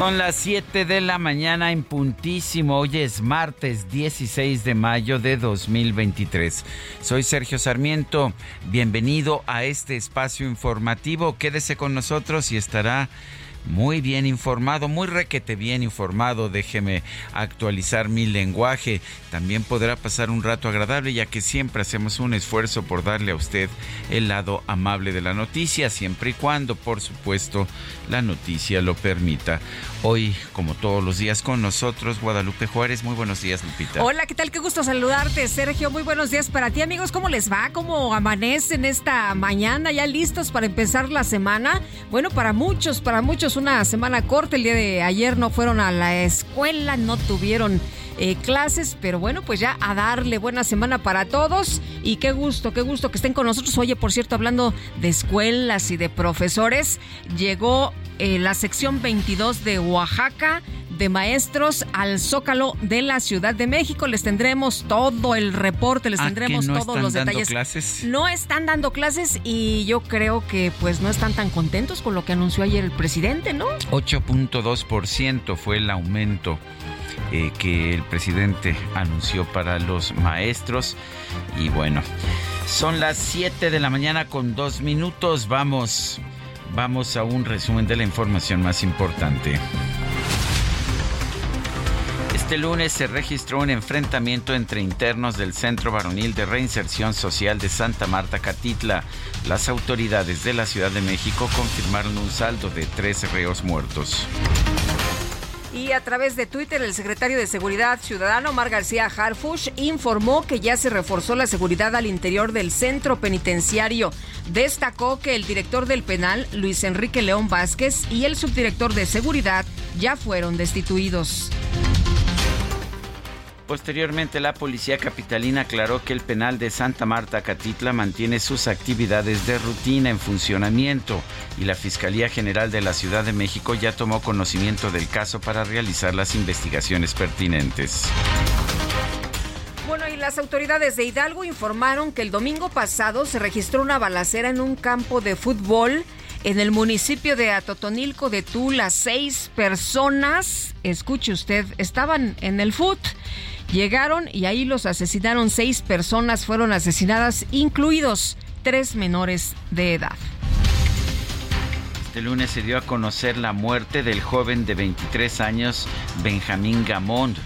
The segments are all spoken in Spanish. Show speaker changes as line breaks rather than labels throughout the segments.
Son las 7 de la mañana en puntísimo. Hoy es martes 16 de mayo de 2023. Soy Sergio Sarmiento. Bienvenido a este espacio informativo. Quédese con nosotros y estará muy bien informado, muy requete bien informado. Déjeme actualizar mi lenguaje. También podrá pasar un rato agradable ya que siempre hacemos un esfuerzo por darle a usted el lado amable de la noticia, siempre y cuando, por supuesto, la noticia lo permita. Hoy, como todos los días con nosotros, Guadalupe Juárez. Muy buenos días, Lupita.
Hola, ¿qué tal? Qué gusto saludarte, Sergio. Muy buenos días para ti, amigos. ¿Cómo les va? ¿Cómo amanecen esta mañana? ¿Ya listos para empezar la semana? Bueno, para muchos, para muchos una semana corta. El día de ayer no fueron a la escuela, no tuvieron eh, clases, pero bueno, pues ya a darle buena semana para todos y qué gusto, qué gusto que estén con nosotros. Oye, por cierto, hablando de escuelas y de profesores, llegó eh, la sección 22 de Oaxaca de maestros al Zócalo de la Ciudad de México. Les tendremos todo el reporte, les
Ah,
tendremos
¿que no
todos
están
los
dando
detalles.
clases?
No están dando clases y yo creo que pues no están tan contentos con lo que anunció ayer el presidente, ¿no?
8.2% fue el aumento eh, que el presidente anunció para los maestros. Y bueno, son las 7 de la mañana con dos minutos. Vamos, vamos a un resumen de la información más importante. Este lunes se registró un enfrentamiento entre internos del Centro Varonil de Reinserción Social de Santa Marta Catitla. Las autoridades de la Ciudad de México confirmaron un saldo de tres reos muertos.
Y a través de Twitter, el secretario de Seguridad Ciudadano, Omar García Harfush, informó que ya se reforzó la seguridad al interior del centro penitenciario. Destacó que el director del penal, Luis Enrique León Vázquez, y el subdirector de seguridad ya fueron destituidos.
Posteriormente, la policía capitalina aclaró que el penal de Santa Marta Catitla mantiene sus actividades de rutina en funcionamiento y la Fiscalía General de la Ciudad de México ya tomó conocimiento del caso para realizar las investigaciones pertinentes.
Bueno, y las autoridades de Hidalgo informaron que el domingo pasado se registró una balacera en un campo de fútbol en el municipio de Atotonilco de Tula. Seis personas, escuche usted, estaban en el FUT. Llegaron y ahí los asesinaron. Seis personas fueron asesinadas, incluidos tres menores de edad.
Este lunes se dio a conocer la muerte del joven de 23 años, Benjamín Gamond,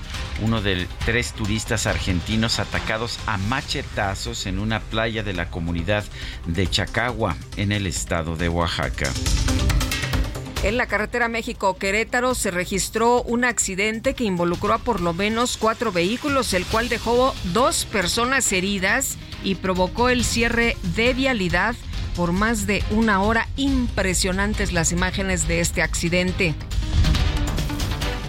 uno de tres turistas argentinos atacados a machetazos en una playa de la comunidad de Chacagua, en el estado de Oaxaca.
En la carretera México-Querétaro se registró un accidente que involucró a por lo menos cuatro vehículos, el cual dejó dos personas heridas y provocó el cierre de vialidad por más de una hora. Impresionantes las imágenes de este accidente.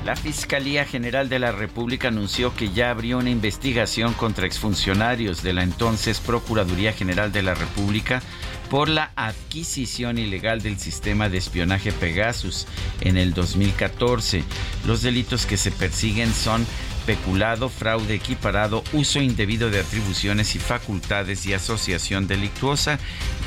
La Fiscalía General de la República anunció que ya abrió una investigación contra exfuncionarios de la entonces Procuraduría General de la República por la adquisición ilegal del sistema de espionaje Pegasus en el 2014. Los delitos que se persiguen son peculado, fraude equiparado, uso indebido de atribuciones y facultades y asociación delictuosa.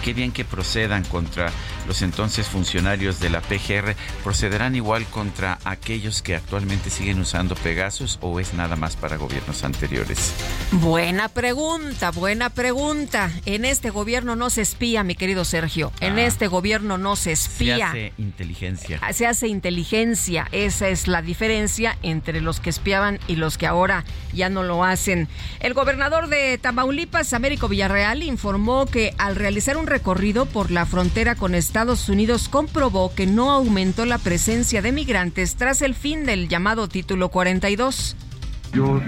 Qué bien que procedan contra los entonces funcionarios de la PGR. ¿Procederán igual contra aquellos que actualmente siguen usando Pegasus o es nada más para gobiernos anteriores?
Buena pregunta, buena pregunta. En este gobierno no se espía, mi querido Sergio. En ah. este gobierno no se espía. Se
hace inteligencia.
Se hace inteligencia. Esa es la diferencia entre los que espiaban y los que ahora ya no lo hacen. El gobernador de Tamaulipas, Américo Villarreal, informó que al realizar un recorrido por la frontera con Estados Unidos comprobó que no aumentó la presencia de migrantes tras el fin del llamado Título 42.
Yo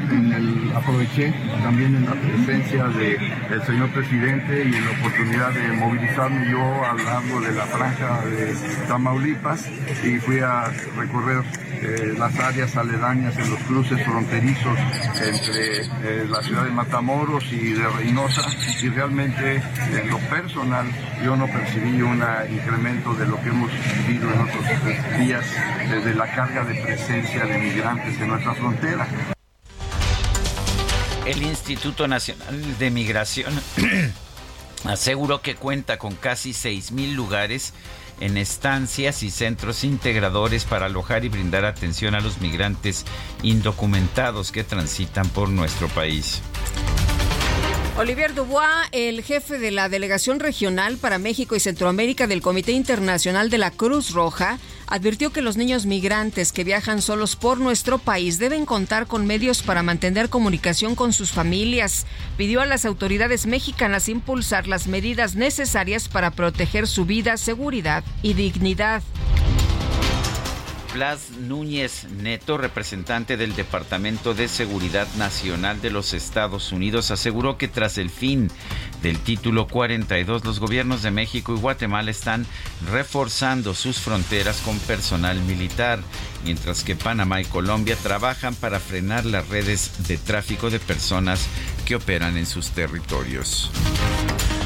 aproveché también en la presencia del señor presidente y en la oportunidad de movilizarme yo a lo largo de la franja de Tamaulipas y fui a recorrer eh, las áreas aledañas en los cruces fronterizos entre eh, la ciudad de Matamoros y de Reynosa y realmente en lo personal yo no percibí un incremento de lo que hemos vivido en otros días desde la carga de presencia de migrantes en nuestra frontera.
El Instituto Nacional de Migración aseguró que cuenta con casi 6.000 lugares en estancias y centros integradores para alojar y brindar atención a los migrantes indocumentados que transitan por nuestro país.
Olivier Dubois, el jefe de la Delegación Regional para México y Centroamérica del Comité Internacional de la Cruz Roja, advirtió que los niños migrantes que viajan solos por nuestro país deben contar con medios para mantener comunicación con sus familias. Pidió a las autoridades mexicanas impulsar las medidas necesarias para proteger su vida, seguridad y dignidad.
Blas Núñez Neto, representante del Departamento de Seguridad Nacional de los Estados Unidos, aseguró que tras el fin del título 42, los gobiernos de México y Guatemala están reforzando sus fronteras con personal militar, mientras que Panamá y Colombia trabajan para frenar las redes de tráfico de personas que operan en sus territorios.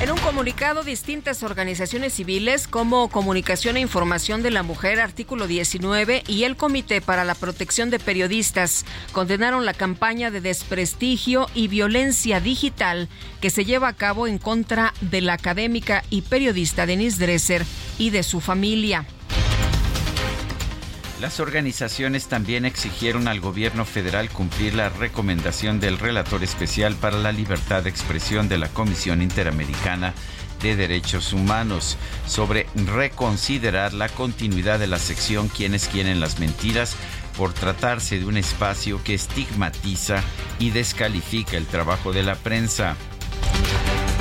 En un comunicado, distintas organizaciones civiles como Comunicación e Información de la Mujer, artículo 19, y el Comité para la Protección de Periodistas condenaron la campaña de desprestigio y violencia digital que se lleva a cabo en contra de la académica y periodista Denise Dresser y de su familia.
Las organizaciones también exigieron al gobierno federal cumplir la recomendación del relator especial para la libertad de expresión de la Comisión Interamericana de Derechos Humanos sobre reconsiderar la continuidad de la sección Quienes quieren las mentiras por tratarse de un espacio que estigmatiza y descalifica el trabajo de la prensa.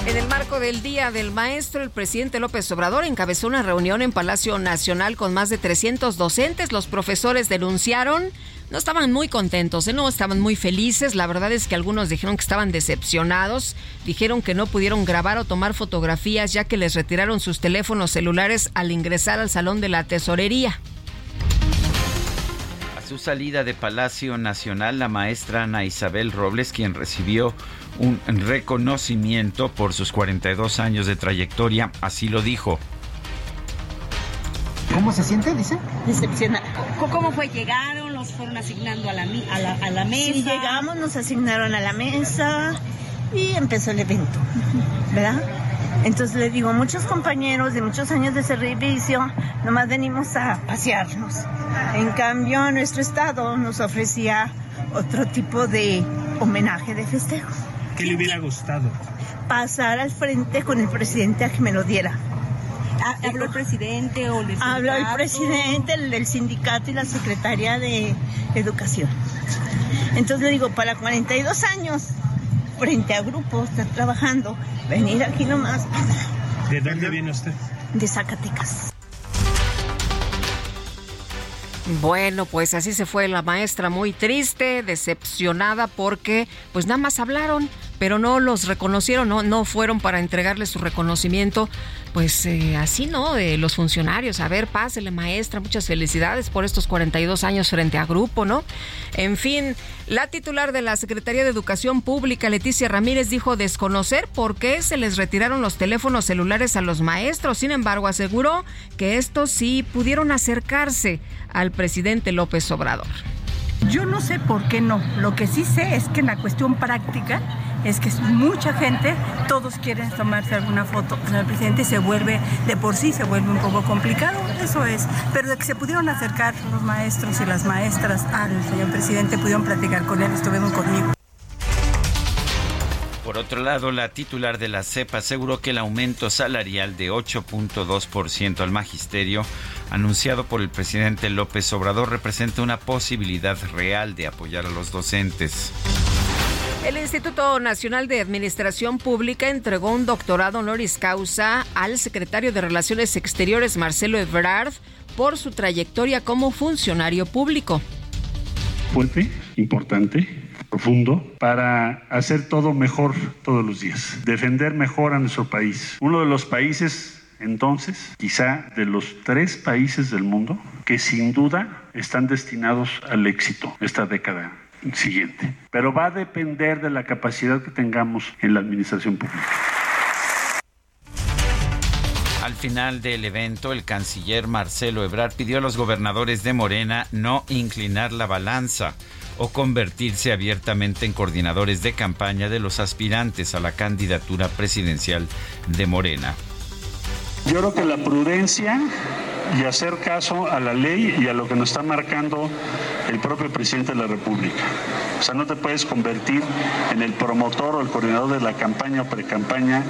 En el marco del Día del Maestro, el presidente López Obrador encabezó una reunión en Palacio Nacional con más de 300 docentes. Los profesores denunciaron, no estaban muy contentos, ¿eh? no estaban muy felices. La verdad es que algunos dijeron que estaban decepcionados. Dijeron que no pudieron grabar o tomar fotografías ya que les retiraron sus teléfonos celulares al ingresar al salón de la tesorería
A su salida de Palacio Nacional, la maestra Ana Isabel Robles, quien recibió un reconocimiento por sus 42 años de trayectoria, así lo dijo.
¿Cómo se siente, dice?
Decepcionada. ¿Cómo fue? ¿Llegaron? ¿Los fueron asignando a la, a la, mesa?
Sí, llegamos, nos asignaron a la mesa y empezó el evento, ¿verdad? Entonces le digo, muchos compañeros de muchos años de servicio, nomás venimos a pasearnos. En cambio, nuestro estado nos ofrecía otro tipo de homenaje de festejo.
¿Qué le hubiera gustado?
Pasar al frente con el presidente a que me lo diera.
Ah, ¿Habló el presidente o el
Habló el presidente, el del sindicato y la secretaria de Educación. Entonces le digo, para 42 años, frente a grupos, estar trabajando, venir aquí nomás.
¿De dónde viene usted?
De Zacatecas.
Bueno, pues así se fue la maestra muy triste, decepcionada porque pues nada más hablaron, pero no los reconocieron, no, no fueron para entregarle su reconocimiento pues eh, así, ¿no? Los funcionarios. A ver, pásele, maestra, muchas felicidades por estos 42 años frente a grupo, ¿no? En fin, la titular de la Secretaría de Educación Pública, Leticia Ramírez, dijo desconocer por qué se les retiraron los teléfonos celulares a los maestros. Sin embargo, aseguró que estos sí pudieron acercarse al presidente López Obrador.
Yo no sé por qué no. Lo que sí sé es que en la cuestión práctica es que mucha gente, todos quieren tomarse alguna foto con el presidente se vuelve, de por sí se vuelve un poco complicado, eso es. Pero de que se pudieron acercar los maestros y las maestras al señor presidente, pudieron platicar con él, estuvieron conmigo.
Por otro lado, la titular de la CEPA aseguró que el aumento salarial de 8.2% al magisterio, anunciado por el presidente López Obrador, representa una posibilidad real de apoyar a los docentes.
El Instituto Nacional de Administración Pública entregó un doctorado honoris causa al secretario de Relaciones Exteriores, Marcelo Ebrard, por su trayectoria como funcionario público.
Fuerte, importante, profundo, para hacer todo mejor todos los días, defender mejor a nuestro país. Uno de los países entonces, quizá de los tres países del mundo que sin duda están destinados al éxito esta década siguiente. Pero va a depender de la capacidad que tengamos en la administración pública.
Al final del evento, el canciller Marcelo Ebrard pidió a los gobernadores de Morena no inclinar la balanza o convertirse abiertamente en coordinadores de campaña de los aspirantes a la candidatura presidencial de Morena.
Yo creo que la prudencia y hacer caso a la ley y a lo que nos está marcando el propio presidente de la República. O sea, no te puedes convertir en el promotor o el coordinador de la campaña o pre-campaña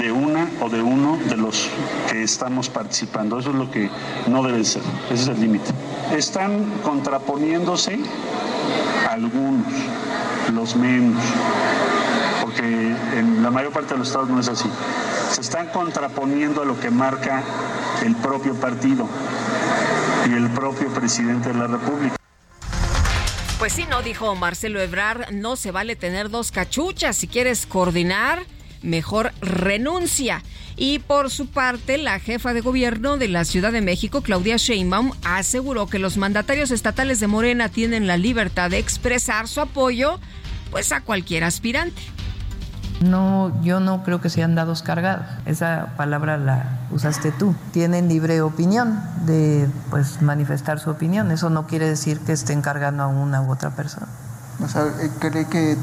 de una o de uno de los que estamos participando. Eso es lo que no debe ser. Ese es el límite. Están contraponiéndose algunos, los menos, porque en la mayor parte de los estados no es así. Se están contraponiendo a lo que marca el propio partido y el propio presidente de la República.
Pues sí, no, dijo Marcelo Ebrard, no se vale tener dos cachuchas. Si quieres coordinar, mejor renuncia. Y por su parte, la jefa de gobierno de la Ciudad de México, Claudia Sheinbaum, aseguró que los mandatarios estatales de Morena tienen la libertad de expresar su apoyo pues a cualquier aspirante.
No, yo no creo que sean dados cargados. Esa palabra la usaste tú. Tienen libre opinión de pues manifestar su opinión. Eso no quiere decir que estén cargando a una u otra persona.
O sea, eh, cree que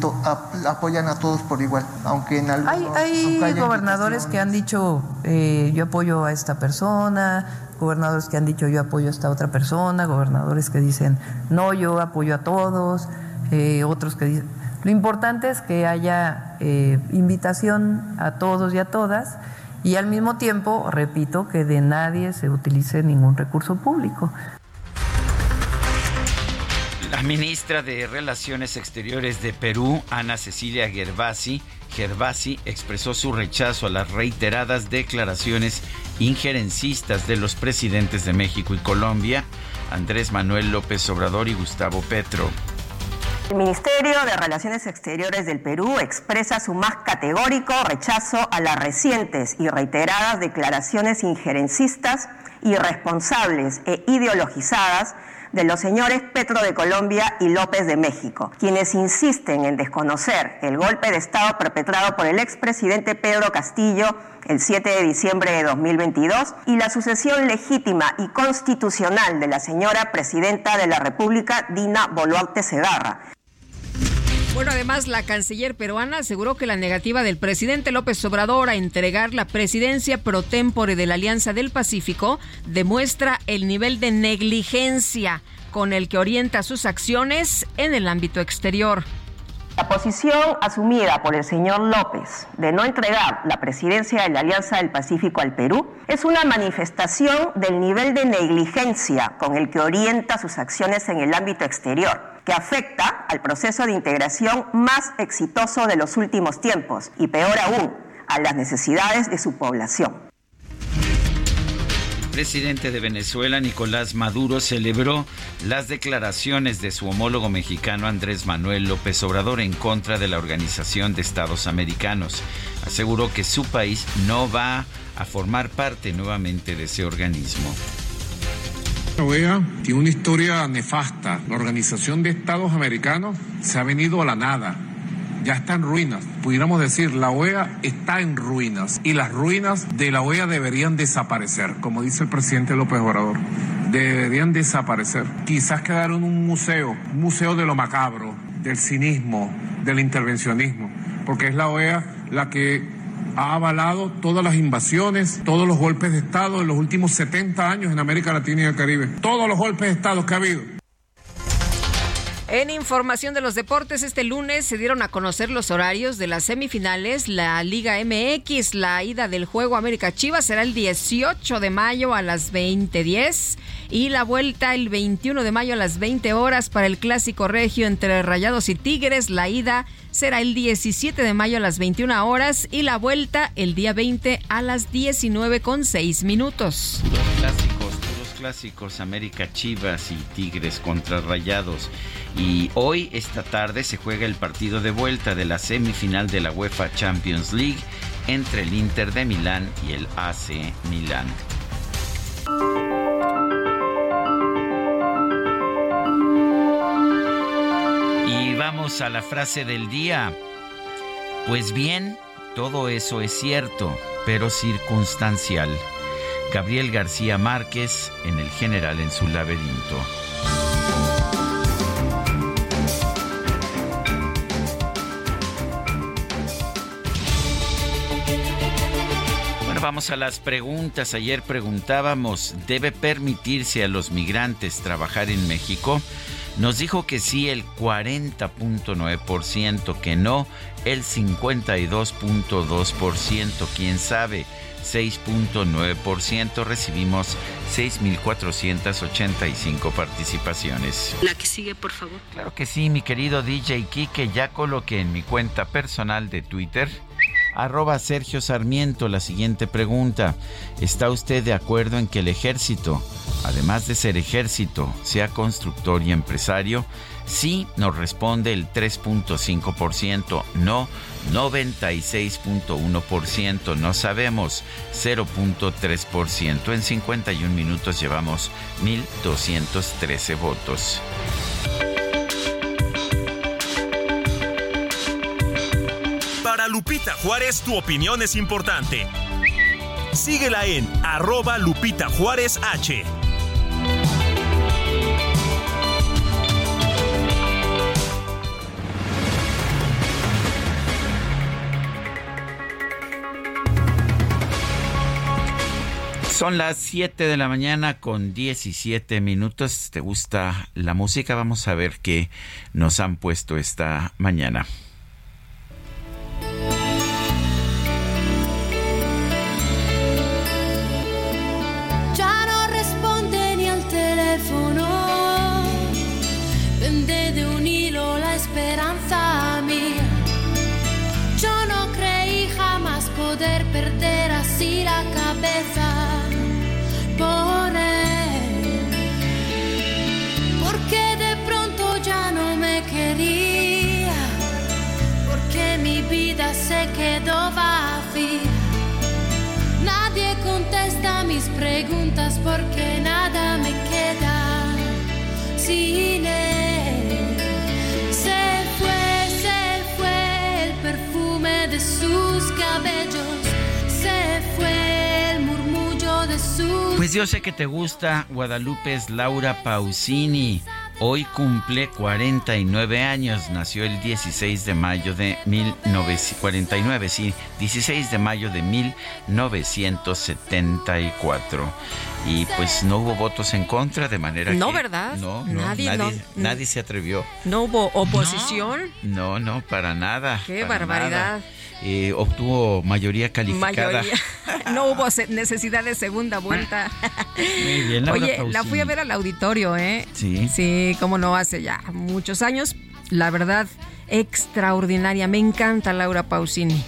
apoyan a todos por igual, aunque en algunos...
Hay, hay gobernadores que han dicho eh, yo apoyo a esta persona, gobernadores que han dicho yo apoyo a esta otra persona, gobernadores que dicen no, yo apoyo a todos, eh, otros que dicen lo importante es que haya eh, invitación a todos y a todas y al mismo tiempo, repito, que de nadie se utilice ningún recurso público.
La ministra de Relaciones Exteriores de Perú, Ana Cecilia Gervasi, Gervasi expresó su rechazo a las reiteradas declaraciones injerencistas de los presidentes de México y Colombia, Andrés Manuel López Obrador y Gustavo Petro.
El Ministerio de Relaciones Exteriores del Perú expresa su más categórico rechazo a las recientes y reiteradas declaraciones injerencistas, irresponsables e ideologizadas de los señores Petro de Colombia y López de México, quienes insisten en desconocer el golpe de Estado perpetrado por el expresidente Pedro Castillo el 7 de diciembre de 2022 y la sucesión legítima y constitucional de la señora presidenta de la República, Dina Boluarte Segarra,
bueno, además la canciller peruana aseguró que la negativa del presidente López Obrador a entregar la presidencia pro tempore de la Alianza del Pacífico demuestra el nivel de negligencia con el que orienta sus acciones en el ámbito exterior.
La posición asumida por el señor López de no entregar la presidencia de la Alianza del Pacífico al Perú es una manifestación del nivel de negligencia con el que orienta sus acciones en el ámbito exterior, que afecta al proceso de integración más exitoso de los últimos tiempos y peor aún, a las necesidades de su población.
Presidente de Venezuela, Nicolás Maduro, celebró las declaraciones de su homólogo mexicano Andrés Manuel López Obrador en contra de la Organización de Estados Americanos. Aseguró que su país no va a formar parte nuevamente de ese organismo.
OEA tiene una historia nefasta. La Organización de Estados Americanos se ha venido a la nada ya está en ruinas. Pudiéramos decir, la OEA está en ruinas y las ruinas de la OEA deberían desaparecer, como dice el presidente López Obrador. Deberían desaparecer. Quizás quedar en un museo, un museo de lo macabro, del cinismo, del intervencionismo, porque es la OEA la que ha avalado todas las invasiones, todos los golpes de Estado en los últimos 70 años en América Latina y el Caribe. Todos los golpes de Estado que ha habido
en información de los deportes, este lunes se dieron a conocer los horarios de las semifinales. La Liga MX, la ida del juego América Chivas será el 18 de mayo a las 20:10 y la vuelta el 21 de mayo a las 20 horas para el clásico regio entre Rayados y Tigres. La ida será el 17 de mayo a las 21 horas y la vuelta el día 20 a las 19 con 6 minutos
América Chivas y Tigres contra Rayados. Y hoy, esta tarde, se juega el partido de vuelta de la semifinal de la UEFA Champions League entre el Inter de Milán y el AC Milán. Y vamos a la frase del día. Pues bien, todo eso es cierto, pero circunstancial. Gabriel García Márquez en El General en su laberinto. Bueno, vamos a las preguntas. Ayer preguntábamos, ¿debe permitirse a los migrantes trabajar en México? Nos dijo que sí el 40.9%, que no el 52.2%, quién sabe. 6.9%. Recibimos 6.485 participaciones.
La que sigue, por favor.
Claro que sí, mi querido DJ Kike. Ya coloqué en mi cuenta personal de Twitter arroba Sergio Sarmiento la siguiente pregunta. ¿Está usted de acuerdo en que el ejército, además de ser ejército, sea constructor y empresario? Sí, nos responde el 3.5%, no 96.1%, no sabemos 0.3%. En 51 minutos llevamos 1.213 votos.
Para Lupita Juárez, tu opinión es importante. Síguela en arroba Lupita Juárez H.
Son las 7 de la mañana con 17 minutos. ¿Te gusta la música? Vamos a ver qué nos han puesto esta mañana.
Se quedó vacía. Nadie contesta mis preguntas porque nada me queda sin él. Se fue, se fue el perfume de sus cabellos. Se fue el murmullo de sus...
Pues yo sé que te gusta Guadalupe Laura Pausini. Hoy cumple 49 años, nació el 16 de mayo de 1949, sí, 16 de mayo de 1974. Y pues no hubo votos en contra, de manera
no,
que...
¿verdad?
No, no
nadie,
nadie,
no.
nadie se atrevió.
¿No hubo oposición?
No, no, para nada.
Qué
para
barbaridad.
nada. Eh, obtuvo mayoría calificada.
Mayoría. No hubo necesidad de segunda vuelta.
Muy bien, Laura
Oye, la fui a ver al auditorio, ¿eh?
Sí.
Sí, como no, hace ya muchos años. La verdad, extraordinaria. Me encanta Laura Pausini.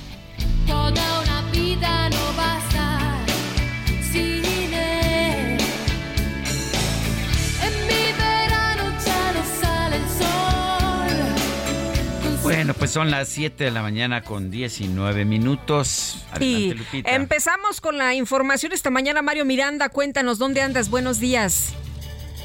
Bueno, pues son las 7 de la mañana con 19 minutos.
Adelante, Lupita. empezamos con la información esta mañana. Mario Miranda, cuéntanos dónde andas. Buenos días.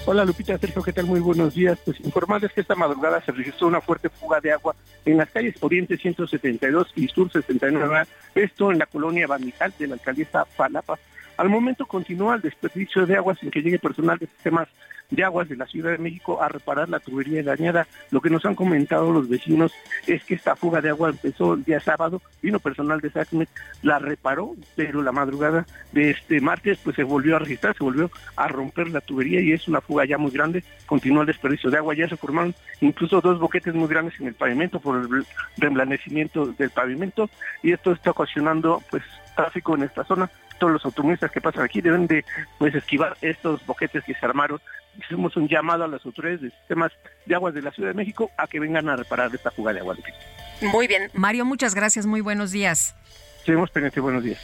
Hola Lupita, Sergio, ¿qué tal? Muy buenos días. Pues informarles que esta madrugada se registró una fuerte fuga de agua en las calles Oriente 172 y Sur 69, esto en la colonia Banical de la alcaldesa Palapa. Al momento continúa el desperdicio de agua sin que llegue personal de sistemas de aguas de la Ciudad de México a reparar la tubería dañada. Lo que nos han comentado los vecinos es que esta fuga de agua empezó el día sábado, vino personal de SACMET, la reparó, pero la madrugada de este martes pues se volvió a registrar, se volvió a romper la tubería y es una fuga ya muy grande, continúa el desperdicio de agua, ya se formaron incluso dos boquetes muy grandes en el pavimento por el reblanecimiento del pavimento y esto está ocasionando pues tráfico en esta zona todos los automovilistas que pasan aquí deben de pues esquivar estos boquetes que se armaron. Hicimos un llamado a las autoridades de sistemas de aguas de la Ciudad de México a que vengan a reparar esta fuga de agua.
Muy bien. Mario, muchas gracias. Muy buenos días.
Seguimos pendientes. Buenos días.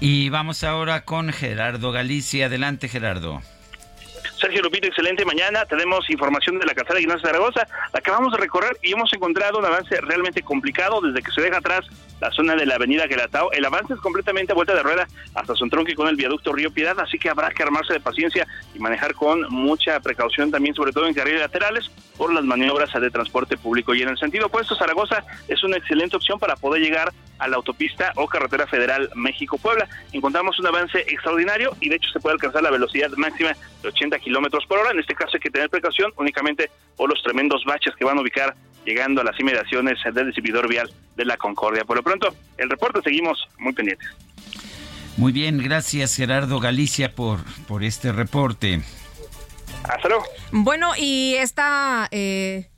Y vamos ahora con Gerardo Galicia. Adelante, Gerardo.
Sergio Lupito, excelente mañana. Tenemos información de la de Ignacio Zaragoza. La acabamos de recorrer y hemos encontrado un avance realmente complicado desde que se deja atrás la zona de la avenida Gelatao. El avance es completamente a vuelta de rueda hasta su con el viaducto Río Piedad, así que habrá que armarse de paciencia y manejar con mucha precaución también, sobre todo en carriles laterales, por las maniobras de transporte público. Y en el sentido opuesto, Zaragoza es una excelente opción para poder llegar a la autopista o carretera federal México-Puebla. Encontramos un avance extraordinario y de hecho se puede alcanzar la velocidad máxima de 80 kilómetros por hora. En este caso hay que tener precaución únicamente por los tremendos baches que van a ubicar llegando a las inmediaciones del exhibidor vial de la Concordia. Por lo pronto, el reporte seguimos muy pendientes.
Muy bien, gracias Gerardo Galicia por, por este reporte.
Hasta luego.
Bueno, y esta... Eh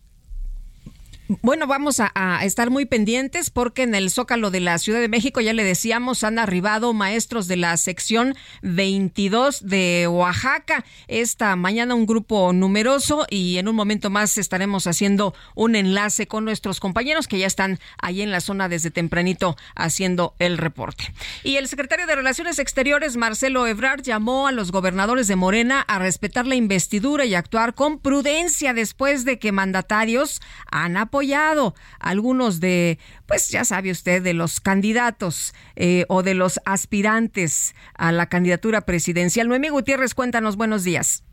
bueno, vamos a, estar muy pendientes porque en el Zócalo de la Ciudad de México, ya le decíamos, han arribado maestros de la sección 22 de Oaxaca. Esta mañana un grupo numeroso y en un momento más estaremos haciendo un enlace con nuestros compañeros que ya están ahí en la zona desde tempranito haciendo el reporte. Y el secretario de Relaciones Exteriores, Marcelo Ebrard, llamó a los gobernadores de Morena a respetar la investidura y actuar con prudencia después de que mandatarios han apoyado apoyado algunos de, pues ya sabe usted, de los candidatos eh, o de los aspirantes a la candidatura presidencial. Noemí Gutiérrez, cuéntanos, buenos días.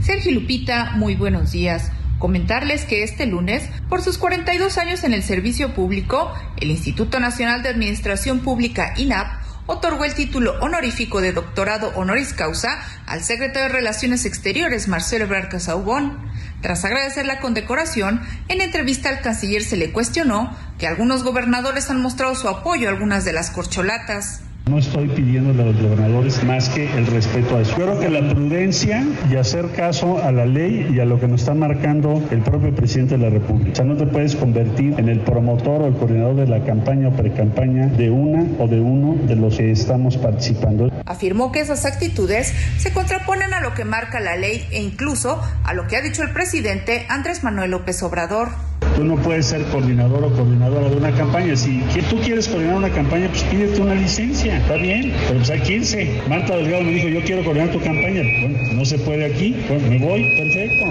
Sergio Lupita, muy buenos días. Comentarles que este lunes, por sus 42 años en el servicio público, el Instituto Nacional de Administración Pública, INAP, otorgó el título honorífico de doctorado honoris causa al secretario de Relaciones Exteriores, Marcelo Ebrard Casaubon. Tras agradecer la condecoración, en entrevista al canciller se le cuestionó que algunos gobernadores han mostrado su apoyo a algunas de las corcholatas.
No estoy pidiéndole a los gobernadores más que el respeto a eso. Yo creo que la prudencia y hacer caso a la ley y a lo que nos está marcando el propio presidente de la República. O sea, no te puedes convertir en el promotor o el coordinador de la campaña o precampaña de una o de uno de los que estamos participando.
Afirmó que esas actitudes se contraponen a lo que marca la ley e incluso a lo que ha dicho el presidente Andrés Manuel López Obrador.
Tú no puedes ser coordinador o coordinadora de una campaña. Si tú quieres coordinar una campaña, pues pídete una licencia. Está bien, pero pues hay 15. Marta Delgado me dijo, yo quiero coordinar tu campaña. Bueno, no se puede aquí. Bueno, me voy, perfecto.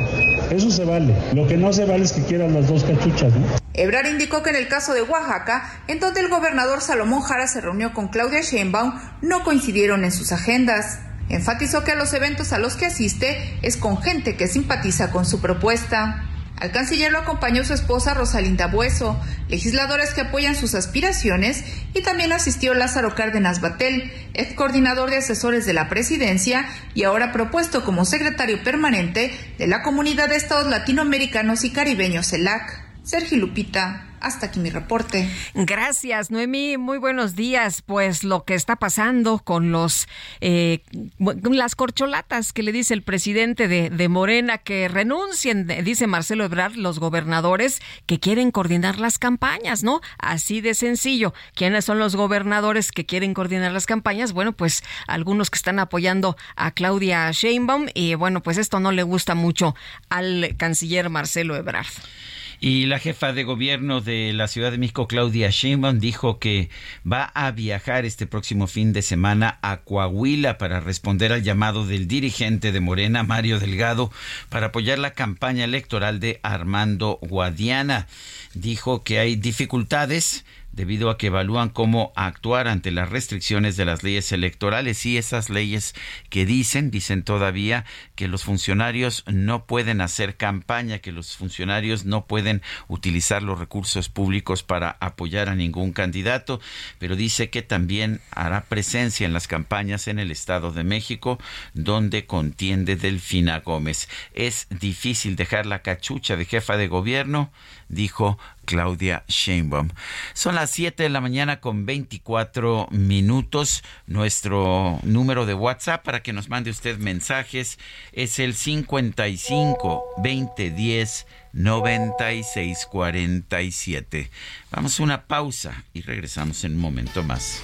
Eso se vale. Lo que no se vale es que quieran las dos cachuchas, ¿no?
Ebrar indicó que en el caso de Oaxaca, en donde el gobernador Salomón Jara se reunió con Claudia Sheinbaum, no coincidieron en sus agendas. Enfatizó que los eventos a los que asiste es con gente que simpatiza con su propuesta. Al canciller lo acompañó su esposa Rosalinda Bueso, legisladores que apoyan sus aspiraciones, y también asistió Lázaro Cárdenas Batel, ex coordinador de asesores de la presidencia y ahora propuesto como secretario permanente de la Comunidad de Estados Latinoamericanos y Caribeños CELAC. Sergio Lupita, hasta aquí mi reporte.
Gracias, Noemí. Muy buenos días. Pues lo que está pasando con los eh, las corcholatas que le dice el presidente de, Morena que renuncien, dice Marcelo Ebrard, los gobernadores que quieren coordinar las campañas, ¿no? Así de sencillo. ¿Quiénes son los gobernadores que quieren coordinar las campañas? Bueno, pues algunos que están apoyando a Claudia Sheinbaum y bueno, pues esto no le gusta mucho al canciller Marcelo Ebrard.
Y la jefa de gobierno de la Ciudad de México, Claudia Sheinbaum, dijo que va a viajar este próximo fin de semana a Coahuila para responder al llamado del dirigente de Morena, Mario Delgado, para apoyar la campaña electoral de Armando Guadiana. Dijo que hay dificultades debido a que evalúan cómo actuar ante las restricciones de las leyes electorales y esas leyes que dicen, dicen todavía que los funcionarios no pueden hacer campaña, que los funcionarios no pueden utilizar los recursos públicos para apoyar a ningún candidato, pero dice que también hará presencia en las campañas en el Estado de México, donde contiende Delfina Gómez. Es difícil dejar la cachucha de jefa de gobierno, dijo Claudia Sheinbaum. Son las 7 de la mañana con 24 minutos. Nuestro número de WhatsApp para que nos mande usted mensajes es el 55 20 10 96 47. Vamos a una pausa y regresamos en un momento más.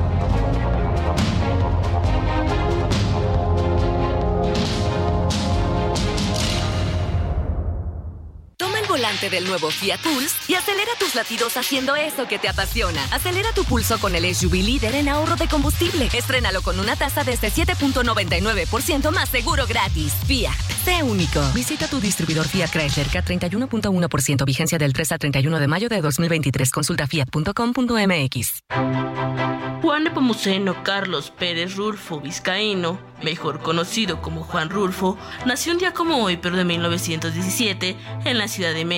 Volante del nuevo Fiat Pulse y acelera tus latidos haciendo eso que te apasiona. Acelera tu pulso con el SUV líder en ahorro de combustible. Estrénalo con una tasa desde 7.99% más seguro gratis. Fiat, sé único. Visita tu distribuidor Fiat Chrysler K31.1% vigencia del 3 al 31 de mayo de 2023. Consulta fiat.com.mx.
Juan Nepomuceno Carlos Pérez Rulfo Vizcaíno, mejor conocido como Juan Rulfo, nació un día como hoy, pero de 1917, en la Ciudad de México.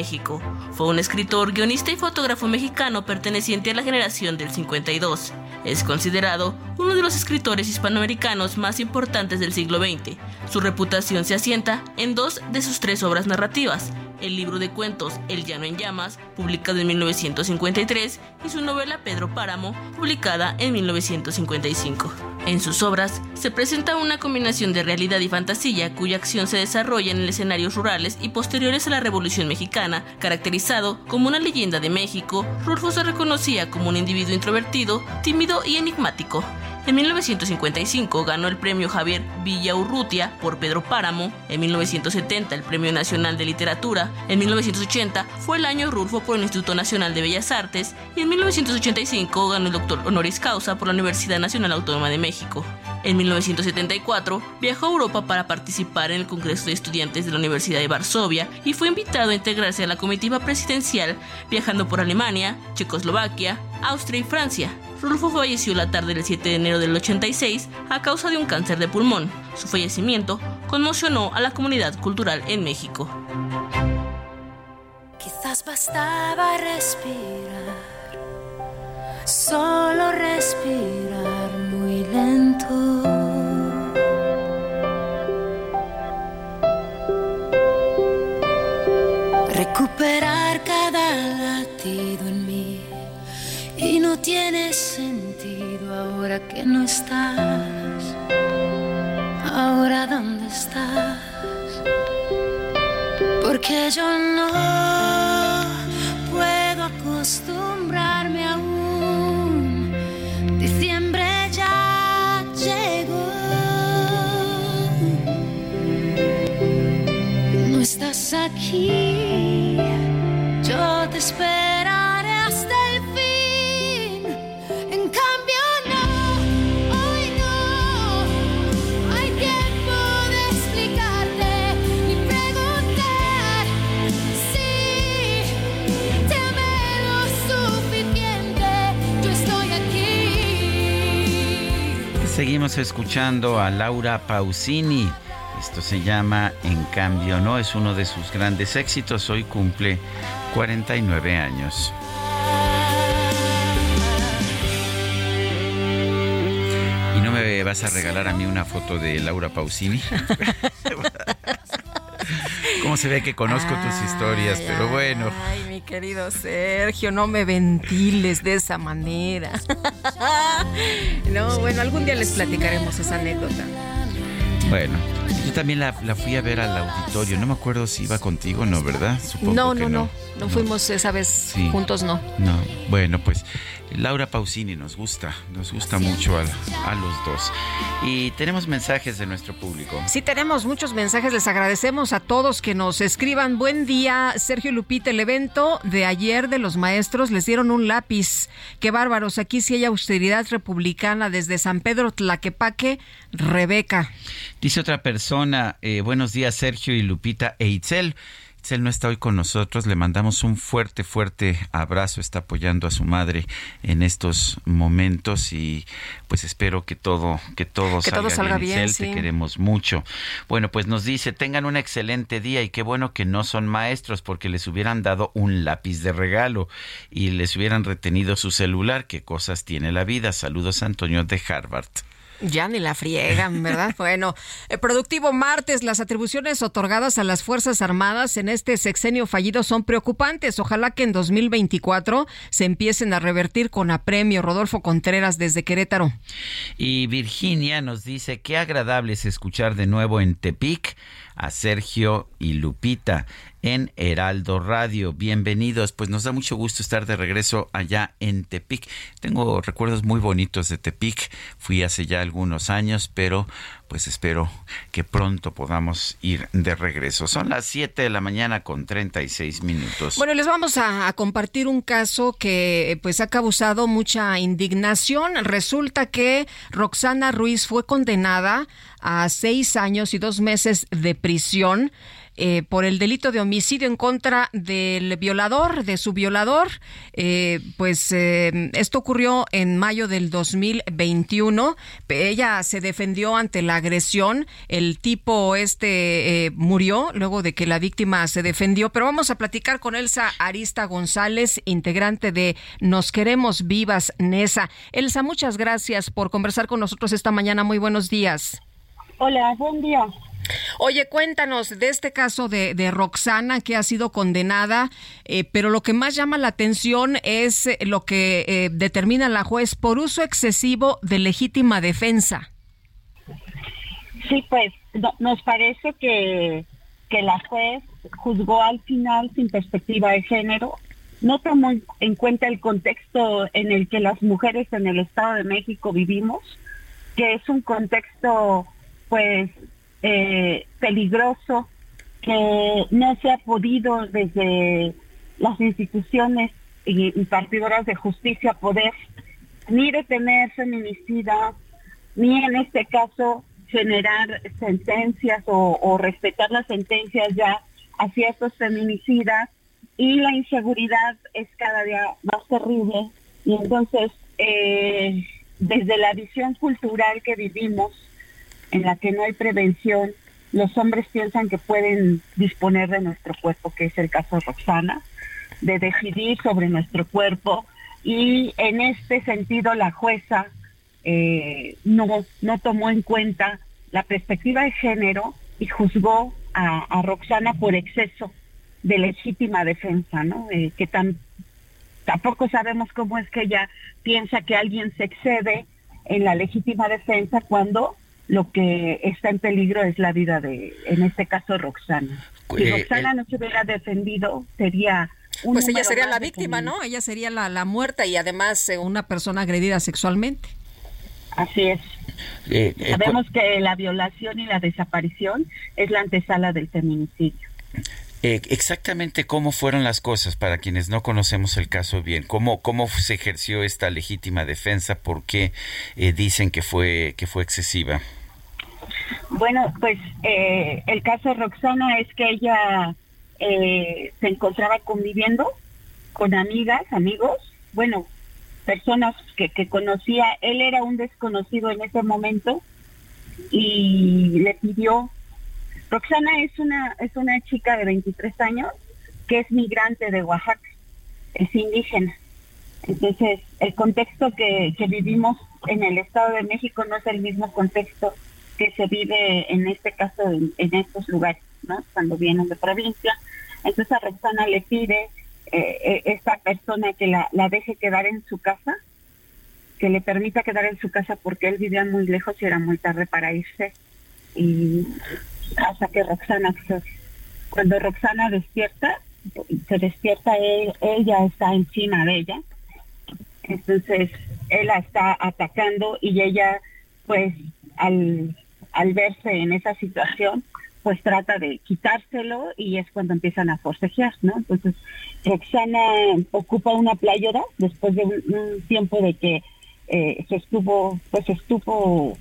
Fue un escritor, guionista y fotógrafo mexicano perteneciente a la generación del 52. Es considerado uno de los escritores hispanoamericanos más importantes del siglo XX. Su reputación se asienta en dos de sus tres obras narrativas, el libro de cuentos El Llano en Llamas, publicado en 1953, y su novela Pedro Páramo, publicada en 1955. En sus obras se presenta una combinación de realidad y fantasía cuya acción se desarrolla en escenarios rurales y posteriores a la Revolución Mexicana, caracterizado como una leyenda de México, Rulfo se reconocía como un individuo introvertido, tímido y enigmático. En 1955 ganó el premio Javier Villaurrutia por Pedro Páramo, en 1970 el Premio Nacional de Literatura, en 1980 fue el año Rulfo por el Instituto Nacional de Bellas Artes y en 1985 ganó el doctor honoris causa por la Universidad Nacional Autónoma de México. En 1974 viajó a Europa para participar en el Congreso de Estudiantes de la Universidad de Varsovia y fue invitado a integrarse a la comitiva presidencial viajando por Alemania, Checoslovaquia, Austria y Francia. Rulfo falleció la tarde del 7 de enero del 86 a causa de un cáncer de pulmón. Su fallecimiento conmocionó a la comunidad cultural en México.
Quizás bastaba respirar, solo respirar muy lento. Recuperar cada latido en mí y no tiene sentido ahora que no estás. Ahora dónde estás? Porque yo no puedo acostumbrarme aún. Diciembre ya llegó. No estás aquí. Yo te esperaré
Estamos escuchando a Laura Pausini. Esto se llama En cambio, ¿no? Es uno de sus grandes éxitos. Hoy cumple 49 años. ¿Y no me vas a regalar a mí una foto de Laura Pausini? ¿Cómo se ve que conozco tus historias? Pero bueno.
Ay, mi querido Sergio, no me ventiles de esa manera. No, bueno, algún día les platicaremos esa anécdota.
Bueno, también la, fui a ver al auditorio. No me acuerdo si iba contigo, ¿no? ¿Verdad?
Supongo no, no, no, no. fuimos esa vez juntos, no.
No, bueno, pues Laura Pausini nos gusta, nos gusta mucho a, a, los dos. Y tenemos mensajes de nuestro público.
Sí, tenemos muchos mensajes. Les agradecemos a todos que nos escriban. Buen día, Sergio Lupita. El evento de ayer de los maestros les dieron un lápiz. Qué bárbaros. Aquí sí hay austeridad republicana desde San Pedro Tlaquepaque, Rebeca.
Dice otra persona, eh, buenos días, Sergio y Lupita e Itzel. Él no está hoy con nosotros, le mandamos un fuerte, fuerte abrazo, está apoyando a su madre en estos momentos y pues espero que todo, que todo salga, bien. te queremos mucho. Bueno, pues nos dice, tengan un excelente día y qué bueno que no son maestros porque les hubieran dado un lápiz de regalo y les hubieran retenido su celular. Qué cosas tiene la vida. Saludos Antonio de Harvard.
Ya ni la friegan, ¿verdad? bueno, el productivo martes, las atribuciones otorgadas a las Fuerzas Armadas en este sexenio fallido son preocupantes. Ojalá que en 2024 se empiecen a revertir con apremio. Rodolfo Contreras desde Querétaro.
Y Virginia nos dice, qué agradable es escuchar de nuevo en Tepic a Sergio y Lupita en Heraldo Radio. Bienvenidos, pues nos da mucho gusto estar de regreso allá en Tepic. Tengo recuerdos muy bonitos de Tepic, fui hace ya algunos años, pero pues espero que pronto podamos ir de regreso. Son las 7 de la mañana con 36 minutos.
Bueno, les vamos a, a compartir un caso que pues ha causado mucha indignación. Resulta que Roxana Ruiz fue condenada a seis años y dos meses de prisión eh, por el delito de homicidio en contra del violador, de su violador. Eh, pues eh, esto ocurrió en mayo del 2021. Ella se defendió ante la agresión. El tipo este murió luego de que la víctima se defendió. Pero vamos a platicar con Elsa Arista González, integrante de Nos Queremos Vivas, NESA. Elsa, muchas gracias por conversar con nosotros esta mañana. Muy buenos días.
Hola, buen día.
Oye, cuéntanos de este caso de, Roxana que ha sido condenada, eh, pero lo que más llama la atención es eh, lo que eh, determina la juez por uso excesivo de legítima defensa.
Sí, pues nos parece que, que la juez juzgó al final sin perspectiva de género, no tomó en cuenta el contexto en el que las mujeres en el Estado de México vivimos, que es un contexto pues eh, peligroso que no se ha podido desde las instituciones y, partidoras de justicia poder ni detener feminicidas, ni en este caso generar sentencias o, respetar las sentencias ya hacia estos feminicidas y la inseguridad es cada día más terrible. Y entonces eh, desde la visión cultural que vivimos en la que no hay prevención, los hombres piensan que pueden disponer de nuestro cuerpo, que es el caso de Roxana, de decidir sobre nuestro cuerpo. Y en este sentido la jueza eh, no, no tomó en cuenta la perspectiva de género y juzgó a, Roxana por exceso de legítima defensa, ¿no? Eh, que tan, tampoco sabemos cómo es que ella piensa que alguien se excede en la legítima defensa cuando lo que está en peligro es la vida de, en este caso, Roxana. Si eh, Roxana eh, no se hubiera defendido, sería...
Pues ella sería la víctima, ¿no? Ella sería la, la muerta y además eh, una persona agredida sexualmente.
Así es. Sabemos que la violación y la desaparición es la antesala del feminicidio.
Exactamente cómo fueron las cosas para quienes no conocemos el caso bien, cómo cómo se ejerció esta legítima defensa, por qué dicen que fue que fue excesiva.
Bueno, pues eh, el caso de Roxana es que ella eh, se encontraba conviviendo con amigas, amigos. Bueno, personas que, que conocía, él era un desconocido en ese momento y le pidió, Roxana es una, es una chica de 23 años que es migrante de Oaxaca, es indígena. Entonces, el contexto que, que vivimos en el Estado de México no es el mismo contexto que se vive en este caso en, estos lugares, ¿no? Cuando vienen de provincia. Entonces a Roxana le pide eh, eh, esta persona que la, la deje quedar en su casa, que le permita quedar en su casa porque él vivía muy lejos y era muy tarde para irse. Y hasta que Roxana, pues, cuando Roxana despierta, se despierta, ella está encima de ella. Entonces él la está atacando y ella, pues, al, al verse en esa situación, pues trata de quitárselo y es cuando empiezan a forcejear, ¿no? Entonces, Roxana ocupa una playera después de un, un tiempo de que eh, se estuvo, pues estuvo,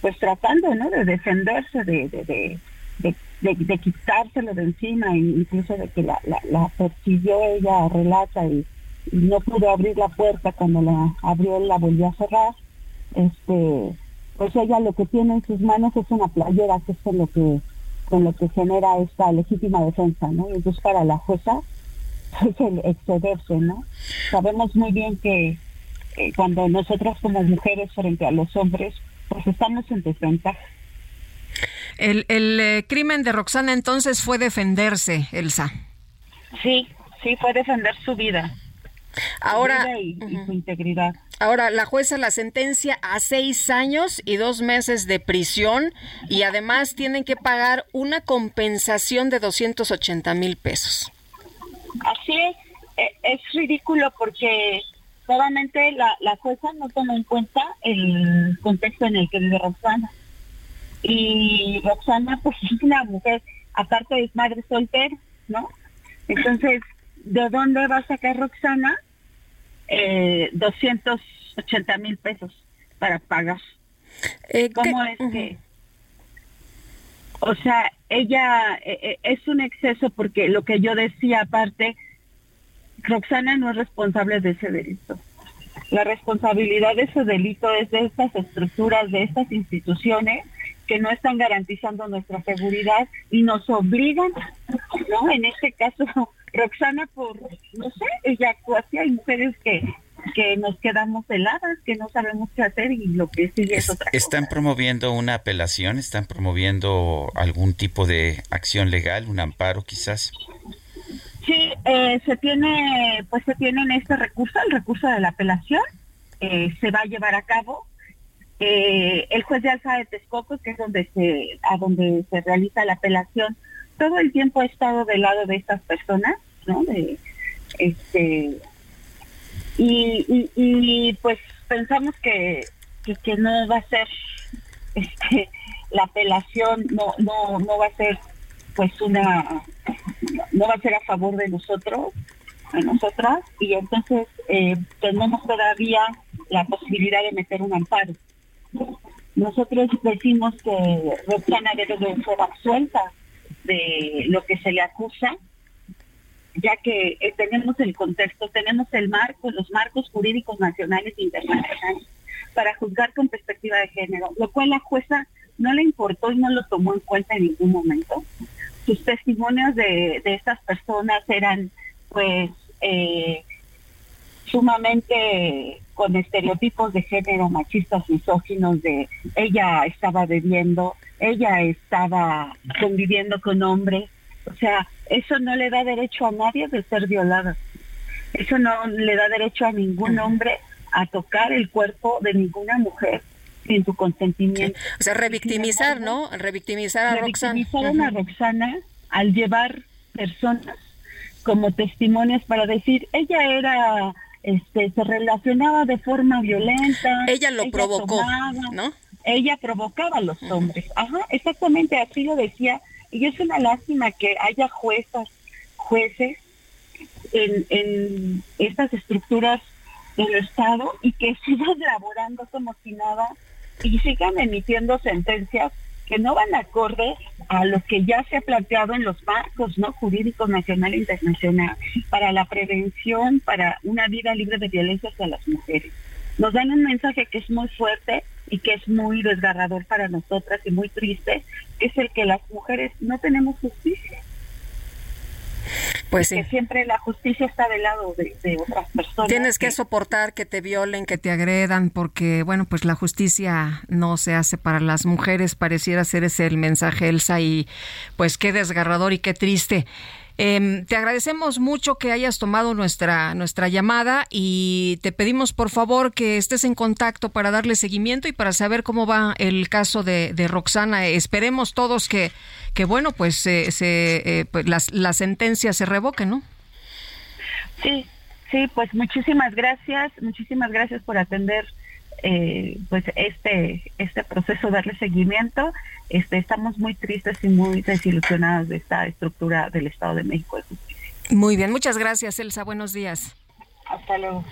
pues tratando, ¿no? De defenderse, de, de, de, de, quitárselo de encima, e incluso de que la, la, la persiguió ella, relata, y, y no pudo abrir la puerta cuando la abrió, la volvió a cerrar. Este, pues ella lo que tiene en sus manos es una playera, que es con lo que con lo que genera esta legítima defensa, ¿no? Entonces para la jueza es el excederse, ¿no? Sabemos muy bien que eh, cuando nosotras como mujeres frente a los hombres, pues estamos en desventaja.
El, el eh, crimen de Roxana entonces fue defenderse, Elsa.
Sí, sí, fue defender su vida.
Ahora,
Su vida y, y su integridad.
Ahora, la jueza la sentencia a seis años y dos meses de prisión y además tienen que pagar una compensación de 280 mil pesos.
Así es, e- es ridículo porque solamente la, la jueza no toma en cuenta el contexto en el que vive Roxana. Y Roxana, pues es una mujer, aparte es madre soltera, ¿no? Entonces, ¿de dónde va a sacar Roxana eh, 280 mil pesos para pagar? ¿Cómo es que...? O sea, ella eh, eh, es un exceso porque lo que yo decía aparte, Roxana no es responsable de ese delito. La responsabilidad de ese delito es de estas estructuras, de estas instituciones que no están garantizando nuestra seguridad y nos obligan, ¿no? En este caso, Roxana, por, no sé, ella actúa así. Hay mujeres que, que nos quedamos heladas, que no sabemos qué hacer y lo que sigue es otra
¿Están promoviendo una apelación? ¿Están promoviendo algún tipo de acción legal, un amparo quizás?
Sí, eh, se tiene, pues se tiene en este recurso, el recurso de la apelación, eh, se va a llevar a cabo. Eh, el juez de Alza de Texcoco, que es donde se, a donde se realiza la apelación, todo el tiempo ha estado del lado de estas personas, ¿no? Este, y, y, y, pues pensamos que, que, que no va a ser, este, la apelación no, no, no va a ser pues una no va a ser a favor de nosotros, de nosotras, y entonces eh, tenemos todavía la posibilidad de meter un amparo. Nosotros decimos que Roxana debe de ser absuelta de lo que se le acusa, ya que eh, tenemos el contexto, tenemos el marco, los marcos jurídicos nacionales e internacionales para juzgar con perspectiva de género, lo cual la jueza no le importó y no lo tomó en cuenta en ningún momento sus testimonios de, de estas personas eran pues eh, sumamente con estereotipos de género machistas, misóginos, de ella estaba bebiendo, ella estaba conviviendo con hombres, o sea, eso no le da derecho a nadie de ser violada, eso no le da derecho a ningún hombre a tocar el cuerpo de ninguna mujer sin su consentimiento.
O sea, revictimizar, ¿no? Revictimizar a Roxana.
Revictimizaron a Roxana al llevar personas como testimonios para decir, ella era, este, se relacionaba de forma violenta.
Ella lo provocó,
tomaba,
¿no?
Ella provocaba a los hombres. Ajá, exactamente así lo decía. Y es una lástima que haya juezas, jueces en, en estas estructuras del Estado y que sigan laborando como si nada y sigan emitiendo sentencias que no van acordes a lo que ya se ha planteado en los marcos no jurídicos nacional e internacional para la prevención, para una vida libre de violencia hacia las mujeres. Nos dan un mensaje que es muy fuerte y que es muy desgarrador para nosotras y muy triste, que es el que las mujeres no tenemos justicia.
Pues
Que siempre la justicia está del lado de, de otras personas.
Tienes que soportar que te violen, que te agredan, porque, bueno, pues la justicia no se hace para las mujeres, pareciera ser ese el mensaje, Elsa, y pues qué desgarrador y qué triste. Em, te agradecemos mucho que hayas tomado nuestra, nuestra llamada y te pedimos por favor que estés en contacto para darle seguimiento y para saber cómo va el caso de, Roxana. Esperemos todos que, que bueno, pues, se se, eh, pues las, la sentencia se revoque, ¿no?
Sí, sí, pues muchísimas gracias, muchísimas gracias por atender eh, pues este este proceso, darle seguimiento. Este, estamos muy tristes y muy desilusionados de esta estructura del Estado de México de justicia.
Muy bien, muchas gracias, Elsa. Buenos días.
Hasta luego.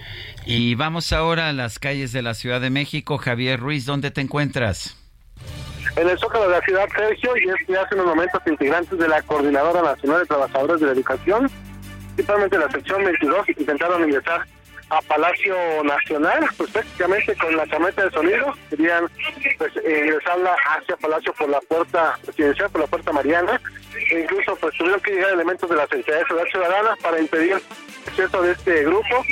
Y vamos ahora a las calles de la Ciudad de México. Javier Ruiz, ¿dónde te encuentras?
En el Zócalo de la ciudad, Sergio, y es que hace unos momentos integrantes de la Coordinadora Nacional de Trabajadores de la Educación, principalmente la sección 22, intentaron ingresar a Palacio Nacional, pues prácticamente con la camioneta de sonido, querían pues ingresarla hacia Palacio por la puerta presidencial, por la puerta Mariana, e incluso pues tuvieron que llegar elementos de la Secretaría de Seguridad Ciudadana para impedir el acceso de este grupo,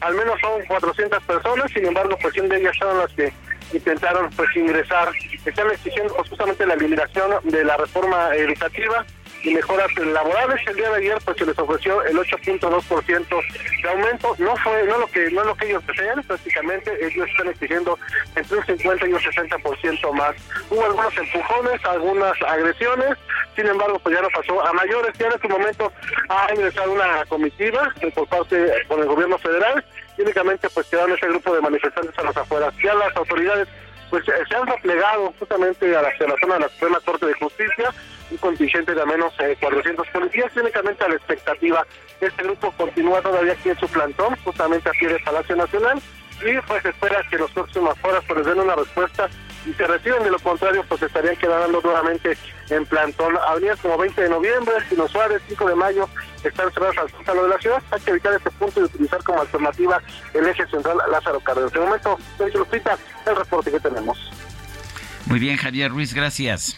al menos son 400 personas, sin embargo pues 100 de ellas fueron las que intentaron pues ingresar, están exigiendo pues, justamente la eliminación de la reforma educativa y mejoras laborales. El día de ayer pues se les ofreció el 8.2% de aumento. No fue no lo que no lo que ellos desean, prácticamente ellos están exigiendo entre un 50 y un 60% más. Hubo algunos empujones, algunas agresiones, sin embargo pues ya no pasó a mayores. Ya en este momento ha ingresado una comitiva por parte por el gobierno federal y únicamente pues quedaron ese grupo de manifestantes a las afueras. Ya las autoridades pues eh, se han replegado justamente hacia la zona de la Suprema Corte de Justicia, un contingente de al menos eh, 400 policías, únicamente a la expectativa. Este grupo continúa todavía aquí en su plantón, justamente aquí en el Palacio Nacional, y pues espera que los próximas horas pues les den una respuesta y se reciben, de lo contrario pues estarían quedando nuevamente en plantón. Avenidas como 20 de noviembre, Pino Suárez, 5 de mayo, están cerradas al zócalo de la ciudad. Hay que evitar este punto y utilizar como alternativa el eje central Lázaro Cárdenas. De momento, Sergio Lupita, el reporte que tenemos.
Muy bien, Javier Ruiz, gracias.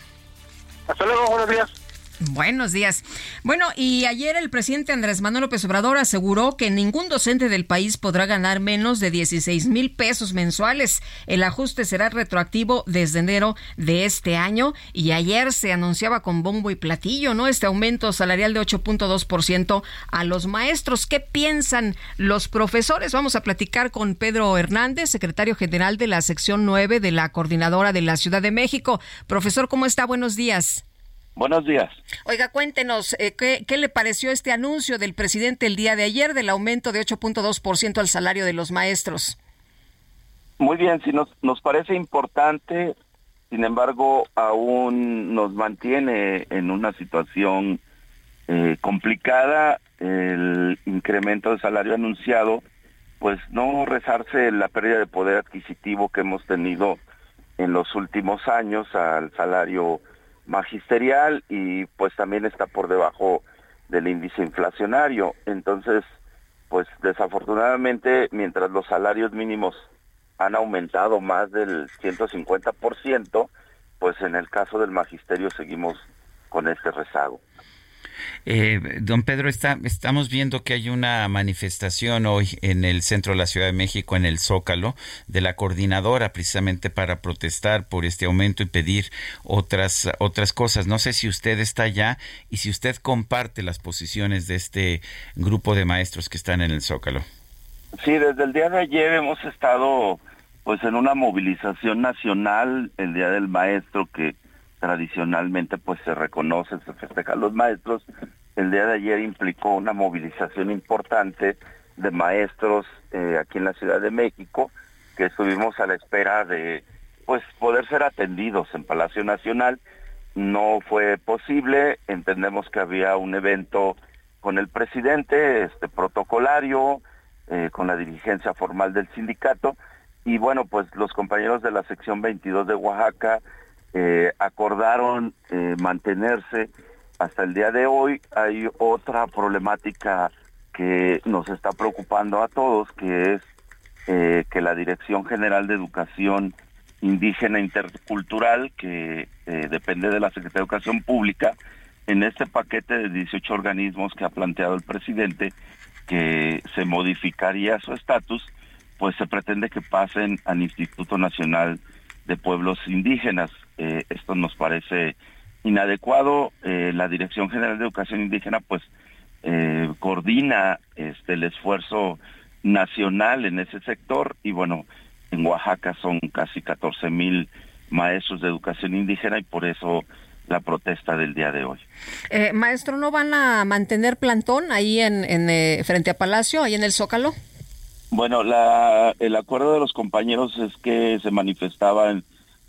Hasta luego, buenos días.
Buenos días. Bueno, y ayer el presidente Andrés Manuel López Obrador aseguró que ningún docente del país podrá ganar menos de 16 mil pesos mensuales. El ajuste será retroactivo desde enero de este año y ayer se anunciaba con bombo y platillo, ¿no? Este aumento salarial de 8.2% a los maestros. ¿Qué piensan los profesores? Vamos a platicar con Pedro Hernández, secretario general de la sección 9 de la Coordinadora de la Ciudad de México. Profesor, ¿cómo está? Buenos días.
Buenos días.
Oiga, cuéntenos, eh, ¿qué, ¿qué, le pareció este anuncio del presidente el día de ayer del aumento de 8.2% al salario de los maestros?
Muy bien, sí, nos, nos parece importante, sin embargo, aún nos mantiene en una situación eh, complicada el incremento de salario anunciado, pues no rezarse la pérdida de poder adquisitivo que hemos tenido en los últimos años al salario magisterial y pues también está por debajo del índice inflacionario. Entonces, pues desafortunadamente, mientras los salarios mínimos han aumentado más del 150%, pues en el caso del magisterio seguimos con este rezago.
Eh, don Pedro, está, estamos viendo que hay una manifestación hoy en el centro de la Ciudad de México, en el Zócalo, de la coordinadora precisamente para protestar por este aumento y pedir otras, otras cosas. No sé si usted está allá y si usted comparte las posiciones de este grupo de maestros que están en el Zócalo.
Sí, desde el día de ayer hemos estado pues en una movilización nacional, el Día del Maestro, que tradicionalmente pues se reconoce, se festeja a los maestros. El día de ayer implicó una movilización importante de maestros eh, aquí en la Ciudad de México, que estuvimos a la espera de pues poder ser atendidos en Palacio Nacional. No fue posible, entendemos que había un evento con el presidente, este protocolario, eh, con la dirigencia formal del sindicato, y bueno, pues los compañeros de la sección 22 de Oaxaca, eh, acordaron eh, mantenerse hasta el día de hoy. Hay otra problemática que nos está preocupando a todos, que es eh, que la Dirección General de Educación Indígena Intercultural, que depende de la Secretaría de Educación Pública, en este paquete de 18 organismos que ha planteado el presidente, que se modificaría su estatus, pues se pretende que pasen al Instituto Nacional de Pueblos Indígenas. Eh, esto nos parece inadecuado. Eh, la Dirección General de Educación Indígena, pues, eh, coordina este el esfuerzo nacional en ese sector y bueno, en Oaxaca son casi 14 mil maestros de educación indígena y por eso la protesta del día de hoy.
maestro, ¿no van a mantener plantón ahí en, en frente a Palacio, ahí en el Zócalo?
Bueno, la, el acuerdo de los compañeros es que se manifestaban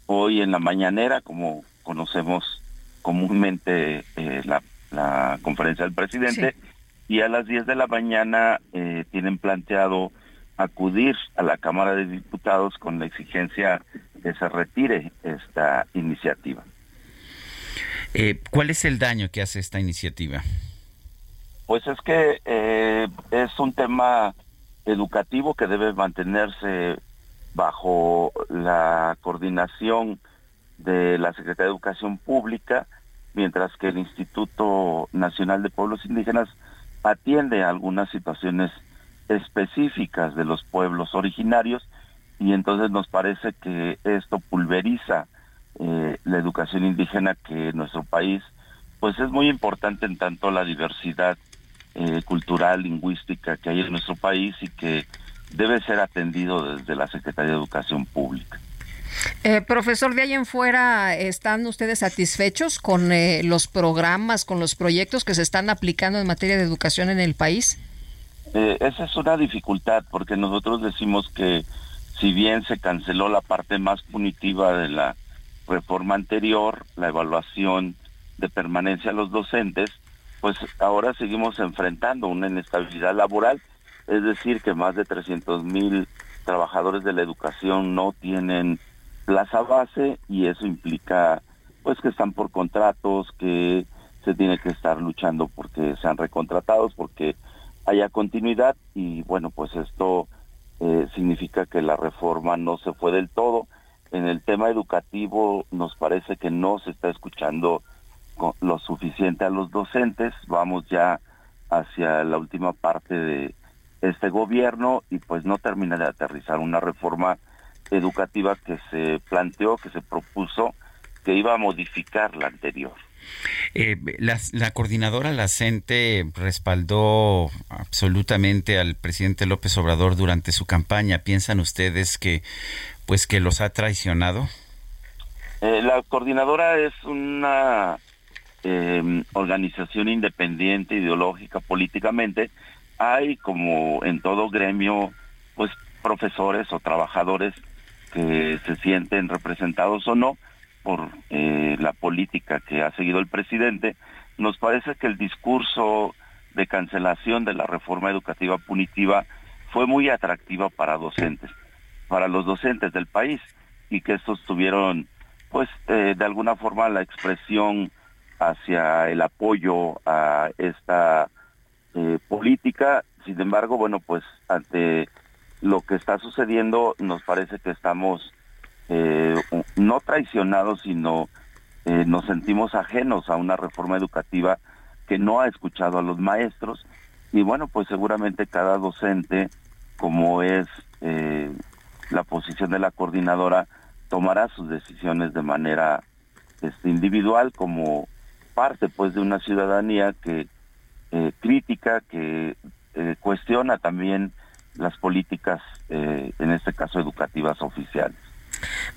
hoy en la mañanera, como conocemos comúnmente eh, la, conferencia del presidente, y a las 10 de la mañana eh, tienen planteado acudir a la Cámara de Diputados con la exigencia que se retire esta iniciativa.
Eh, ¿Cuál es el daño que hace esta iniciativa?
Pues es que es un tema educativo que debe mantenerse bajo la coordinación de la Secretaría de Educación Pública, mientras que el Instituto Nacional de Pueblos Indígenas atiende a algunas situaciones específicas de los pueblos originarios y entonces nos parece que esto pulveriza eh, la educación indígena que en nuestro país pues es muy importante en tanto la diversidad eh, cultural, lingüística que hay en nuestro país y que debe ser atendido desde la Secretaría de Educación Pública.
Eh, profesor, de ahí en fuera, ¿están ustedes satisfechos con eh, los programas, con los proyectos que se están aplicando en materia de educación en el país?
esa es una dificultad porque nosotros decimos que si bien se canceló la parte más punitiva de la reforma anterior, la evaluación de permanencia a los docentes, pues ahora seguimos enfrentando una inestabilidad laboral, es decir, que más de 300 mil trabajadores de la educación no tienen plaza base y eso implica pues que están por contratos, que se tiene que estar luchando porque sean recontratados, porque haya continuidad y bueno, pues esto eh, significa que la reforma no se fue del todo. En el tema educativo nos parece que no se está escuchando lo suficiente a los docentes. Vamos ya hacia la última parte de este gobierno y pues no termina de aterrizar una reforma educativa que se planteó, que se propuso, que iba a modificar la anterior.
Eh, la, la, coordinadora La CENTE respaldó absolutamente al presidente López Obrador durante su campaña. ¿Piensan ustedes que pues que los ha traicionado?
Eh, la coordinadora es una eh, organización independiente, ideológica, políticamente, hay como en todo gremio, pues profesores o trabajadores que se sienten representados o no por eh, la política que ha seguido el presidente. Nos parece que el discurso de cancelación de la reforma educativa punitiva fue muy atractiva para docentes, para los docentes del país, y que estos tuvieron, pues, eh, de alguna forma la expresión hacia el apoyo a esta eh, política. Sin embargo, bueno, pues ante lo que está sucediendo, nos parece que estamos eh, no traicionados, sino eh, nos sentimos ajenos a una reforma educativa que no ha escuchado a los maestros. Y bueno, pues seguramente cada docente, como es la posición de la coordinadora, tomará sus decisiones de manera este, individual, como parte pues de una ciudadanía que eh, crítica, que eh, cuestiona también las políticas, eh, en este caso educativas oficiales.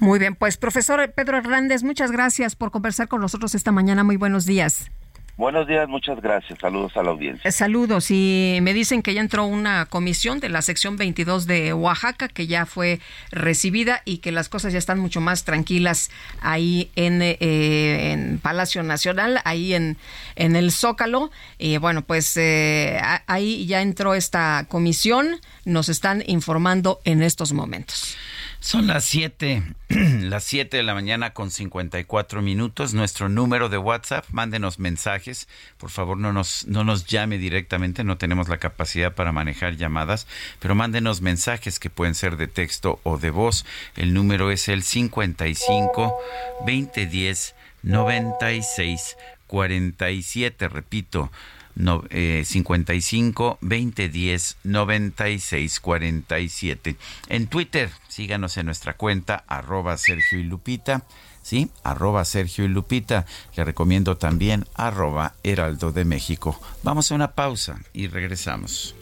Muy bien, pues profesor Pedro Hernández, muchas gracias por conversar con nosotros esta mañana. Muy buenos días.
Buenos días, muchas gracias. Saludos a la audiencia.
Eh, saludos. Y me dicen que ya entró una comisión de la sección 22 de Oaxaca que ya fue recibida y que las cosas ya están mucho más tranquilas ahí en, eh, Palacio Nacional, ahí en, en el Zócalo. Y bueno, pues eh, ahí ya entró esta comisión. Nos están informando en estos momentos.
Son las 7, las 7 de la mañana con 54 minutos. Nuestro número de WhatsApp, mándenos mensajes. Por favor, no nos, no nos llame directamente, no tenemos la capacidad para manejar llamadas, pero mándenos mensajes que pueden ser de texto o de voz. El número es el 55 2010 96 47. Repito, no, eh, 55 20 10 96 47. En Twitter, síganos en nuestra cuenta arroba Sergio y Lupita. ¿sí? Arroba Sergio y Lupita. Le recomiendo también arroba Heraldo de México. Vamos a una pausa y regresamos.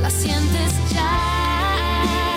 La sientes ya,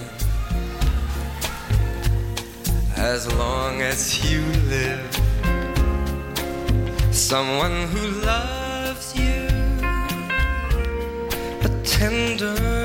as long as you live. Someone who loves you, a tender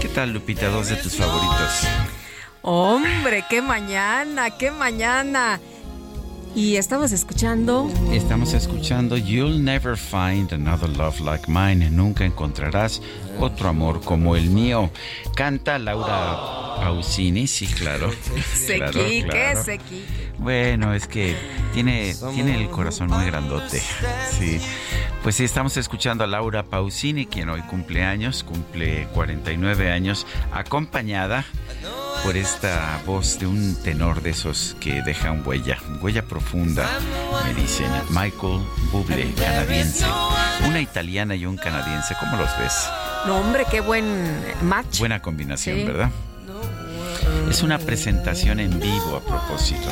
¿Qué tal, Lupita? Dos de tus favoritos.
Hombre, qué mañana, qué mañana. Y estamos escuchando.
Estamos escuchando You'll Never Find Another Love Like Mine. Nunca encontrarás otro amor como el mío. Canta Laura Pausini, sí, claro. Claro,
Sequique,
claro. Bueno, es que tiene, tiene el corazón muy grandote. Sí. Pues sí, estamos escuchando a Laura Pausini, quien hoy cumple años, cumple 49 años, acompañada por esta voz de un tenor de esos que dejan huella, huella profunda, me dicen Michael Bublé, canadiense. Una italiana y un canadiense, ¿cómo los ves?
No, hombre, qué buen match.
Buena combinación,
Sí.
¿verdad? Es una presentación en vivo a propósito.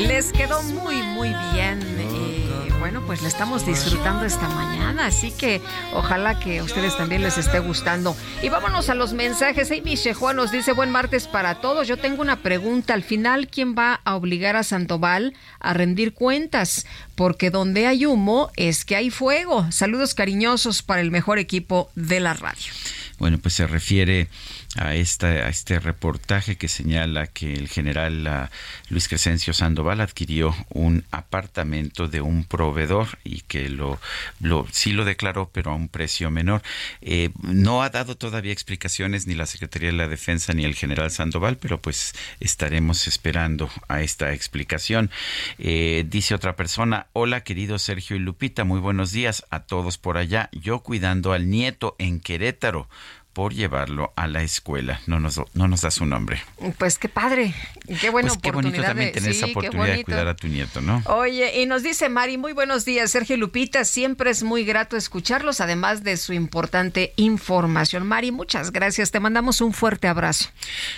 Les quedó muy, muy bien. Y bueno, pues le estamos disfrutando esta mañana. Así que ojalá que a ustedes también les esté gustando. Y vámonos a los mensajes. Amy Shehua nos dice: Buen martes para todos. Yo tengo una pregunta. Al final, ¿quién va a obligar a Sandoval a rendir cuentas? Porque donde hay humo es que hay fuego. Saludos cariñosos para el mejor equipo de la radio.
Bueno, pues se refiere a, esta, a este reportaje que señala que el general uh, Luis Crescencio Sandoval adquirió un apartamento de un proveedor y que lo, lo sí lo declaró, pero a un precio menor. Eh, no ha dado todavía explicaciones ni la Secretaría de la Defensa ni el general Sandoval, pero pues estaremos esperando a esta explicación. Eh, dice otra persona, hola querido Sergio y Lupita, muy buenos días a todos por allá. Yo cuidando al nieto en Querétaro por llevarlo a la escuela. No nos, no nos da su nombre.
Pues qué padre, qué buena
pues qué bonito también tener
sí,
esa oportunidad de cuidar a tu nieto, ¿no?
Oye, y nos dice Mari, muy buenos días, Sergio Lupita, siempre es muy grato escucharlos, además de su importante información. Mari, muchas gracias, te mandamos un fuerte abrazo.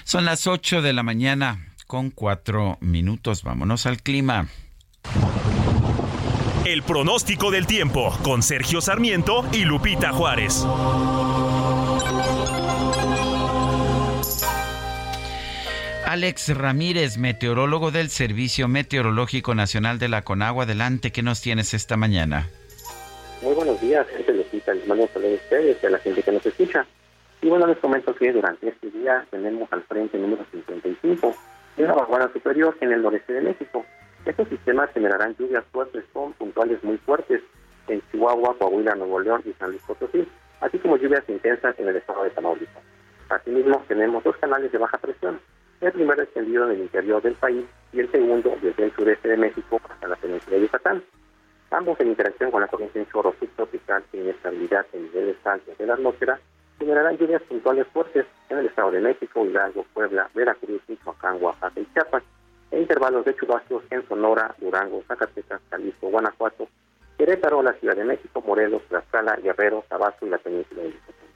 Son las 8 de la mañana con cuatro minutos, vámonos al clima.
El pronóstico del tiempo con Sergio Sarmiento y Lupita Juárez.
Alex Ramírez, meteorólogo del Servicio Meteorológico Nacional de la Conagua. Adelante, ¿qué nos tienes esta mañana?
Muy buenos días, gente Lupita. Les mando saludos a ustedes y a la gente que nos escucha. Y bueno, les comento que durante este día tenemos al frente número 55 y una vaguada superior en el noreste de México. Estos sistemas generarán lluvias fuertes con puntuales muy fuertes en Chihuahua, Coahuila, Nuevo León y San Luis Potosí, así como lluvias intensas en el estado de Tamaulipas. Asimismo, tenemos dos canales de baja presión, el primero extendido en el interior del país y el segundo desde el sureste de México hasta la península de Yucatán. Ambos en interacción con la corriente en chorro subtropical e inestabilidad en niveles altos de la atmósfera generarán lluvias puntuales fuertes en el estado de México, Hidalgo, Puebla, Veracruz, Michoacán, Oaxaca y Chiapas, e intervalos de chubascos en Sonora, Durango, Zacatecas, Jalisco, Guanajuato, Querétaro, la Ciudad de México, Morelos, Tlaxcala, Guerrero, Tabasco y la península de Yucatán.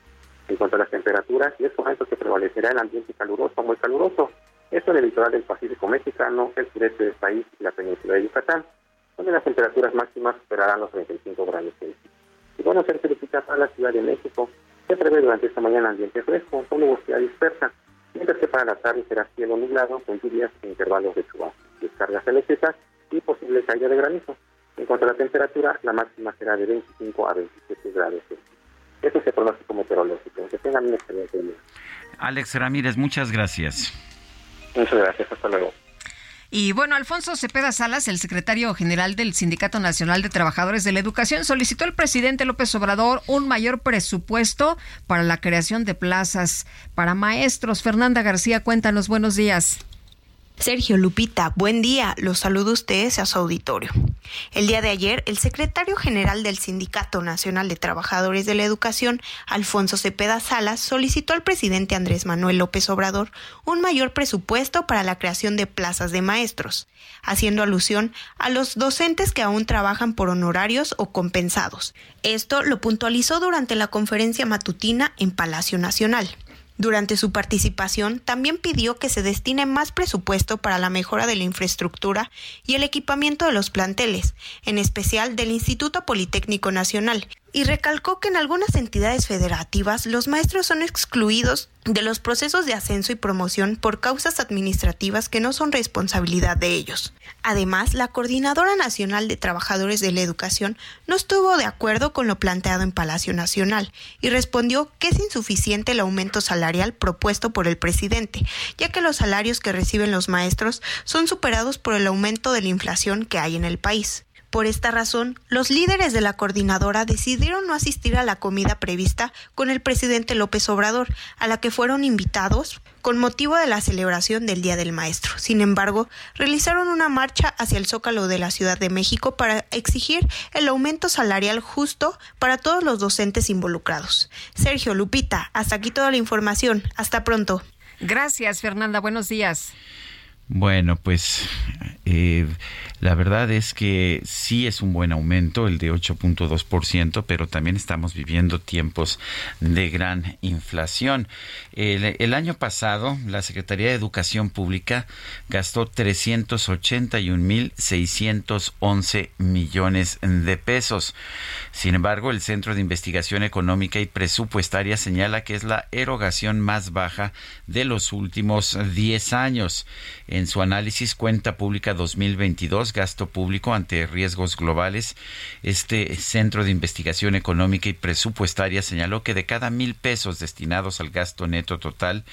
En cuanto a las temperaturas, y es momento que prevalecerá el ambiente caluroso, muy caluroso, esto en el litoral del Pacífico mexicano, el sureste del país y la península de Yucatán, donde las temperaturas máximas superarán los 35 grados Celsius. Y bueno, ser certificada para la Ciudad de México, se prevé durante esta mañana ambiente fresco, con nubosidad dispersa, mientras que para la tarde será cielo nublado con lluvias e intervalos de chubascos, descargas eléctricas y posible caída de granizo. En cuanto a la temperatura, la máxima será de 25 a 27 grados Celsius. Ese es el pronóstico meteorológico. Que tengan un excelente día.
Alex Ramírez, muchas gracias.
Muchas gracias. Hasta luego.
Y bueno, Alfonso Cepeda Salas, el secretario general del Sindicato Nacional de Trabajadores de la Educación, solicitó al presidente López Obrador un mayor presupuesto para la creación de plazas para maestros. Fernanda García, cuéntanos, buenos días.
Sergio Lupita, buen día. Los saludo a ustedes a su auditorio. El día de ayer, el secretario general del Sindicato Nacional de Trabajadores de la Educación, Alfonso Cepeda Salas, solicitó al presidente Andrés Manuel López Obrador un mayor presupuesto para la creación de plazas de maestros, haciendo alusión a los docentes que aún trabajan por honorarios o compensados. Esto lo puntualizó durante la conferencia matutina en Palacio Nacional. Durante su participación, también pidió que se destine más presupuesto para la mejora de la infraestructura y el equipamiento de los planteles, en especial del Instituto Politécnico Nacional, y recalcó que en algunas entidades federativas los maestros son excluidos de los procesos de ascenso y promoción por causas administrativas que no son responsabilidad de ellos. Además, la Coordinadora Nacional de Trabajadores de la Educación no estuvo de acuerdo con lo planteado en Palacio Nacional y respondió que es insuficiente el aumento salarial propuesto por el presidente, ya que los salarios que reciben los maestros son superados por el aumento de la inflación que hay en el país. Por esta razón, los líderes de la coordinadora decidieron no asistir a la comida prevista con el presidente López Obrador, a la que fueron invitados con motivo de la celebración del Día del Maestro. Sin embargo, realizaron una marcha hacia el Zócalo de la Ciudad de México para exigir el aumento salarial justo para todos los docentes involucrados. Sergio Lupita, hasta aquí toda la información. Hasta pronto.
Gracias, Fernanda. Buenos días.
Bueno, pues eh, la verdad es que sí es un buen aumento, el de 8.2%, pero también estamos viviendo tiempos de gran inflación. El, año pasado, la Secretaría de Educación Pública gastó 381.611 millones de pesos. Sin embargo, el Centro de Investigación Económica y Presupuestaria señala que es la erogación más baja de los últimos 10 años. En su análisis Cuenta Pública 2022, Gasto Público ante Riesgos Globales, este Centro de Investigación Económica y Presupuestaria señaló que de cada mil pesos destinados al gasto neto total,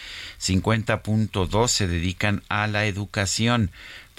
50.2 se dedican a la educación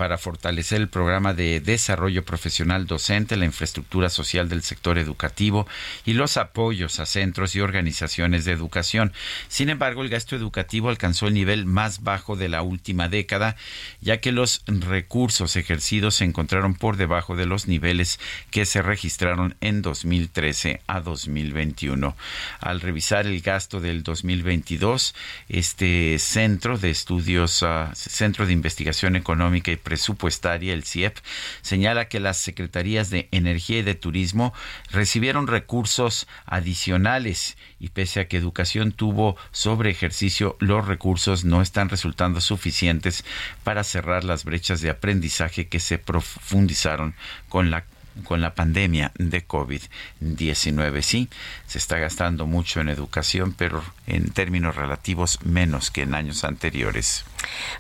para fortalecer el programa de desarrollo profesional docente, la infraestructura social del sector educativo y los apoyos a centros y organizaciones de educación. Sin embargo, el gasto educativo alcanzó el nivel más bajo de la última década, ya que los recursos ejercidos se encontraron por debajo de los niveles que se registraron en 2013 a 2021. Al revisar el gasto del 2022, este centro de estudios, uh, centro de investigación económica y presupuestaria, el CIEP, señala que las secretarías de Energía y de Turismo recibieron recursos adicionales y pese a que Educación tuvo sobre ejercicio, los recursos no están resultando suficientes para cerrar las brechas de aprendizaje que se profundizaron con la con la pandemia de COVID-19. Sí, se está gastando mucho en educación, pero en términos relativos menos que en años anteriores.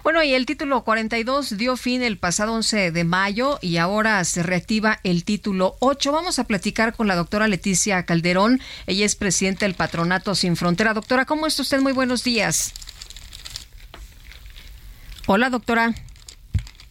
Bueno, y el título 42 dio fin el pasado 11 de mayo y ahora se reactiva el título 8. Vamos a platicar con la doctora Leticia Calderón. Ella es presidenta del Patronato Sin Frontera. Doctora, ¿cómo está usted? Muy buenos días. Hola, doctora.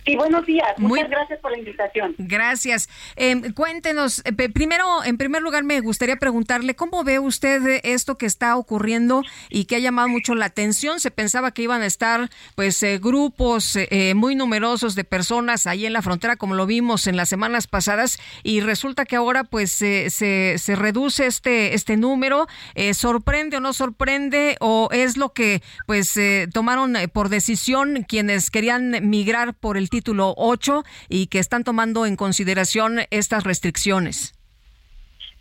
Sí, buenos días. Muchas gracias por la invitación.
Gracias. Eh, cuéntenos, eh, primero, en primer lugar, me gustaría preguntarle cómo ve usted esto que está ocurriendo y que ha llamado mucho la atención. Se pensaba que iban a estar, pues, eh, grupos eh, muy numerosos de personas ahí en la frontera, como lo vimos en las semanas pasadas, y resulta que ahora, pues, se, se reduce este este número. ¿Sorprende o no sorprende o es lo que, pues, tomaron por decisión quienes querían migrar por el título 8 y que están tomando en consideración estas restricciones.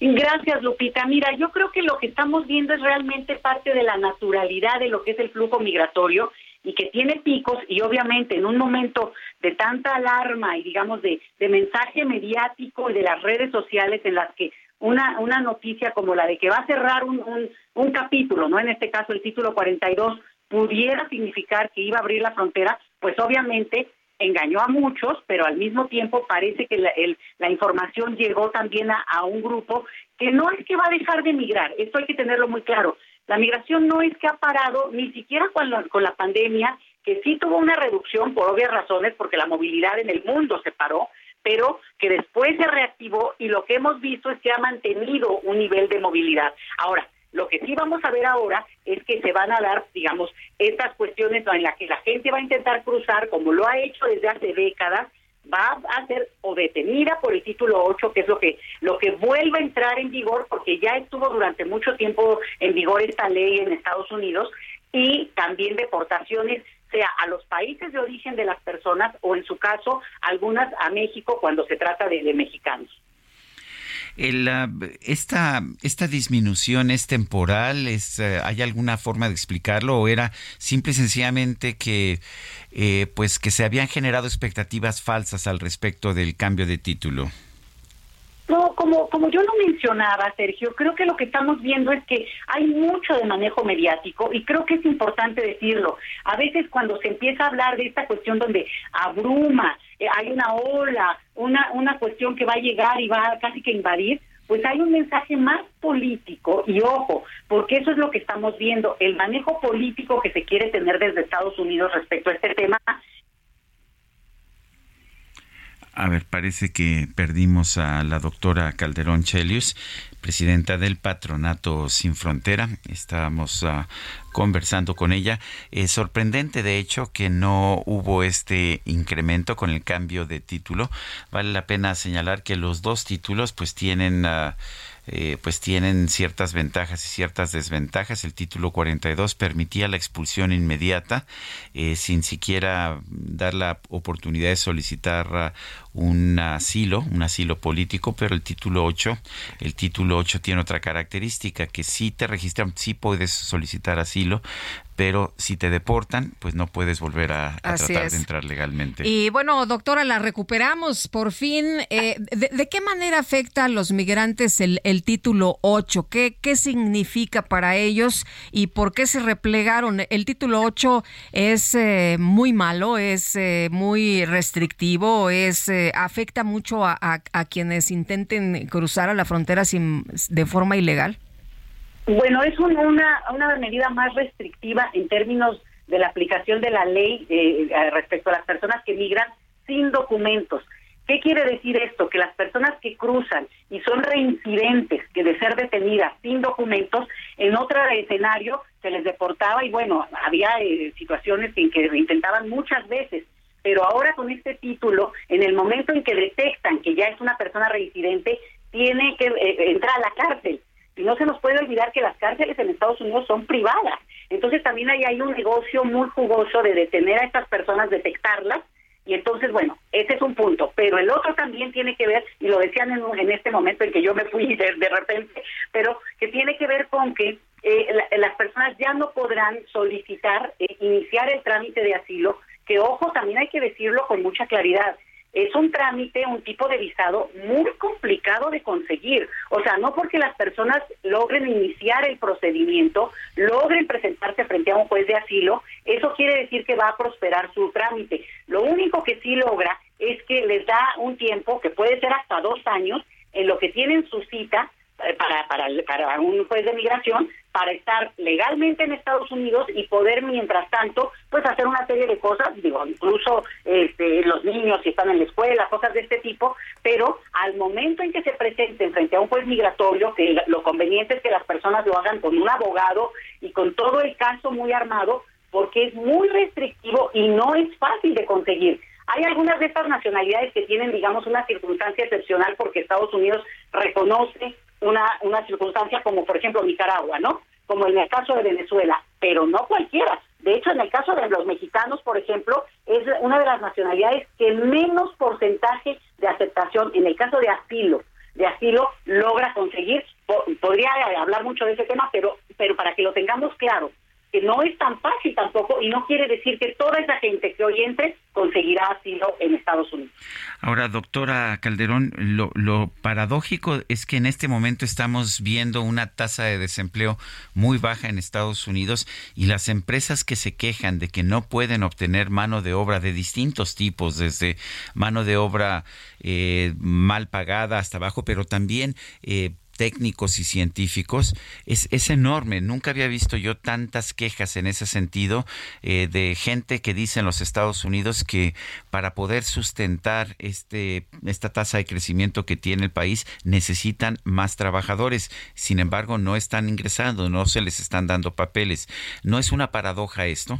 Gracias, Lupita. Mira, yo creo que lo que estamos viendo es realmente parte de la naturalidad de lo que es el flujo migratorio y que tiene picos y obviamente en un momento de tanta alarma y digamos de, de mensaje mediático y de las redes sociales en las que una, una noticia como la de que va a cerrar un, un, un capítulo, ¿no? En este caso el título 42 pudiera significar que iba a abrir la frontera, pues obviamente engañó a muchos, pero al mismo tiempo parece que la, el, la información llegó también a, un grupo que no es que va a dejar de migrar, esto hay que tenerlo muy claro. La migración no es que ha parado, ni siquiera con la, con la pandemia, que sí tuvo una reducción por obvias razones, porque la movilidad en el mundo se paró, pero que después se reactivó y lo que hemos visto es que ha mantenido un nivel de movilidad. Ahora, lo que sí vamos a ver ahora es que se van a dar, digamos, estas cuestiones en las que la gente va a intentar cruzar, como lo ha hecho desde hace décadas, va a ser o detenida por el título 8, que es lo que lo que vuelve a entrar en vigor porque ya estuvo durante mucho tiempo en vigor esta ley en Estados Unidos y también deportaciones sea a los países de origen de las personas o en su caso algunas a México cuando se trata de, de mexicanos.
El, esta, esta disminución es temporal, es, uh, ¿hay alguna forma de explicarlo o era simple y sencillamente que, eh, pues que se habían generado expectativas falsas al respecto del cambio de título?
No, como, como yo lo mencionaba, Sergio, creo que lo que estamos viendo es que hay mucho de manejo mediático y creo que es importante decirlo. A veces cuando se empieza a hablar de esta cuestión donde abruma, eh, hay una ola, una, una cuestión que va a llegar y va casi que invadir, pues hay un mensaje más político y ojo, porque eso es lo que estamos viendo, el manejo político que se quiere tener desde Estados Unidos respecto a este tema.
A ver, parece que perdimos a la doctora Calderón Chelius, presidenta del Patronato Sin Frontera. Estábamos uh, conversando con ella. Es sorprendente, de hecho, que no hubo este incremento con el cambio de título. Vale la pena señalar que los dos títulos pues tienen... Uh, eh, pues tienen ciertas ventajas y ciertas desventajas. El título 42 permitía la expulsión inmediata eh, sin siquiera dar la oportunidad de solicitar uh, un asilo, un asilo político, pero el título 8, el título 8 tiene otra característica que si te registran, sí puedes solicitar asilo, pero si te deportan, pues no puedes volver a, tratar
es.
de entrar legalmente.
Y bueno, doctora, la recuperamos por fin. Eh, de, de qué manera afecta a los migrantes el, el título 8? ¿Qué, ¿Qué significa para ellos y por qué se replegaron? El título 8 es eh, muy malo, es eh, muy restrictivo, es eh, afecta mucho a, a- a quienes intenten cruzar a la frontera sin, de forma ilegal.
Bueno, es un- una, una medida más restrictiva en términos de la aplicación de la ley eh, respecto a las personas que migran sin documentos. ¿Qué quiere decir esto? Que las personas que cruzan y son reincidentes, que de ser detenidas sin documentos, en otro escenario se les deportaba y bueno, había eh, situaciones en que intentaban muchas veces, pero ahora con este título, en el momento en que detectan que ya es una persona reincidente, tiene que eh, entrar a la cárcel. Y no se nos puede olvidar que las cárceles en Estados Unidos son privadas. Entonces también ahí hay un negocio muy jugoso de detener a estas personas, detectarlas. Y entonces, bueno, ese es un punto. Pero el otro también tiene que ver, y lo decían en, en este momento en que yo me fui de, de repente, pero que tiene que ver con que eh, la- las personas ya no podrán solicitar, eh, iniciar el trámite de asilo, que ojo, también hay que decirlo con mucha claridad. Es un trámite, un tipo de visado muy complicado de conseguir. O sea, no porque las personas logren iniciar el procedimiento, logren presentarse frente a un juez de asilo, eso quiere decir que va a prosperar su trámite. Lo único que sí logra es que les da un tiempo, que puede ser hasta dos años, en lo que tienen su cita para, para, para un juez de migración para estar legalmente en Estados Unidos y poder mientras tanto pues hacer una serie de cosas digo incluso este, los niños si están en la escuela cosas de este tipo pero al momento en que se presenten frente a un juez migratorio que lo conveniente es que las personas lo hagan con un abogado y con todo el caso muy armado porque es muy restrictivo y no es fácil de conseguir hay algunas de estas nacionalidades que tienen, digamos, una circunstancia excepcional porque Estados Unidos reconoce una, una circunstancia como, por ejemplo, Nicaragua, ¿no? Como en el caso de Venezuela, pero no cualquiera. De hecho, en el caso de los mexicanos, por ejemplo, es una de las nacionalidades que menos porcentaje de aceptación, en el caso de asilo, de asilo logra conseguir. Po- podría hablar mucho de ese tema, pero, pero para que lo tengamos claro, que no es tan fácil tampoco y no quiere decir que toda esa gente que hoy entre conseguirá asilo en Estados Unidos.
Ahora, doctora Calderón, lo, paradójico es que en este momento estamos viendo una tasa de desempleo muy baja en Estados Unidos y las empresas que se quejan de que no pueden obtener mano de obra de distintos tipos, desde mano de obra eh, mal pagada hasta abajo, pero también eh, técnicos y científicos es, es enorme. Nunca había visto yo tantas quejas en ese sentido eh, de gente que dice en los Estados Unidos que para poder sustentar este esta tasa de crecimiento que tiene el país necesitan más trabajadores. Sin embargo, no están ingresando, no se les están dando papeles. ¿No es una paradoja esto?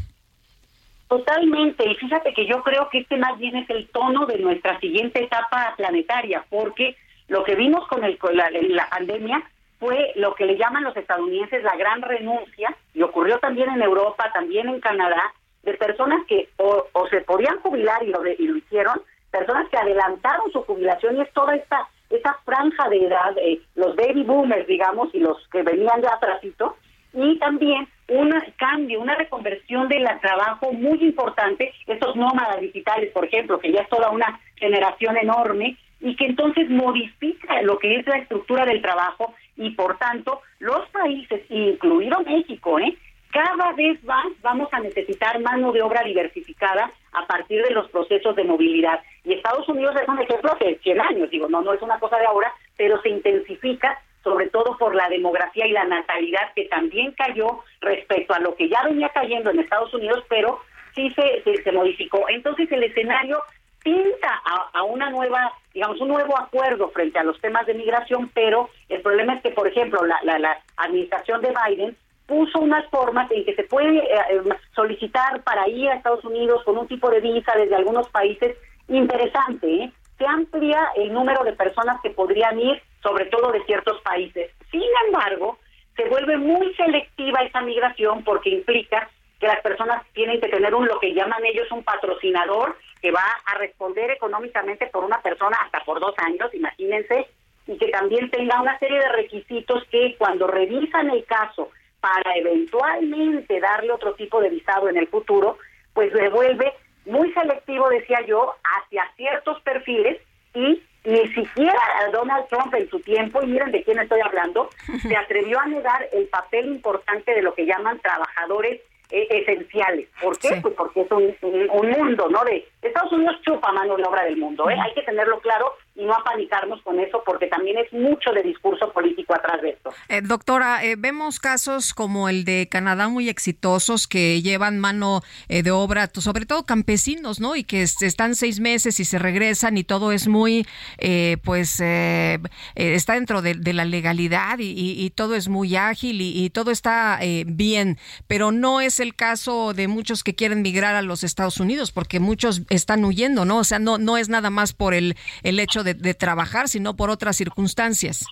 Totalmente, y fíjate que yo creo que este más bien es el tono de nuestra siguiente etapa planetaria, porque lo que vimos con, el, con la, pandemia fue lo que le llaman los estadounidenses la gran renuncia, y ocurrió también en Europa, también en Canadá, de personas que o, se podían jubilar y lo, y lo hicieron, personas que adelantaron su jubilación y es toda esta esta franja de edad, eh, los baby boomers, digamos, y los que venían de atrásito, y también un cambio, una reconversión del trabajo muy importante, estos nómadas digitales, por ejemplo, que ya es toda una generación enorme, y que entonces modifica lo que es la estructura del trabajo, y por tanto, los países, incluido México, ¿eh? cada vez más vamos a necesitar mano de obra diversificada a partir de los procesos de movilidad. Y Estados Unidos es un ejemplo hace 100 años, digo, no, no es una cosa de ahora, pero se intensifica sobre todo por la demografía y la natalidad que también cayó respecto a lo que ya venía cayendo en Estados Unidos, pero sí se, se, se modificó. Entonces el escenario pinta a, a, una nueva, digamos, un nuevo acuerdo frente a los temas de migración, pero el problema es que, por ejemplo, la, la, la administración de Biden puso unas formas en que se puede eh, solicitar para ir a Estados Unidos con un tipo de visa desde algunos países interesante. ¿eh? Se amplía el número de personas que podrían ir, sobre todo de ciertos países. Sin embargo, se vuelve muy selectiva esa migración porque implica que las personas tienen que tener un lo que llaman ellos un patrocinador que va a responder económicamente por una persona hasta por dos años, imagínense, y que también tenga una serie de requisitos que cuando revisan el caso para eventualmente darle otro tipo de visado en el futuro, pues le vuelve muy selectivo, decía yo, hacia ciertos perfiles y ni siquiera Donald Trump en su tiempo, y miren de quién estoy hablando, se atrevió a negar el papel importante de lo que llaman trabajadores esenciales. ¿Por qué? Pues porque es un, un- un mundo, ¿no? De Estados Unidos chupa mano de obra del mundo, ¿eh? Hay que tenerlo claro y no apanicarnos con eso porque también es mucho de discurso político atrás de esto.
Eh, doctora, eh, vemos casos como el de Canadá muy exitosos que llevan mano eh, de obra, sobre todo campesinos, ¿no? Y que est- están seis meses y se regresan y todo es muy, eh, pues, eh, eh, está dentro de, la legalidad y, y- todo es muy ágil y, todo está bien, pero no es el caso de muchos que quieren migrar a los Estados Unidos porque muchos están huyendo, ¿no? O sea, no, no es nada más por el, el hecho de, de trabajar, sino por otras circunstancias.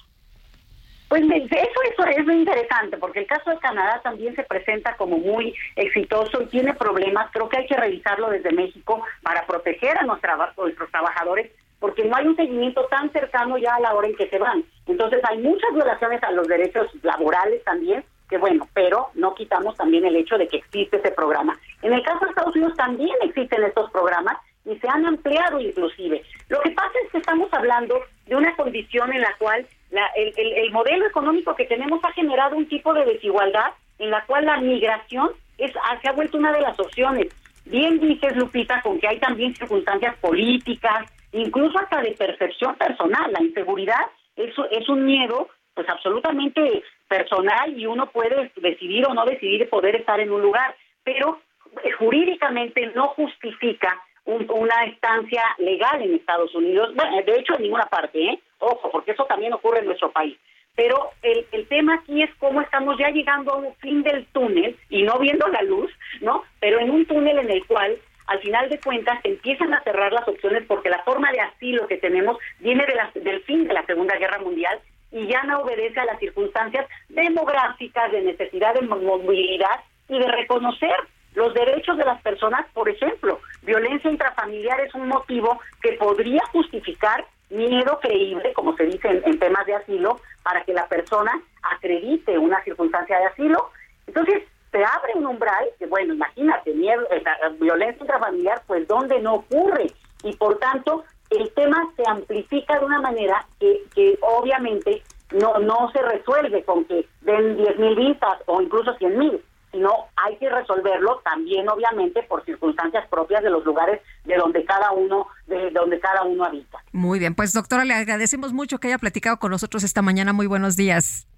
Pues eso, eso es muy interesante, porque el caso de Canadá también se presenta como muy exitoso y tiene problemas. Creo que hay que revisarlo desde México para proteger a nuestra- nuestros trabajadores, porque no hay un seguimiento tan cercano ya a la hora en que se van. Entonces hay muchas violaciones a los derechos laborales también, que bueno, pero no quitamos también el hecho de que existe ese programa. En el caso de Estados Unidos también existen estos programas y se han ampliado inclusive. Lo que pasa es que estamos hablando de una condición en la cual la- el, el- el modelo económico que tenemos ha generado un tipo de desigualdad en la cual la migración es, se ha vuelto una de las opciones. Bien dices, Lupita, con que hay también circunstancias políticas, incluso hasta de percepción personal. La inseguridad es, es un miedo pues absolutamente personal y uno puede decidir o no decidir poder estar en un lugar, pero eh, jurídicamente no justifica un- una estancia legal en Estados Unidos, bueno, de hecho en ninguna parte, ¿eh? Ojo, porque eso también ocurre en nuestro país. Pero el, el tema aquí es cómo estamos ya llegando a un fin del túnel y no viendo la luz, ¿no? Pero en un túnel en el cual, al final de cuentas, empiezan a cerrar las opciones porque la forma de asilo que tenemos viene de la- del fin de la Segunda Guerra Mundial y ya no obedece a las circunstancias demográficas, de necesidad de mo- movilidad y de reconocer los derechos de las personas, por ejemplo, violencia intrafamiliar es un motivo que podría justificar miedo creíble, como se dice en, temas de asilo, para que la persona acredite una circunstancia de asilo. Entonces, se abre un umbral que, bueno, imagínate, miedo, eh, violencia intrafamiliar, pues donde no ocurre. Y por tanto, el tema se amplifica de una manera que, que obviamente no, no se resuelve con que den 10 mil visas o incluso 100 mil, sino hay que resolverlo también obviamente por circunstancias propias de los lugares de donde cada uno de donde cada uno habita.
Muy bien, pues doctora, le agradecemos mucho que haya platicado con nosotros esta mañana. Muy buenos días.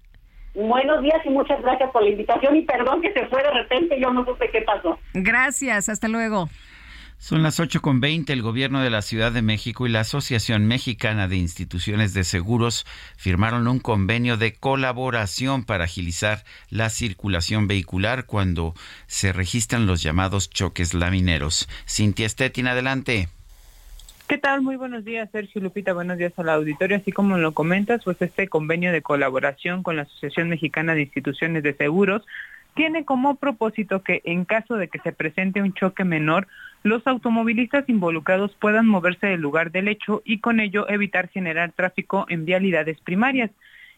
Buenos días y muchas gracias por la invitación y perdón que se fue de repente, yo no supe qué pasó.
Gracias, hasta luego.
Son las 8.20. El gobierno de la Ciudad de México y la Asociación Mexicana de Instituciones de Seguros firmaron un convenio de colaboración para agilizar la circulación vehicular cuando se registran los llamados choques lamineros. Cintia Stettin, adelante.
¿Qué tal? Muy buenos días, Sergio Lupita. Buenos días al auditorio. Así como lo comentas, pues este convenio de colaboración con la Asociación Mexicana de Instituciones de Seguros tiene como propósito que en caso de que se presente un choque menor, los automovilistas involucrados puedan moverse del lugar del hecho y con ello evitar generar tráfico en vialidades primarias.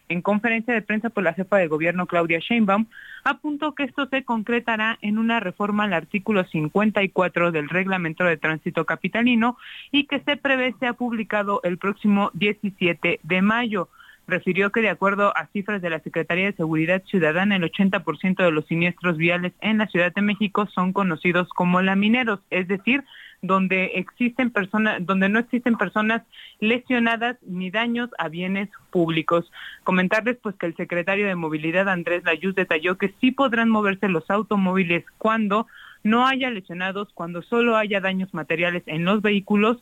En conferencia de prensa por la jefa de gobierno Claudia Sheinbaum, apuntó que esto se concretará en una reforma al artículo 54 del Reglamento de Tránsito Capitalino y que se prevé sea publicado el próximo 17 de mayo. Refirió que de acuerdo a cifras de la Secretaría de Seguridad Ciudadana, el 80% de los siniestros viales en la Ciudad de México son conocidos como lamineros, es decir, donde existen personas, donde no existen personas lesionadas ni daños a bienes públicos. Comentarles pues que el secretario de Movilidad Andrés Layuz detalló que sí podrán moverse los automóviles cuando no haya lesionados, cuando solo haya daños materiales en los vehículos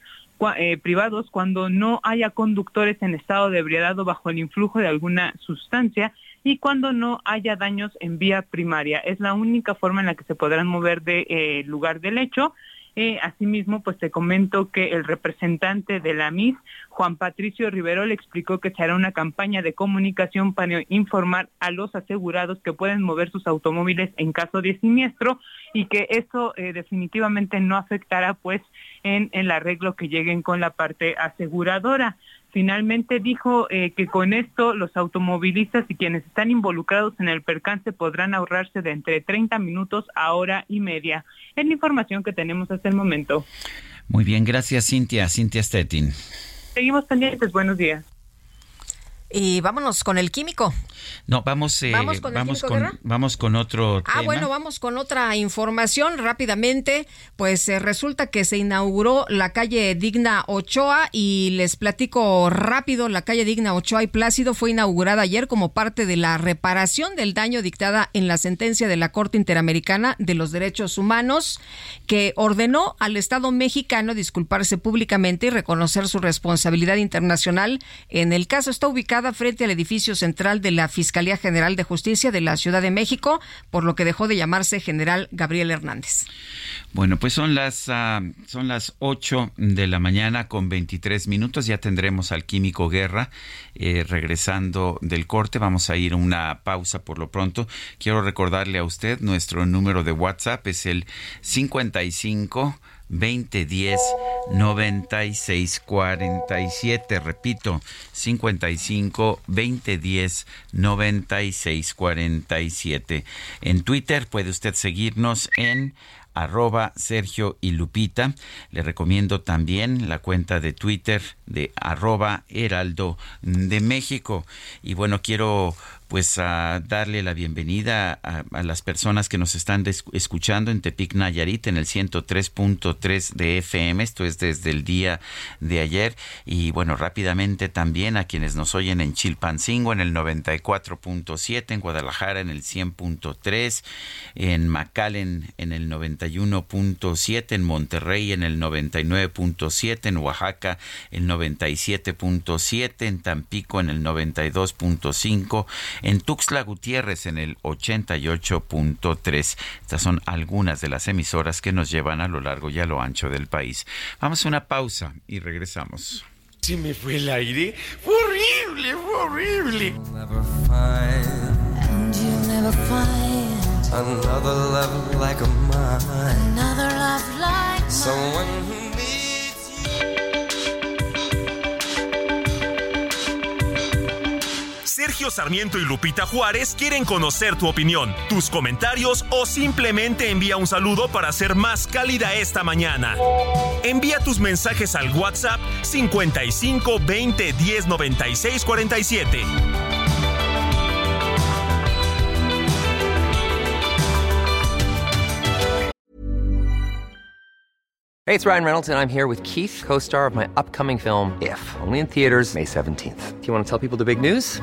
eh, privados, cuando no haya conductores en estado de ebriedad o bajo el influjo de alguna sustancia y cuando no haya daños en vía primaria. Es la única forma en la que se podrán mover de eh, lugar del hecho. Eh, asimismo, pues te comento que el representante de la MIS, Juan Patricio Rivero, le explicó que se hará una campaña de comunicación para informar a los asegurados que pueden mover sus automóviles en caso de siniestro y que eso eh, definitivamente no afectará pues en el arreglo que lleguen con la parte aseguradora. Finalmente dijo eh, que con esto los automovilistas y quienes están involucrados en el percance podrán ahorrarse de entre 30 minutos a hora y media. Es la información que tenemos hasta el momento.
Muy bien, gracias Cintia, Cintia Stettin.
Seguimos pendientes, buenos días.
Y vámonos con el químico.
No, vamos, eh,
¿Vamos con
vamos,
Químico
con,
Guerra?
vamos con otro
Ah,
tema.
bueno, vamos con otra información rápidamente. Pues eh, resulta que se inauguró la calle Digna Ochoa y les platico rápido, la calle Digna Ochoa y Plácido fue inaugurada ayer como parte de la reparación del daño dictada en la sentencia de la Corte Interamericana de los Derechos Humanos que ordenó al Estado mexicano disculparse públicamente y reconocer su responsabilidad internacional. En el caso está frente al edificio central de la Fiscalía General de Justicia de la Ciudad de México, por lo que dejó de llamarse General Gabriel Hernández.
Bueno, pues son las ah, son las 8 de la mañana con 23 minutos. Ya tendremos al Químico Guerra eh, regresando del corte. Vamos a ir a una pausa por lo pronto. Quiero recordarle a usted nuestro número de WhatsApp es el 55 2010 9647. Repito, 55 2010 9647. En Twitter puede usted seguirnos en arroba Sergio y Lupita. Le recomiendo también la cuenta de Twitter de arroba Heraldo de México. Y bueno, quiero pues a darle la bienvenida a, las personas que nos están escuchando en Tepic Nayarit en el 103.3 de FM, esto es desde el día de ayer. Y bueno, rápidamente también a quienes nos oyen en Chilpancingo en el 94.7, en Guadalajara en el 100.3, en McAllen en el 91.7, en Monterrey en el 99.7, en Oaxaca el 97.7, en Tampico en el 92.5, en Tuxtla Gutiérrez en el 88.3. Estas son algunas de las emisoras que nos llevan a lo largo y a lo ancho del país. Vamos a una pausa y regresamos.
Se me fue el aire. Fue horrible, fue horrible.
never find and you never find another love like mine another love like someone who
Sergio Sarmiento y Lupita Juárez quieren conocer tu opinión, tus comentarios o simplemente envía un saludo para ser más cálida esta mañana. Envía tus mensajes al WhatsApp 55 20 10 96 47.
Hey, it's Ryan Reynolds, and I'm here with Keith, co star of my upcoming film, If, only in theaters, May 17th. Do you want to tell people the big news?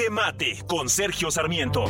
Jaque Mate con Sergio Sarmiento.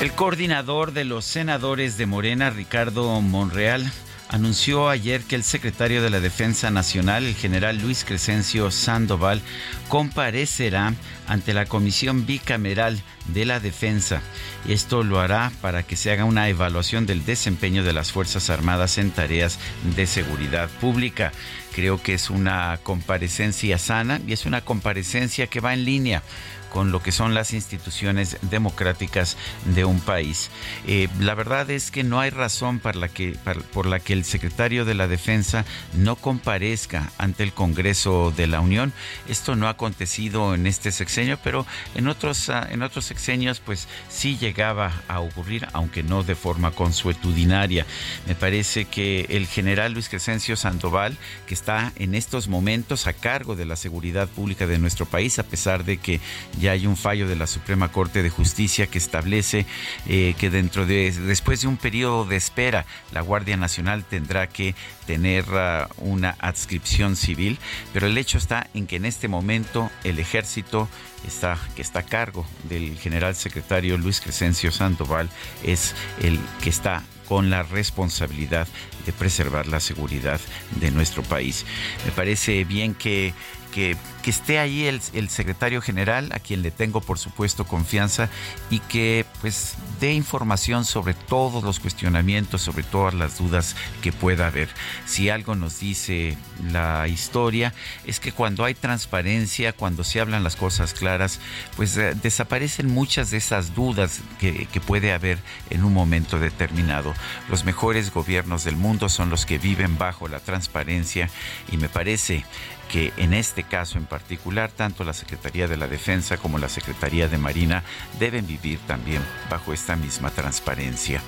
El coordinador de los senadores de Morena, Ricardo Monreal, anunció ayer que el secretario de la Defensa Nacional, el general Luis Crescencio Sandoval, comparecerá ante la Comisión Bicameral de la Defensa. Esto lo hará para que se haga una evaluación del desempeño de las Fuerzas Armadas en tareas de seguridad pública. Creo que es una comparecencia sana y es una comparecencia que va en línea con lo que son las instituciones democráticas de un país. Eh, la verdad es que no hay razón para la que, por la que el secretario de la Defensa no comparezca ante el Congreso de la Unión. Esto no ha acontecido en este sexenio, pero en otros, ah, en otros sexenios pues sí llegaba a ocurrir, aunque no de forma consuetudinaria. Me parece que el general Luis Crescencio Sandoval, que está en estos momentos a cargo de la seguridad pública de nuestro país, a pesar de que ya hay un fallo de la Suprema Corte de Justicia que establece eh, que dentro de después de un periodo de espera la Guardia Nacional tendrá que tener uh, una adscripción civil, pero el hecho está en que en este momento el ejército está, que está a cargo del general secretario Luis Crescencio Sandoval es el que está con la responsabilidad de preservar la seguridad de nuestro país. Me parece bien que que, esté ahí el, secretario general, a quien le tengo por supuesto confianza, y que pues dé información sobre todos los cuestionamientos, sobre todas las dudas que pueda haber. Si algo nos dice la historia, es que cuando hay transparencia, cuando se hablan las cosas claras, pues eh, desaparecen muchas de esas dudas que, que puede haber en un momento determinado. Los mejores gobiernos del mundo son los que viven bajo la transparencia y me parece que en este caso en particular, tanto la Secretaría de la Defensa como la Secretaría de Marina deben vivir también bajo esta misma transparencia.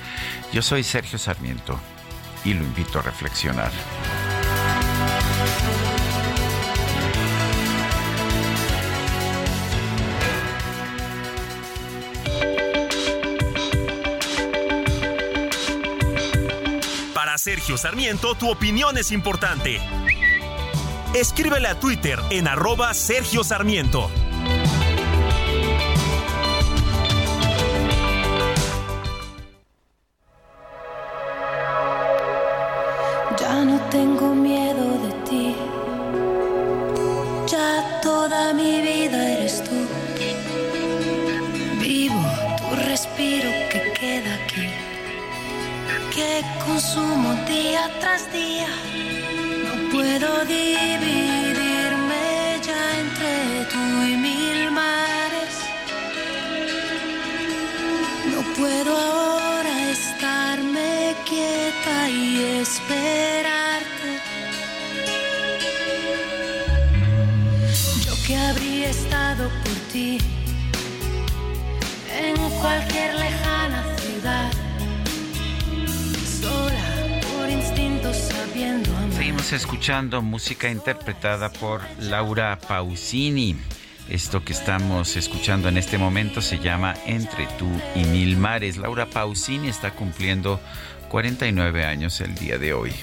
Yo soy Sergio Sarmiento y lo invito a reflexionar.
Para Sergio Sarmiento, tu opinión es importante Escríbele a Twitter en arroba Sergio Sarmiento.
Ya no tengo miedo de ti. Ya toda mi vida eres tú. Vivo tu respiro que queda aquí. Que consumo día tras día puedo dividirme ya entre tú y mil mares. No puedo ahora estarme quieta y esperarte. Yo que habría estado por ti en cualquier lejana ciudad,
Seguimos escuchando música interpretada por Laura Pausini. Esto que estamos escuchando en este momento se llama Entre tú y mil mares. Laura Pausini está cumpliendo 49 años el día de hoy.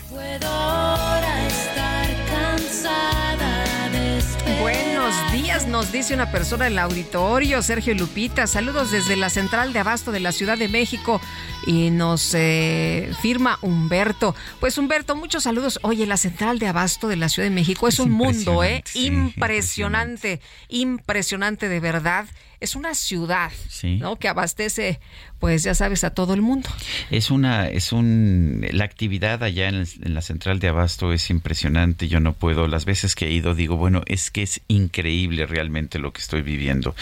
Días, nos dice una persona en el auditorio, Sergio Lupita. Saludos desde la central de Abasto de la Ciudad de México y nos eh, firma Humberto. Pues Humberto, muchos saludos. Oye, la central de Abasto de la Ciudad de México es, un mundo, ¿eh? impresionante, impresionante de verdad es una ciudad, ¿no? Que abastece, pues ya sabes, a todo el mundo.
Es una, es un, la actividad allá en, la central de abasto es impresionante. Yo no puedo, las veces que he ido digo, bueno, es que es increíble realmente lo que estoy viviendo.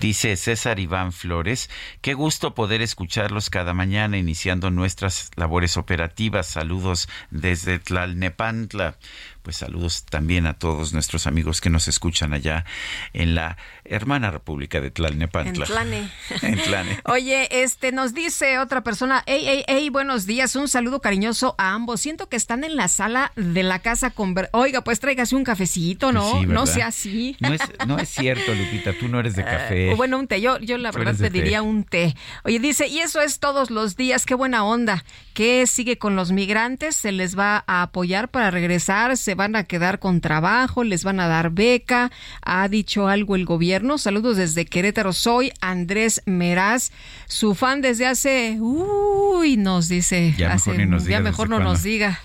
Dice César Iván Flores, qué gusto poder escucharlos cada mañana iniciando nuestras labores operativas. Saludos desde Tlalnepantla pues saludos también a todos nuestros amigos que nos escuchan allá en la hermana República de Tlalnepantla.
En Tlane.
en Tlane.
Oye, este nos dice otra persona, hey, hey, hey, buenos días, un saludo cariñoso a ambos. Siento que están en la sala de la casa con... Oiga, pues tráigase un cafecito, ¿no?
Pues
no sea así.
No es, no es cierto, Lupita, tú no eres de eh, café.
bueno, un té, yo, yo la verdad pediría un té. Oye, dice, y eso es todos los días, qué buena onda. ¿Qué sigue con los migrantes? ¿Se les va a apoyar para regresar? ¿Se van a quedar con trabajo? ¿Les van a dar beca? ¿Ha dicho algo el gobierno? Saludos desde Querétaro. Soy Andrés Meraz, su fan desde hace... Uy, nos dice...
Ya
mejor,
nos
ya mejor no nos diga.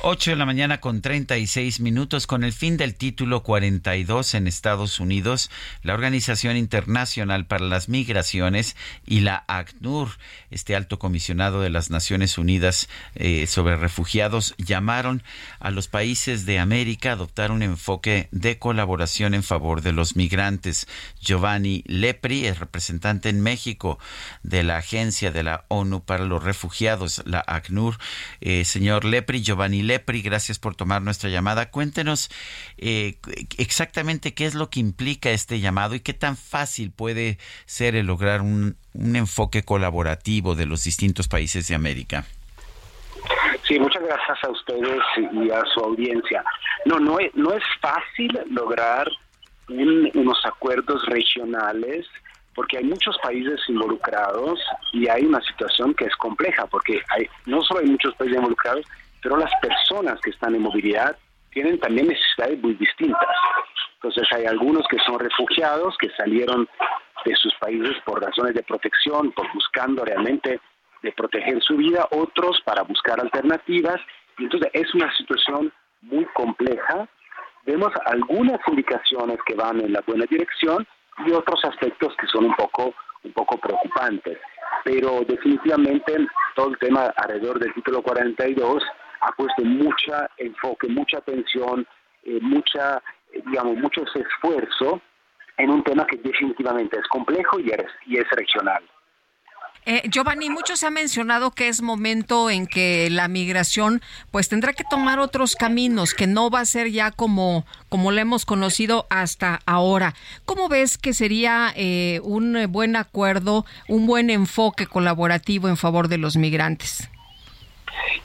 8 de la mañana con 36 minutos con el fin del título 42 en Estados Unidos, la Organización Internacional para las Migraciones y la ACNUR, este alto comisionado de las Naciones Unidas eh, sobre refugiados, llamaron a los países de América a adoptar un enfoque de colaboración en favor de los migrantes. Giovanni Lepri es representante en México de la Agencia de la ONU para los Refugiados, la ACNUR. Eh, señor Lepri, Giovanni Lepri, gracias por tomar nuestra llamada. Cuéntenos eh, exactamente qué es lo que implica este llamado y qué tan fácil puede ser el lograr un, enfoque colaborativo de los distintos países de América.
Sí, muchas gracias a ustedes y a su audiencia. No, no es, fácil lograr unos acuerdos regionales porque hay muchos países involucrados y hay una situación que es compleja, porque hay, no solo hay muchos países involucrados, pero las personas que están en movilidad tienen también necesidades muy distintas. Entonces hay algunos que son refugiados, que salieron de sus países por razones de protección, por buscando realmente de proteger su vida, otros para buscar alternativas. Y entonces es una situación muy compleja. Vemos algunas indicaciones que van en la buena dirección, y otros aspectos que son un poco, un poco preocupantes. Pero definitivamente todo el tema alrededor del título 42 ha puesto mucha enfoque, mucha atención, eh, mucha, eh, digamos, mucho esfuerzo en un tema que definitivamente es complejo y es, y es regional.
Eh, Giovanni, mucho se ha mencionado que es momento en que la migración pues tendrá que tomar otros caminos, que no va a ser ya como, como lo hemos conocido hasta ahora. ¿Cómo ves que sería eh, un buen acuerdo, un buen enfoque colaborativo en favor de los migrantes?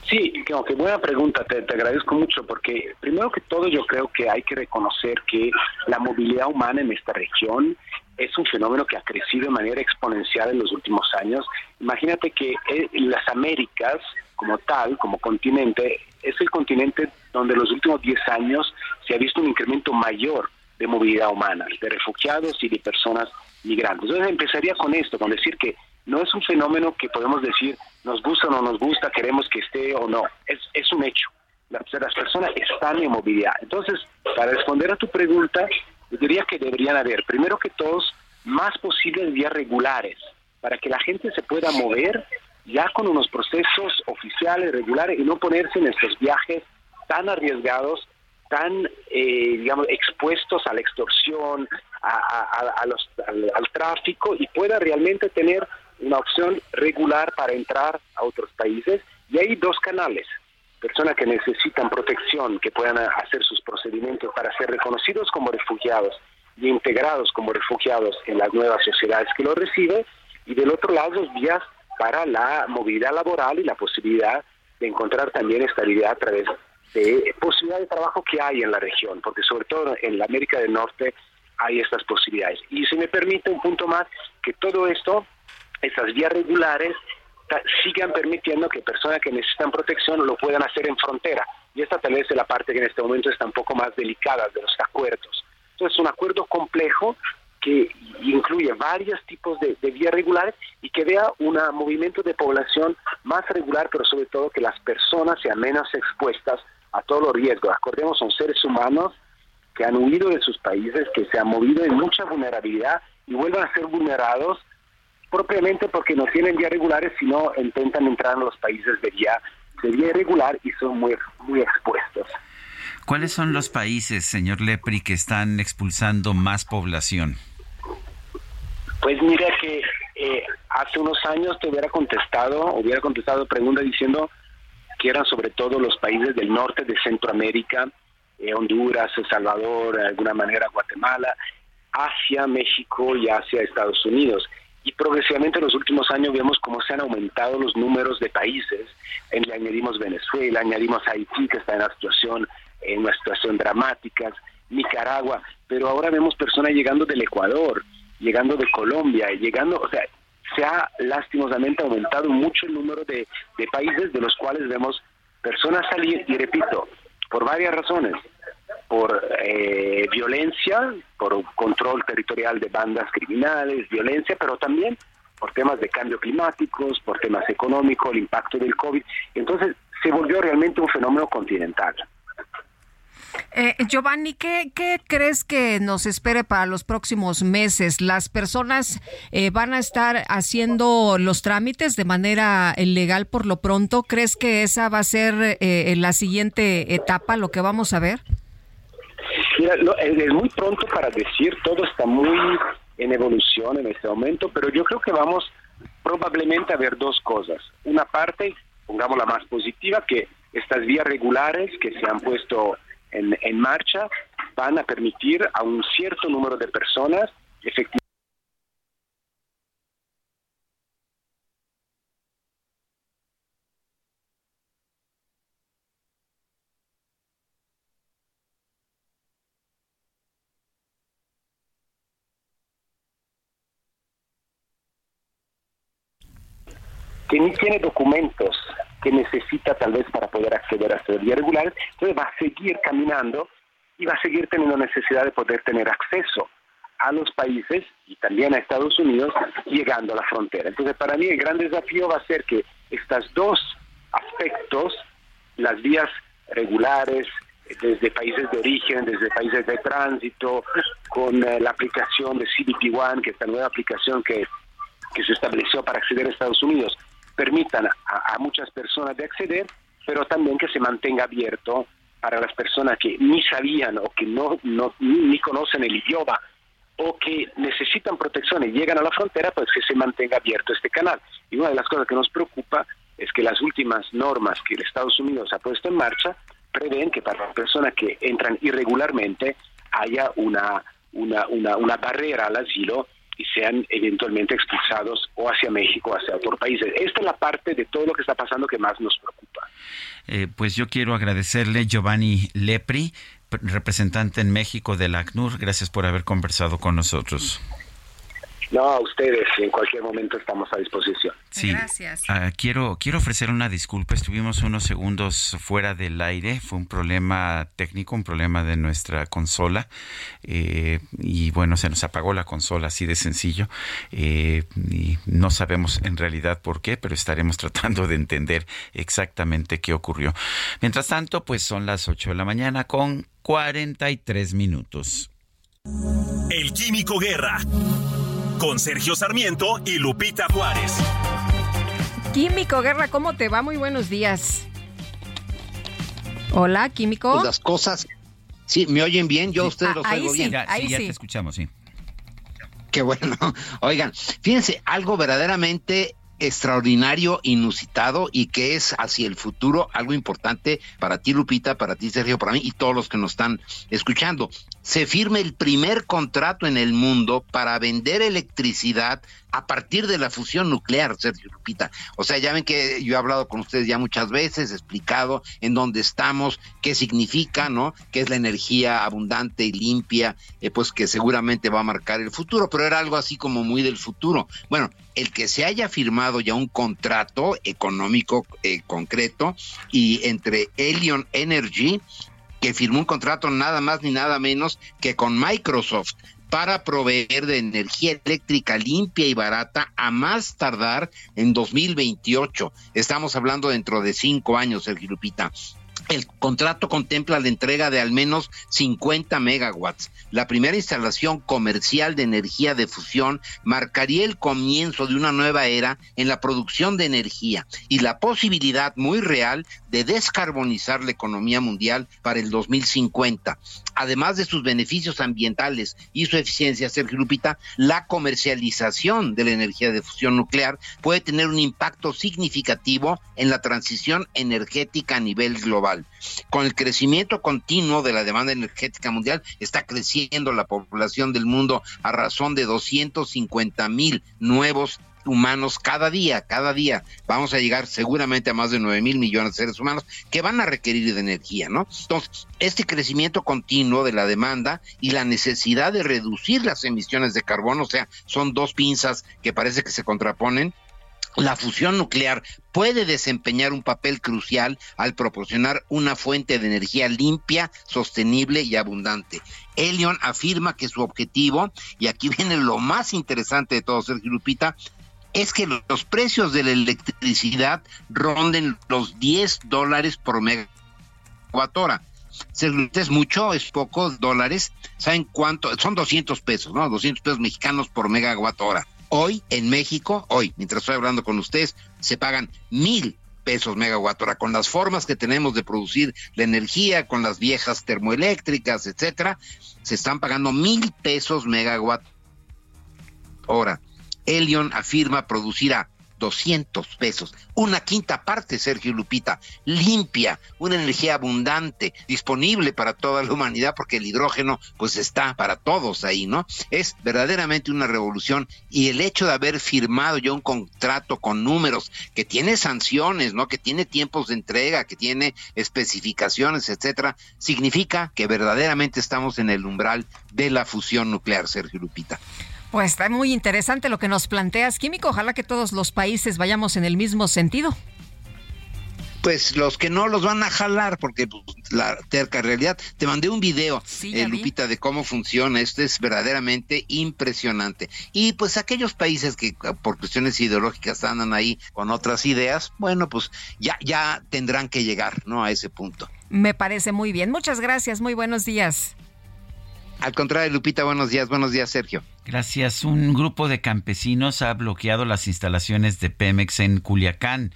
Sí, qué buena pregunta, te, te, agradezco mucho porque primero que todo yo creo que hay que reconocer que la movilidad humana en esta región es un fenómeno que ha crecido de manera exponencial en los últimos años. Imagínate que eh, las Américas, como tal, como continente, es el continente donde en los últimos 10 años se ha visto un incremento mayor de movilidad humana, de refugiados y de personas migrantes. Entonces empezaría con esto, con decir que no es un fenómeno que podemos decir nos gusta o no nos gusta, queremos que esté o no, es, es un hecho. Las, personas están en movilidad. Entonces, para responder a tu pregunta, diría que deberían haber, primero que todos, más posibles vías regulares para que la gente se pueda mover ya con unos procesos oficiales, regulares, y no ponerse en estos viajes tan arriesgados, tan, eh, digamos, expuestos a la extorsión, a, los, al, tráfico, y pueda realmente tener una opción regular para entrar a otros países. Y hay dos canales personas que necesitan protección, que puedan hacer sus procedimientos para ser reconocidos como refugiados y integrados como refugiados en las nuevas sociedades que los reciben, y del otro lado los vías para la movilidad laboral y la posibilidad de encontrar también estabilidad a través de posibilidades de trabajo que hay en la región, porque sobre todo en la América del Norte hay estas posibilidades. Y si me permite un punto más, que todo esto, estas vías regulares, sigan permitiendo que personas que necesitan protección lo puedan hacer en frontera. Y esta tal vez es la parte que en este momento está un poco más delicada de los acuerdos. Entonces, es un acuerdo complejo que incluye varios tipos de, vías regulares y que vea un movimiento de población más regular, pero sobre todo que las personas sean menos expuestas a todos los riesgos. Acordemos, son seres humanos que han huido de sus países, que se han movido en mucha vulnerabilidad y vuelvan a ser vulnerados propiamente porque no tienen vía regulares, sino intentan entrar en los países de vía, de vía irregular y son muy, muy expuestos.
¿Cuáles son los países, señor Lepri, que están expulsando más población?
Pues mira que eh, hace unos años te hubiera contestado, hubiera contestado pregunta diciendo que eran sobre todo los países del norte de Centroamérica, eh, Honduras, El Salvador, de alguna manera Guatemala, Asia, México y Asia, Estados Unidos y progresivamente en los últimos años vemos cómo se han aumentado los números de países. En, le añadimos Venezuela, añadimos Haití, que está en una situación, en una situación dramática, Nicaragua, pero ahora vemos personas llegando del Ecuador, llegando de Colombia, llegando, o sea, se ha lastimosamente aumentado mucho el número de, de países de los cuales vemos personas salir, y repito, por varias razones por eh, violencia, por control territorial de bandas criminales, violencia, pero también por temas de cambio climáticos, por temas económicos, el impacto del COVID. Entonces se volvió realmente un fenómeno continental.
Eh, Giovanni, ¿qué, crees que nos espere para los próximos meses? ¿Las personas eh, van a estar haciendo los trámites de manera legal por lo pronto? ¿Crees que esa va a ser eh, la siguiente etapa, lo que vamos a ver?
Mira, es muy pronto para decir, todo está muy en evolución en este momento, pero yo creo que vamos probablemente a ver dos cosas. Una parte, pongamos la más positiva, que estas vías regulares que se han puesto en, en marcha van a permitir a un cierto número de personas efectivamente que tiene documentos que necesita tal vez para poder acceder a esta vía regular, entonces va a seguir caminando y va a seguir teniendo necesidad de poder tener acceso a los países y también a Estados Unidos llegando a la frontera. Entonces, para mí el gran desafío va a ser que estos dos aspectos, las vías regulares, desde países de origen, desde países de tránsito, con eh, la aplicación de CBP One, que es esta nueva aplicación que, que se estableció para acceder a Estados Unidos, permitan a, muchas personas de acceder, pero también que se mantenga abierto para las personas que ni sabían o que no, no ni, conocen el idioma o que necesitan protección y llegan a la frontera, pues que se mantenga abierto este canal. Y una de las cosas que nos preocupa es que las últimas normas que el Estados Unidos ha puesto en marcha prevén que para las personas que entran irregularmente haya una, una, una, una barrera al asilo y sean eventualmente expulsados o hacia México o hacia otros países. Esta es la parte de todo lo que está pasando que más nos preocupa.
Eh, pues yo quiero agradecerle Giovanni Lepri, representante en México del ACNUR. Gracias por haber conversado con nosotros.
No, a ustedes, en cualquier momento estamos a disposición.
Sí, Gracias. Ah, quiero, quiero ofrecer una disculpa. Estuvimos unos segundos fuera del aire. Fue un problema técnico, un problema de nuestra consola. Eh, y bueno, se nos apagó la consola, así de sencillo. Eh, y no sabemos en realidad por qué, pero estaremos tratando de entender exactamente qué ocurrió. Mientras tanto, pues son las 8 de la mañana con 43 minutos.
El Químico Guerra con Sergio Sarmiento y Lupita Juárez.
Químico Guerra, ¿cómo te va? Muy buenos días. Hola, Químico.
Pues las cosas, sí, ¿me oyen bien? Yo a ustedes los oigo bien.
sí, ya te escuchamos, sí.
Qué bueno. Oigan, fíjense, algo verdaderamente extraordinario, inusitado y que es hacia el futuro algo importante para ti, Lupita, para ti, Sergio, para mí y todos los que nos están escuchando. Se firma el primer contrato en el mundo para vender electricidad a partir de la fusión nuclear, Sergio Lupita. O sea, ya ven que yo he hablado con ustedes ya muchas veces, explicado en dónde estamos, qué significa, ¿no? Que es la energía abundante y limpia, eh, pues que seguramente va a marcar el futuro, pero era algo así como muy del futuro. Bueno, el que se haya firmado ya un contrato económico eh, concreto y entre Elion Energy que firmó un contrato nada más ni nada menos que con Microsoft para proveer de energía eléctrica limpia y barata a más tardar en 2028. Estamos hablando dentro de cinco años, Sergio Lupita. El contrato contempla la entrega de al menos 50 megawatts. La primera instalación comercial de energía de fusión marcaría el comienzo de una nueva era en la producción de energía y la posibilidad muy real de descarbonizar la economía mundial para el 2050. Además de sus beneficios ambientales y su eficiencia, Sergio Lupita, la comercialización de la energía de fusión nuclear puede tener un impacto significativo en la transición energética a nivel global. Con el crecimiento continuo de la demanda energética mundial, está creciendo la población del mundo a razón de 250 mil nuevos humanos cada día, cada día. Vamos a llegar seguramente a más de 9 mil millones de seres humanos que van a requerir de energía, ¿no? Entonces, este crecimiento continuo de la demanda y la necesidad de reducir las emisiones de carbono, o sea, son dos pinzas que parece que se contraponen, la fusión nuclear puede desempeñar un papel crucial al proporcionar una fuente de energía limpia, sostenible y abundante. Elion afirma que su objetivo, y aquí viene lo más interesante de todo, Sergio Lupita, es que los precios de la electricidad ronden los 10 dólares por megawatt. ¿Es mucho? ¿Es poco? ¿Dólares? ¿Saben cuánto? Son 200 pesos, ¿no? 200 pesos mexicanos por megawatt hora. Hoy en México, hoy, mientras estoy hablando con ustedes, se pagan mil pesos megawatt hora. Con las formas que tenemos de producir la energía, con las viejas termoeléctricas, etcétera, se están pagando mil pesos megawatt hora. Elion afirma producirá 200 pesos, una quinta parte, Sergio Lupita, limpia, una energía abundante, disponible para toda la humanidad, porque el hidrógeno pues está para todos ahí, ¿no? Es verdaderamente una revolución y el hecho de haber firmado ya un contrato con números que tiene sanciones, ¿no? Que tiene tiempos de entrega, que tiene especificaciones, etcétera, significa que verdaderamente estamos en el umbral de la fusión nuclear, Sergio Lupita.
Pues está muy interesante lo que nos planteas, Químico. Ojalá que todos los países vayamos en el mismo sentido.
Pues los que no los van a jalar, porque pues, la terca realidad. Te mandé un video, eh, Lupita, de cómo funciona. Esto es verdaderamente impresionante. Y pues aquellos países que por cuestiones ideológicas andan ahí con otras ideas, bueno, pues ya, ya tendrán que llegar, ¿no? A ese punto.
Me parece muy bien. Muchas gracias. Muy buenos días.
Al contrario, Lupita, buenos días. Buenos días, Sergio.
Gracias. Un grupo de campesinos ha bloqueado las instalaciones de Pemex en Culiacán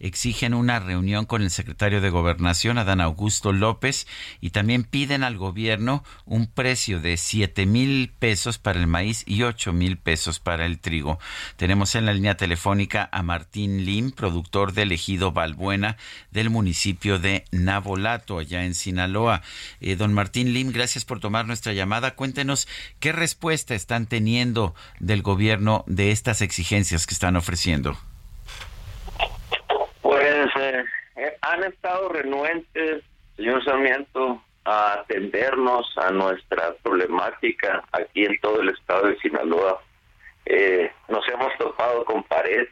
exigen una reunión con el secretario de Gobernación, Adán Augusto López, y también piden al gobierno un precio de 7 mil pesos para el maíz y 8 mil pesos para el trigo. Tenemos en la línea telefónica a Martín Lim, productor del ejido Balbuena del municipio de Nabolato, allá en Sinaloa. Eh, don Martín Lim, gracias por tomar nuestra llamada. Cuéntenos qué respuesta están teniendo del gobierno de estas exigencias que están ofreciendo.
Pues eh, eh, han estado renuentes, señor Sarmiento, a atendernos a nuestra problemática aquí en todo el estado de Sinaloa. Eh, nos hemos topado con pared.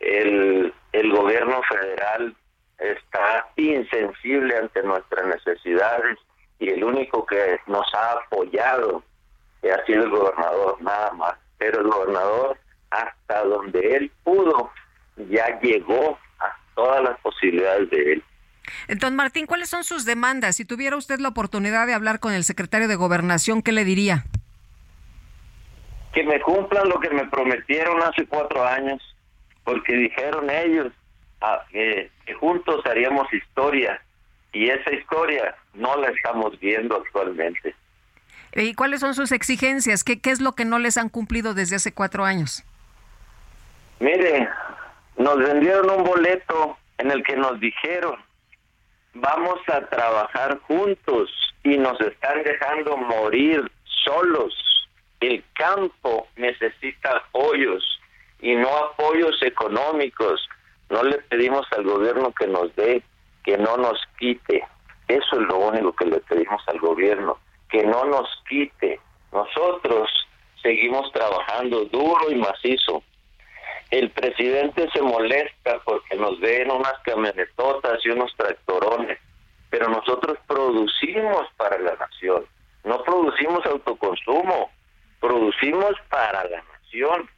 El, el gobierno federal está insensible ante nuestras necesidades y el único que nos ha apoyado ha sido el gobernador, nada más. Pero el gobernador, hasta donde él pudo, ya llegó todas las posibilidades de él.
Don Martín, ¿cuáles son sus demandas? Si tuviera usted la oportunidad de hablar con el secretario de Gobernación, ¿qué le diría?
Que me cumplan lo que me prometieron hace cuatro años, porque dijeron ellos ah, que, juntos haríamos historia y esa historia no la estamos viendo actualmente.
¿Y cuáles son sus exigencias? ¿Qué, qué es lo que no les han cumplido desde hace cuatro años?
Mire, nos vendieron un boleto en el que nos dijeron, vamos a trabajar juntos y nos están dejando morir solos. El campo necesita apoyos y no apoyos económicos. No le pedimos al gobierno que nos dé, que no nos quite. Eso es lo único que le pedimos al gobierno, que no nos quite. Nosotros seguimos trabajando duro y macizo el presidente se molesta porque nos den unas camionetotas y unos tractorones, pero nosotros producimos para la nación, no producimos autoconsumo, producimos para la nación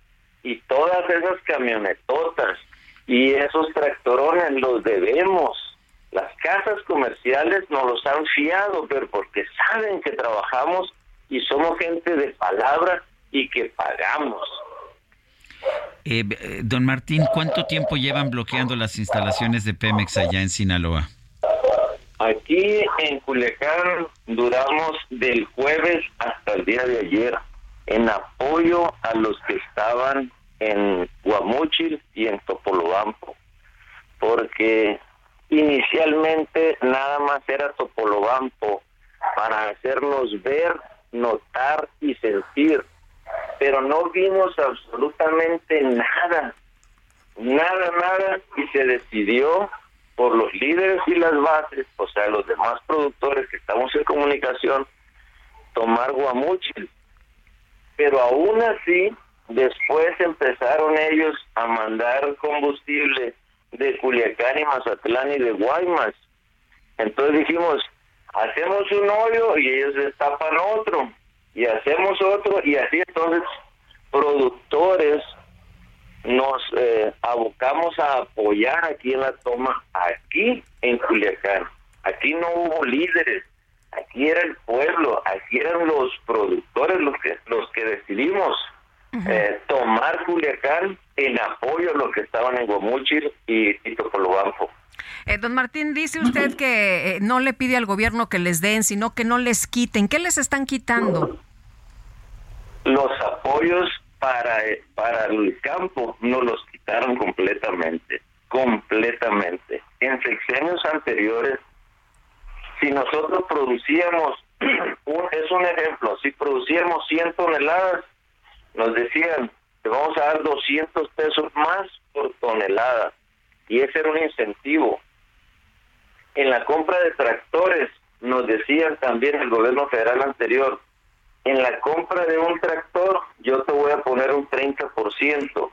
y todas esas camionetotas y esos tractorones los debemos. Las casas comerciales nos los han fiado, pero porque saben que trabajamos y somos gente de palabra y que pagamos.
Eh, eh, don Martín, ¿cuánto tiempo llevan bloqueando las instalaciones de Pemex allá en Sinaloa?
Aquí en Culiacán duramos del jueves hasta el día de ayer en apoyo a los que estaban en Guamúchil y en Topolobampo, porque inicialmente nada más era Topolobampo para hacernos ver, notar y sentir pero no vimos absolutamente nada, nada, nada, y se decidió por los líderes y las bases, o sea, los demás productores que estamos en comunicación, tomar Guamuchil. Pero aún así, después empezaron ellos a mandar combustible de Culiacán y Mazatlán y de Guaymas. Entonces dijimos, hacemos un hoyo y ellos destapan otro y hacemos otro y así entonces productores nos eh, abocamos a apoyar aquí en la toma, aquí en Culiacán. Aquí no hubo líderes, aquí era el pueblo, aquí eran los productores los que, los que decidimos eh, tomar Culiacán en apoyo a los que estaban en Guamúchil y, Topolobampo.
Eh, don Martín, dice usted que eh, no le pide al gobierno que les den, sino que no les quiten. ¿Qué les están quitando?
Los apoyos para, para el campo no los quitaron completamente, completamente. En sexenios anteriores, si nosotros producíamos, un, es un ejemplo, si producíamos 100 toneladas, nos decían, te vamos a dar 200 pesos más por tonelada. Y ese era un incentivo. En la compra de tractores, nos decían también el gobierno federal anterior, en la compra de un tractor yo te voy a poner un 30%.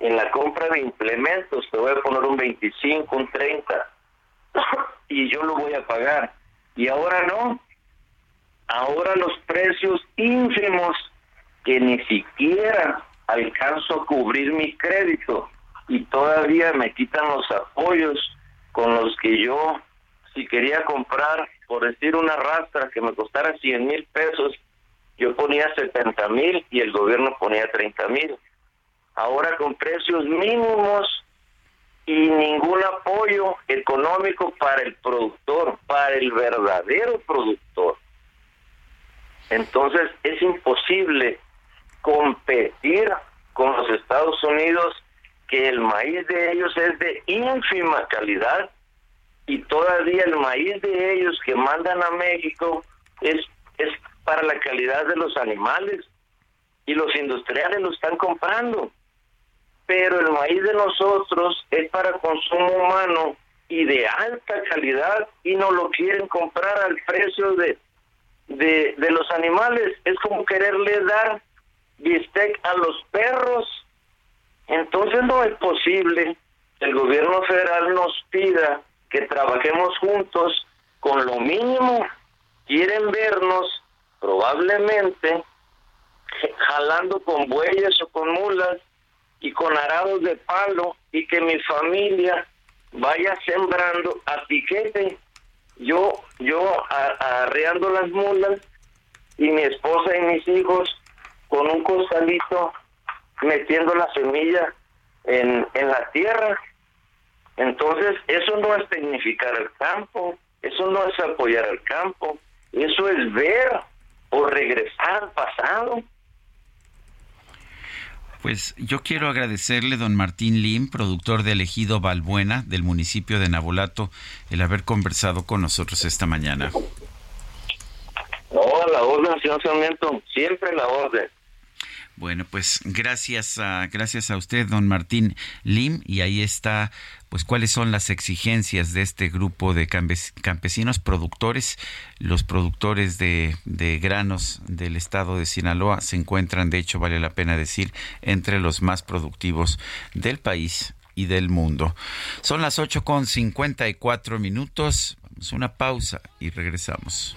En la compra de implementos te voy a poner un 25, un 30. y yo lo voy a pagar. Y ahora no. Ahora los precios ínfimos que ni siquiera alcanzo a cubrir mi crédito y todavía me quitan los apoyos con los que yo, si quería comprar, por decir una rastra que me costara 100 mil pesos, yo ponía 70 mil y el gobierno ponía 30 mil. Ahora con precios mínimos y ningún apoyo económico para el productor, para el verdadero productor. Entonces es imposible competir con los Estados Unidos, que el maíz de ellos es de ínfima calidad y todavía el maíz de ellos que mandan a México es, es para la calidad de los animales y los industriales lo están comprando. Pero el maíz de nosotros es para consumo humano y de alta calidad y no lo quieren comprar al precio de, de, los animales. Es como quererle dar bistec a los perros. Entonces no es posible que el gobierno federal nos pida que trabajemos juntos con lo mínimo. Quieren vernos probablemente jalando con bueyes o con mulas y con arados de palo y que mi familia vaya sembrando a piquete. Yo, yo arreando las mulas y mi esposa y mis hijos con un costalito metiendo la semilla en, en la tierra. Entonces, eso no es tecnificar el campo, eso no es apoyar al campo, eso es ver o regresar al pasado.
Pues yo quiero agradecerle, don Martín Lim, productor de Elegido Balbuena del municipio de Nabolato, el haber conversado con nosotros esta mañana.
No, la orden, señor Sarmiento, siempre la orden.
Bueno, pues gracias a, gracias a usted, don Martín Lim, y ahí está, pues cuáles son las exigencias de este grupo de campesinos productores. Los productores de, de granos del estado de Sinaloa se encuentran, de hecho, vale la pena decir, entre los más productivos del país y del mundo. Son las ocho con cincuenta y cuatro minutos. Vamos a una pausa y regresamos.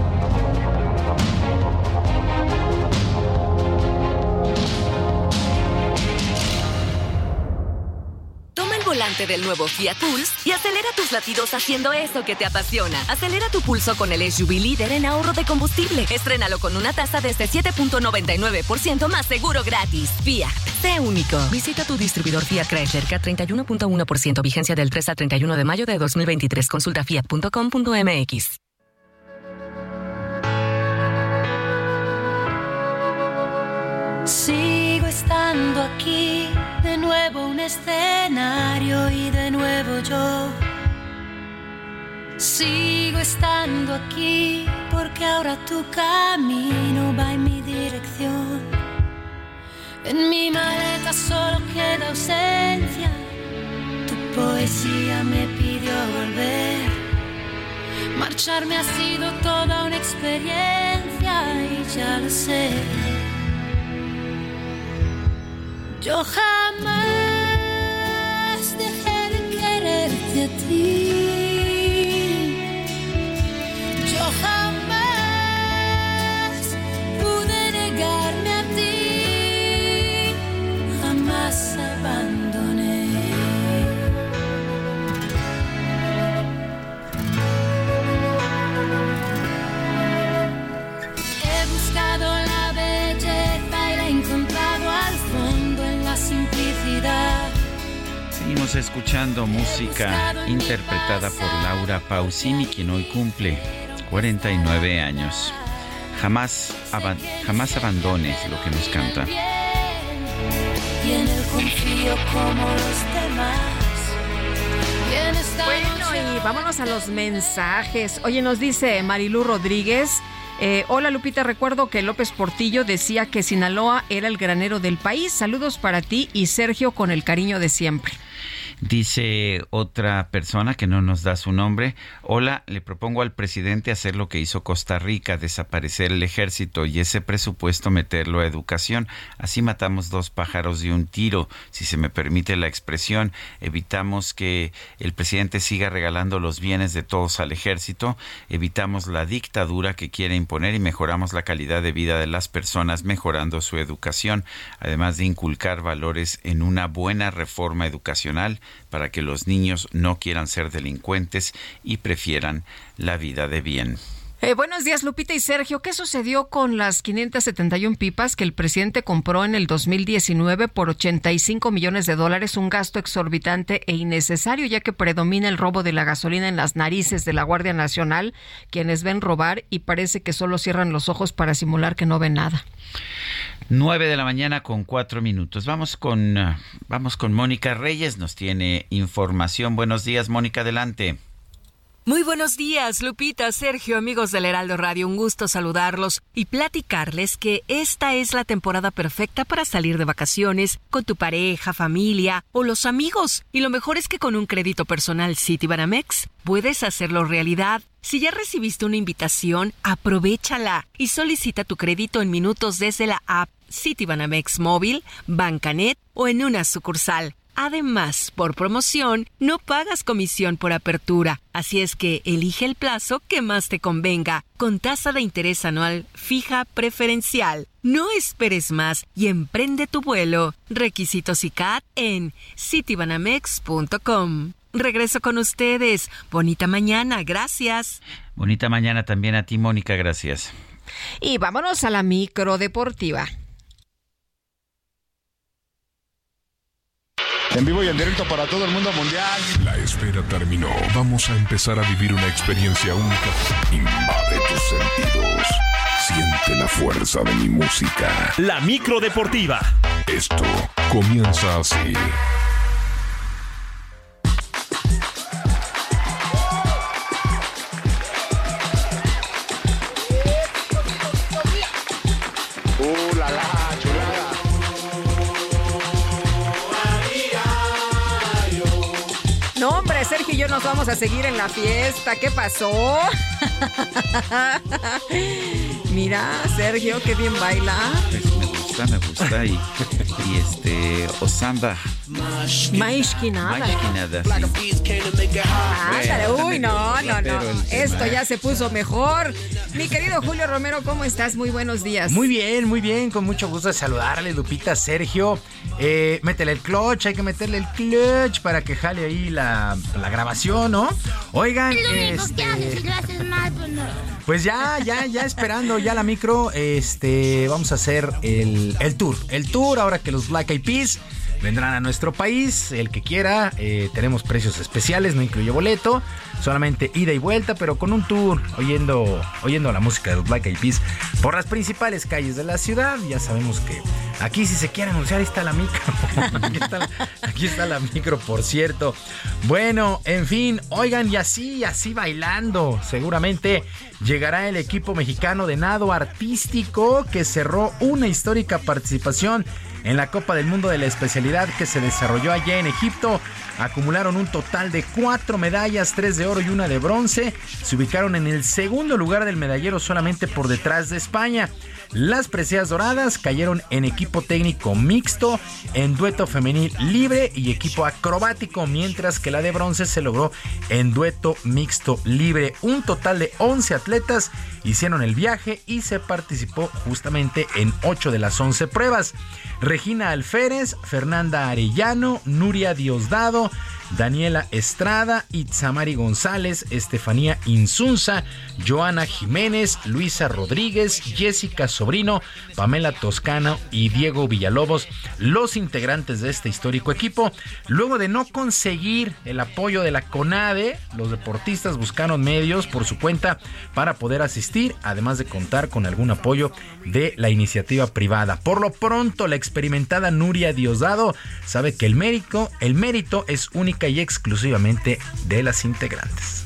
Volante del nuevo Fiat Pulse y acelera tus latidos haciendo eso que te apasiona. Acelera tu pulso con el SUV líder en ahorro de combustible. Estrénalo con una tasa desde 7.99% más seguro gratis. Fiat, sé único. Visita tu distribuidor Fiat Chrysler K31.1% vigencia del 3 al 31 de mayo de 2023. Consulta fiat.com.mx.
Sigo estando aquí, de nuevo un escenario y de nuevo yo. Sigo estando aquí porque ahora tu camino va en mi dirección. En mi maleta solo queda ausencia, tu poesía me pidió volver. Marcharme ha sido toda una experiencia y ya lo sé. Yo jamás dejé de quererte a ti. Yo jamás pude negarme a ti. Jamás
Seguimos escuchando música interpretada por Laura Pausini, quien hoy cumple 49 años. Jamás, aban- jamás abandones lo que nos canta.
Bueno, y vámonos a los mensajes. Oye, nos dice Marilú Rodríguez. eh, Hola Lupita, recuerdo que López Portillo decía que Sinaloa era el granero del país. Saludos para ti y Sergio con el cariño de siempre.
Dice otra persona que no nos da su nombre, hola, le propongo al presidente hacer lo que hizo Costa Rica, desaparecer el ejército y ese presupuesto meterlo a educación. Así matamos dos pájaros de un tiro, si se me permite la expresión. Evitamos que el presidente siga regalando los bienes de todos al ejército, evitamos la dictadura que quiere imponer y mejoramos la calidad de vida de las personas mejorando su educación, además de inculcar valores en una buena reforma educacional para que los niños no quieran ser delincuentes y prefieran la vida de bien.
Eh, buenos días, Lupita y Sergio. ¿Qué sucedió con las 571 pipas que el presidente compró en el 2019 por 85 millones de dólares? Un gasto exorbitante e innecesario, ya que predomina el robo de la gasolina en las narices de la Guardia Nacional, quienes ven robar y parece que solo cierran los ojos para simular que no ven nada.
9 de la mañana con cuatro minutos. Vamos con, ah, vamos con Mónica Reyes, nos tiene información. Buenos días, Mónica, adelante.
Muy buenos días, Lupita, Sergio, amigos del Heraldo Radio. Un gusto saludarlos y platicarles que esta es la temporada perfecta para salir de vacaciones con tu pareja, familia o los amigos. Y lo mejor es que con un crédito personal Citibanamex puedes hacerlo realidad. Si ya recibiste una invitación, aprovechala y solicita tu crédito en minutos desde la app Citibanamex Móvil, Bancanet o en una sucursal. Además, por promoción, no pagas comisión por apertura, así es que elige el plazo que más te convenga, con tasa de interés anual fija preferencial. No esperes más y emprende tu vuelo. Requisitos y CAT en citibanamex.com. Regreso con ustedes. Bonita mañana, gracias.
Bonita mañana también a ti, Mónica, gracias.
Y vámonos a la micro deportiva.
En vivo y en directo para todo el mundo mundial.
La espera terminó. Vamos a empezar a vivir una experiencia única. Invade tus sentidos. Siente la fuerza de mi música.
La micro deportiva.
Esto comienza así.
Vamos a seguir en la fiesta. ¿Qué pasó? Mira, Sergio, qué bien baila.
Me gusta, me gusta y y este Osamba.
Maishkinada.
Maishkinada,
Ándale, uy, no, no, no. Esto ya se puso mejor. Mi querido Julio Romero, ¿cómo estás? Muy buenos días.
Muy bien, muy bien, con mucho gusto de saludarle, Lupita, Sergio. Eh, métele el clutch, hay que meterle el clutch para que jale ahí la, la grabación, ¿no? Oigan, este, pues ya, ya, ya esperando ya la micro, este, vamos a hacer el, el tour, el tour ahora que los Black Eyed Peas vendrán a nuestro país. El que quiera, eh, tenemos precios especiales, no incluye boleto, solamente ida y vuelta, pero con un tour oyendo, oyendo la música de los Black Eyed Peas por las principales calles de la ciudad. Ya sabemos que aquí, si se quiere anunciar, está la micro. aquí, está aquí está la micro, por cierto. Bueno, en fin, oigan, y así, así bailando, seguramente llegará el equipo mexicano de nado artístico que cerró una histórica participación en la Copa del Mundo de la especialidad que se desarrolló allá en Egipto. Acumularon un total de cuatro medallas, tres de oro y una de bronce. Se ubicaron en el segundo lugar del medallero solamente por detrás de España. Las preseas doradas cayeron en equipo técnico mixto, en dueto femenil libre y equipo acrobático, mientras que la de bronce se logró en dueto mixto libre. Un total de 11 atletas hicieron el viaje y se participó justamente en 8 de las 11 pruebas. Regina Alférez, Fernanda Arellano, Nuria Diosdado, Daniela Estrada, Itzamari González, Estefanía Insunza, Joana Jiménez, Luisa Rodríguez, Jessica Sobrino, Pamela Toscano y Diego Villalobos, los integrantes de este histórico equipo. Luego de no conseguir el apoyo de la CONADE, los deportistas buscaron medios por su cuenta para poder asistir, además de contar con algún apoyo de la iniciativa privada. Por lo pronto, la experimentada Nuria Diosdado sabe que el mérito, el mérito es único y exclusivamente de las integrantes.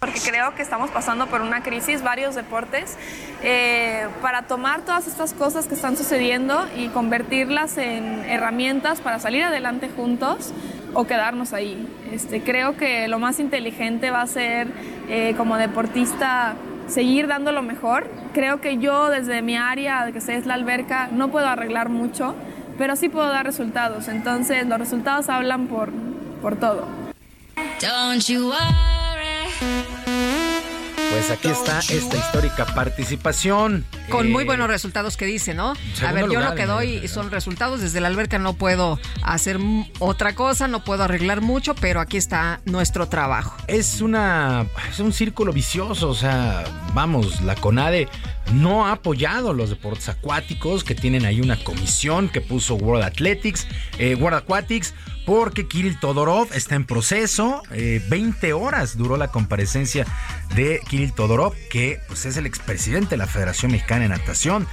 Porque creo que estamos pasando por una crisis, varios deportes, eh, para tomar todas estas cosas que están sucediendo y convertirlas en herramientas para salir adelante juntos o quedarnos ahí. Este, creo que lo más inteligente va a ser eh, como deportista seguir dando lo mejor. Creo que yo desde mi área, que es la alberca, no puedo arreglar mucho, pero sí puedo dar resultados. Entonces los resultados hablan por, por todo.
Pues aquí está esta histórica participación.
Con muy buenos resultados que dice, ¿no? A ver, yo lo que doy son resultados. Desde la alberca no puedo hacer otra cosa, no puedo arreglar mucho, pero aquí está nuestro trabajo.
Es una es un círculo vicioso, o sea, vamos, la CONADE no ha apoyado los deportes acuáticos, que tienen ahí una comisión que puso World Athletics, eh, World Aquatics, porque Kirill Todorov está en proceso. eh, 20 horas duró la comparecencia de Kirill Todorov, que pues, es el expresidente de la Federación Mexicana de Natación.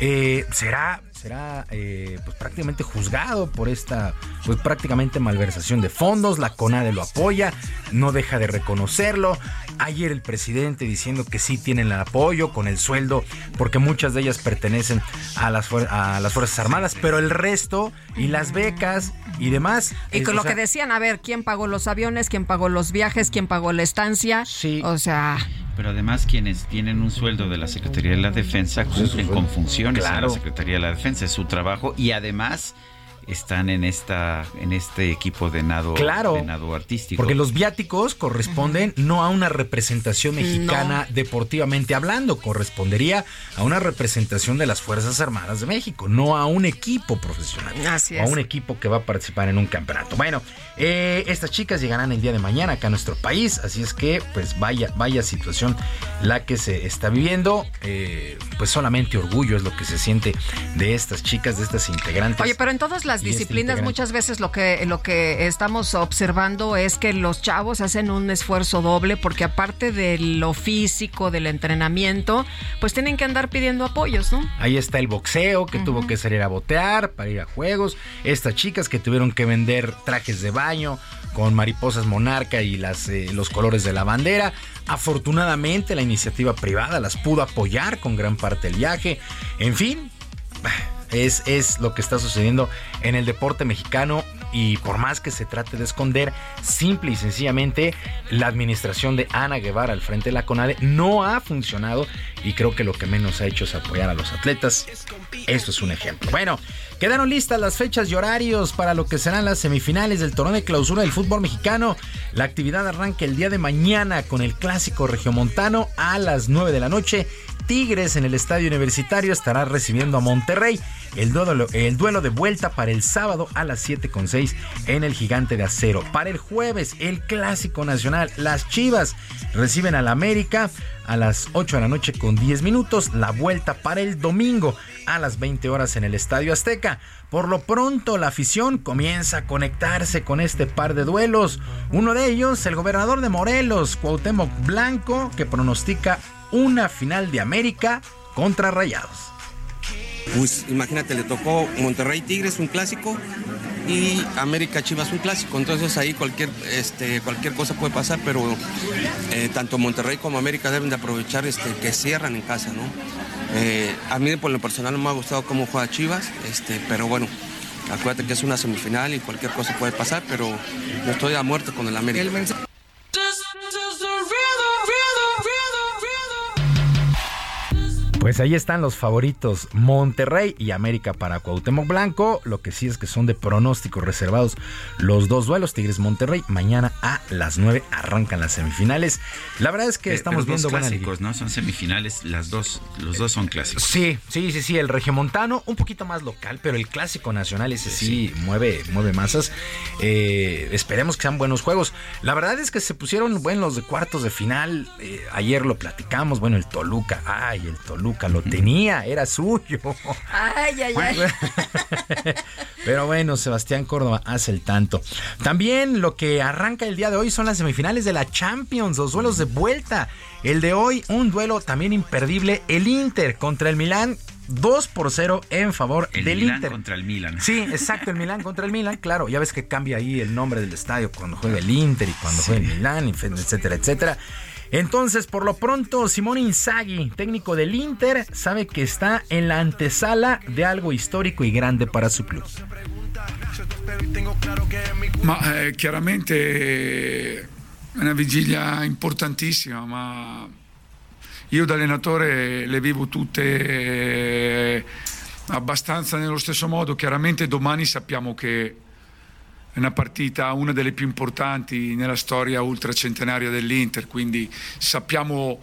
Eh, será será eh, pues prácticamente juzgado por esta pues prácticamente malversación de fondos. La CONADE lo apoya, no deja de reconocerlo. Ayer el presidente diciendo que sí tienen el apoyo con el sueldo, porque muchas de ellas pertenecen a las, a las Fuerzas Armadas, pero el resto y las becas y demás.
Y
es,
con lo
sea,
que decían, a ver, ¿quién pagó los aviones? ¿Quién pagó los viajes? ¿Quién pagó la estancia? Sí. O sea,
Pero además quienes tienen un sueldo de la Secretaría de la Defensa cumplen con funciones en
Claro.
la Secretaría de la Defensa, es su trabajo y además están en esta en este equipo de nado
Claro.
de nado artístico.
Porque los viáticos corresponden no a una representación mexicana deportivamente hablando, correspondería a una representación de las Fuerzas Armadas de México, no a un equipo profesional.
Así
o a
es.
un equipo que va a participar en un campeonato. Bueno, eh, estas chicas llegarán el día de mañana acá a nuestro país, así es que pues vaya, vaya situación la que se está viviendo. Eh, pues solamente orgullo es lo que se siente de estas chicas, de estas integrantes.
Oye, pero en todas las
este
disciplinas muchas veces lo que lo que estamos observando es que los chavos hacen un esfuerzo doble porque aparte de lo físico, del entrenamiento, pues tienen que andar pidiendo apoyos, ¿no?
Ahí está el boxeo que tuvo que salir a botear para ir a juegos. Estas chicas que tuvieron que vender trajes de baño con mariposas monarca y las, eh, los colores de la bandera. Afortunadamente la iniciativa privada las pudo apoyar con gran parte del viaje. En fin, es, es lo que está sucediendo en el deporte mexicano y por más que se trate de esconder, simple y sencillamente la administración de Ana Guevara al frente de la CONADE no ha funcionado y creo que lo que menos ha hecho es apoyar a los atletas. Esto es un ejemplo. Bueno, quedaron listas las fechas y horarios para lo que serán las semifinales del torneo de clausura del fútbol mexicano. La actividad arranca el día de mañana con el clásico regiomontano a las 9 de la noche Tigres en el estadio universitario estará recibiendo a Monterrey. El duelo, el duelo de vuelta para el sábado a las 7.6 en el Gigante de Acero. Para el jueves, el Clásico Nacional. Las Chivas reciben al América a las 8 de la noche con 10 minutos. La vuelta para el domingo a las 20 horas en el Estadio Azteca. Por lo pronto, la afición comienza a conectarse con este par de duelos. Uno de ellos, el gobernador de Morelos, Cuauhtémoc Blanco, que pronostica una final de América contra Rayados.
Pues imagínate, le tocó Monterrey Tigres un clásico y América Chivas un clásico. Entonces ahí cualquier, este, cualquier cosa puede pasar, pero eh, tanto Monterrey como América deben de aprovechar este, que cierran en casa, ¿no? Eh, a mí por lo personal no me ha gustado cómo juega Chivas, este, pero bueno, acuérdate que es una semifinal y cualquier cosa puede pasar, pero no estoy a muerte con el América.
Pues ahí están los favoritos Monterrey y América para Cuauhtémoc Blanco. Lo que sí es que son de pronósticos reservados los dos duelos Tigres Monterrey. Mañana a las 9 arrancan las semifinales. La verdad es que estamos viendo
clásicos, ¿no? Son semifinales, las dos, los dos son clásicos.
Sí, sí, sí, sí. El regiomontano un poquito más local, pero el clásico nacional ese sí, mueve, mueve masas. Eh, esperemos que sean buenos juegos. La verdad es que se pusieron buenos los de cuartos de final. Eh, ayer lo platicamos. Bueno, el Toluca, ay, el Toluca lo tenía, era suyo.
Ay, ay, ay.
Pero bueno, Sebastián Córdoba hace el tanto. También lo que arranca el día de hoy son las semifinales de la Champions, los duelos de vuelta. El de hoy, un duelo también imperdible, el Inter contra el Milán. 2 por 0 en favor
el
del
Milán
Inter.
contra el Milan.
Sí, exacto, el Milán contra el Milan, claro. Ya ves que cambia ahí el nombre del estadio cuando juega el Inter y cuando juega el Milán, etcétera, etcétera. Entonces, por lo pronto, Simón Inzaghi, técnico del Inter, sabe que está en la antesala de algo histórico y grande para su club.
Ma eh, chiaramente è una vigilia importantissima, ma io da allenatore le vivo tutte eh, abbastanza nello stesso modo. Chiaramente domani sappiamo che una partita, una delle più importanti nella storia ultracentenaria dell'Inter, quindi sappiamo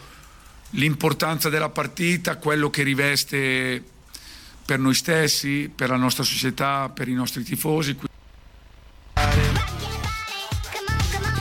l'importanza della partita, quello che riveste per noi stessi, per la nostra società, per i nostri tifosi.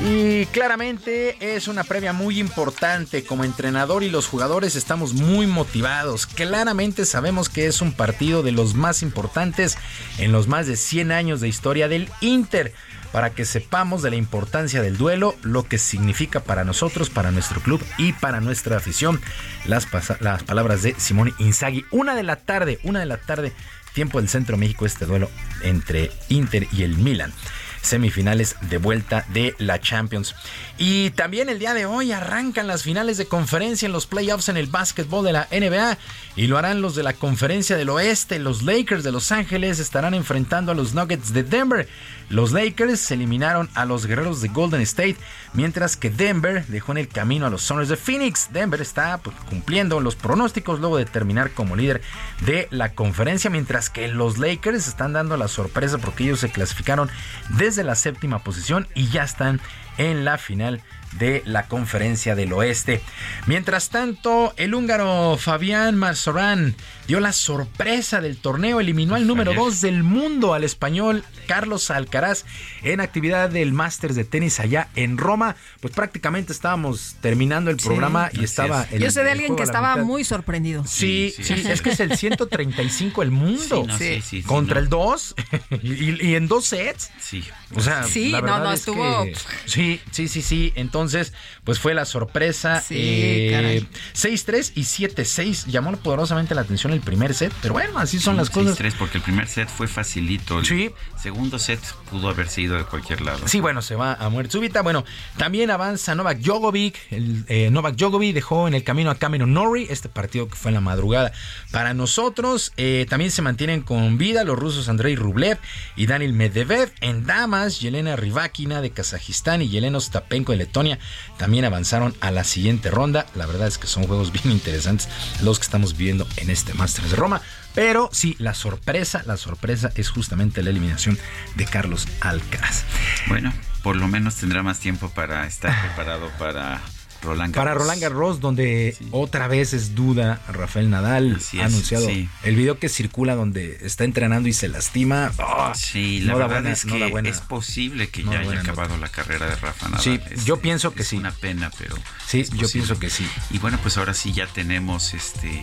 Y claramente es una previa muy importante. Como entrenador y los jugadores estamos muy motivados. Claramente sabemos que es un partido de los más importantes en los más de 100 años de historia del Inter. Para que sepamos de la importancia del duelo, lo que significa para nosotros, para nuestro club y para nuestra afición. Las, las palabras de Simón Inzaghi. Una de la tarde, una de la tarde, tiempo del Centro México, este duelo entre Inter y el Milan semifinales de vuelta de la Champions. Y también el día de hoy arrancan las finales de conferencia en los playoffs en el básquetbol de la NBA y lo harán los de la conferencia del oeste. Los Lakers de Los Ángeles estarán enfrentando a los Nuggets de Denver. Los Lakers eliminaron a los guerreros de Golden State, mientras que Denver dejó en el camino a los Suns de Phoenix. Denver está pues, cumpliendo los pronósticos luego de terminar como líder de la conferencia, mientras que los Lakers están dando la sorpresa porque ellos se clasificaron desde la séptima posición y ya están en la final de la conferencia del oeste. Mientras tanto, el húngaro Fabián Mazorán dio la sorpresa del torneo, eliminó al número 2 del mundo, al español Carlos Alcaraz, en actividad del Masters de tenis allá en Roma. Pues prácticamente estábamos terminando el programa y estaba...
El, Yo sé de alguien que estaba muy sorprendido.
Sí, sí, es que es el 135 el mundo.
Sí,
contra el 2 y, y, en dos sets.
Sí.
O sea,
sí,
la
no, no,
es
estuvo.
Que, sí, Sí, sí, sí. Entonces, pues fue la sorpresa.
Sí,
eh, 6-3 y 7-6. Llamó poderosamente la atención el primer set, pero bueno, así son las cosas.
6-3 porque el primer set fue facilito. El
Sí.
segundo set pudo haber sido de cualquier lado.
Sí, bueno, se va a muerte súbita. Bueno, también avanza Novak Djokovic. El, eh, Novak Djokovic dejó en el camino a Cameron Norrie, este partido que fue en la madrugada para nosotros. Eh, también se mantienen con vida los rusos Andrei Rublev y Daniel Medvedev. En damas, Yelena Rybakina de Kazajistán y Yelena Ostapenko de Letonia también avanzaron a la siguiente ronda. La verdad es que son juegos bien interesantes los que estamos viviendo en este Masters de Roma. Pero sí, la sorpresa, la sorpresa es justamente la eliminación de Carlos Alcaraz.
Bueno, por lo menos tendrá más tiempo para estar preparado para Roland
Para. Roland Garros, donde otra vez es duda, Rafael Nadal
Así
ha
es,
anunciado
sí.
el video que circula donde está entrenando y se lastima. ah,
Sí, la
no
verdad
buena,
es que es posible que
no
ya haya acabado la carrera de Rafa Nadal.
Sí,
Es-
yo pienso que
es
sí.
una pena, pero
Sí, yo pienso que sí.
Y bueno, pues ahora sí ya tenemos este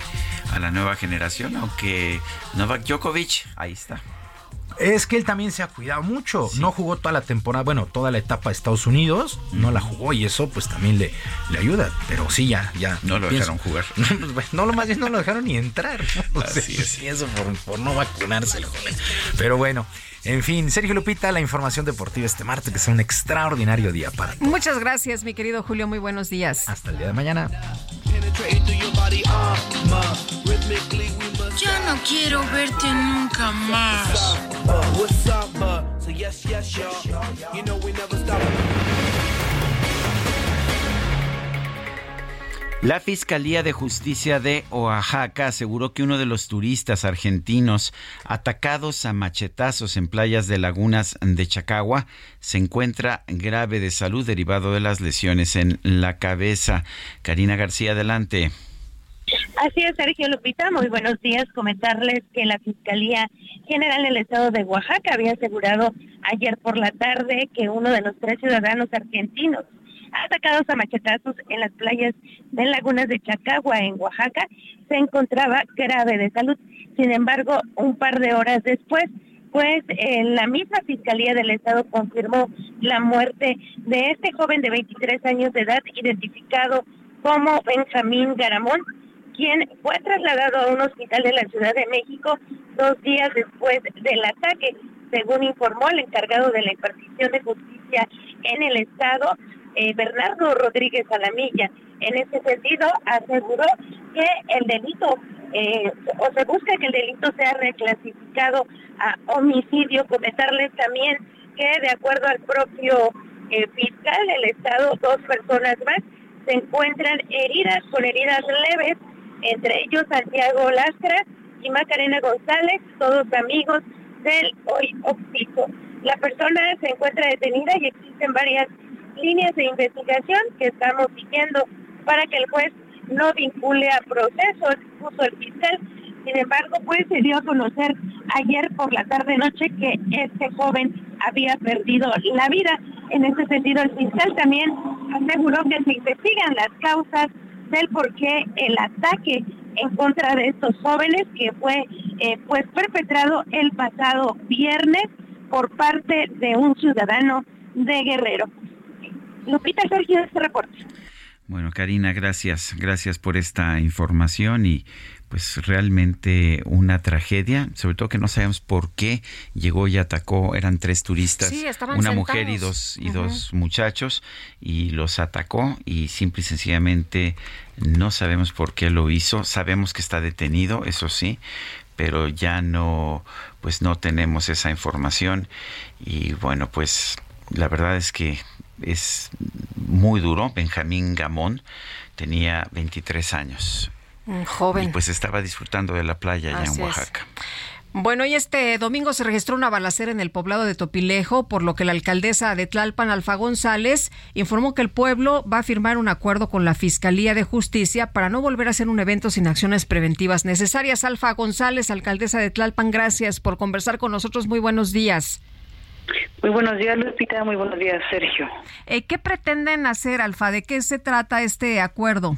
a la nueva generación, aunque Novak Djokovic, ahí está.
Es que él también se ha cuidado mucho. No jugó toda la temporada, bueno, toda la etapa de Estados Unidos, no la jugó y eso pues también le, le ayuda. Pero sí, ya, ya.
No lo
pienso-
dejaron jugar.
No, lo más bien no lo dejaron ni entrar. ¿no? O sea,
Así es.
sí, eso por, por no vacunarse el joven. Pero bueno, en fin, Sergio Lupita, la información deportiva este martes, que sea un extraordinario día para todos.
Muchas gracias, mi querido Julio. Muy buenos días.
Hasta el día de mañana.
Ya no quiero verte nunca más.
La Fiscalía de Justicia de Oaxaca aseguró que uno de los turistas argentinos atacados a machetazos en playas de lagunas de Chacagua se encuentra grave de salud derivado de las lesiones en la cabeza. Karina García, adelante.
Así es, Sergio Lupita. Muy buenos días. Comentarles que la Fiscalía General del Estado de Oaxaca había asegurado ayer por la tarde que uno de los tres ciudadanos argentinos atacados a machetazos en las playas de Lagunas de Chacagua, en Oaxaca, se encontraba grave de salud. Sin embargo, un par de horas después, pues eh, la misma Fiscalía del Estado confirmó la muerte de este joven de 23 años de edad, identificado como Benjamín Garamón, quien fue trasladado a un hospital de la Ciudad de México dos días después del ataque, según informó el encargado de la impartición de justicia en el Estado, eh, Bernardo Rodríguez Alamilla. En ese sentido, aseguró que el delito, eh, o se busca que el delito sea reclasificado a homicidio. Comentarles también que, de acuerdo al propio eh, fiscal del Estado, dos personas más se encuentran heridas con heridas leves, entre ellos Santiago Lastra y Macarena González, todos amigos del hoy Oxito. La persona se encuentra detenida y existen varias líneas de investigación que estamos siguiendo para que el juez no vincule a proceso, expuso el fiscal. Sin embargo, pues se dio a conocer ayer por la tarde-noche que este joven había perdido la vida. En ese sentido, el fiscal también aseguró que se investigan las causas del por qué el ataque en contra de estos jóvenes que fue eh, pues perpetrado el pasado viernes por parte de un ciudadano de Guerrero. Lupita Sergio, este reporte.
Bueno, Karina, gracias, gracias por esta información y pues realmente una tragedia, sobre todo que no sabemos por qué llegó y atacó, eran tres turistas,
Sí,
una mujer y dos y dos muchachos y los atacó y simple y sencillamente no sabemos por qué lo hizo, sabemos que está detenido, eso sí, pero ya no pues no tenemos esa información y bueno, pues la verdad es que es muy duro. Benjamín Gamón tenía 23 años.
Un joven.
Y pues estaba disfrutando de la playa allá
Así
en
es.
Oaxaca.
Bueno, y este domingo se registró una balacera en el poblado de Topilejo, por lo que la alcaldesa de Tlalpan, Alfa González, informó que el pueblo va a firmar un acuerdo con la Fiscalía de Justicia para no volver a hacer un evento sin acciones preventivas necesarias. Alfa González, alcaldesa de Tlalpan, gracias por conversar con nosotros. Muy buenos días.
Muy buenos días, Lupita. Muy buenos días, Sergio.
Eh, ¿Qué pretenden hacer, Alfa? ¿De qué se trata este acuerdo?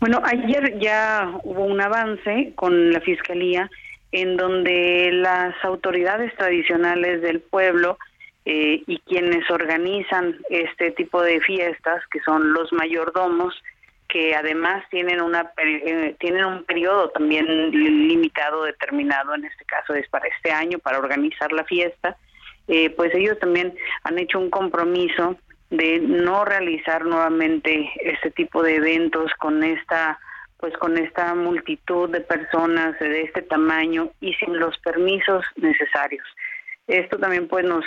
Bueno, ayer ya hubo un avance con la Fiscalía en donde las autoridades tradicionales del pueblo eh, y quienes organizan este tipo de fiestas, que son los mayordomos, que además tienen una eh, un periodo también limitado determinado en este caso es para este año para organizar la fiesta eh, pues ellos también han hecho un compromiso de no realizar nuevamente este tipo de eventos con esta pues con esta multitud de personas de este tamaño y sin los permisos necesarios. Esto también pues nos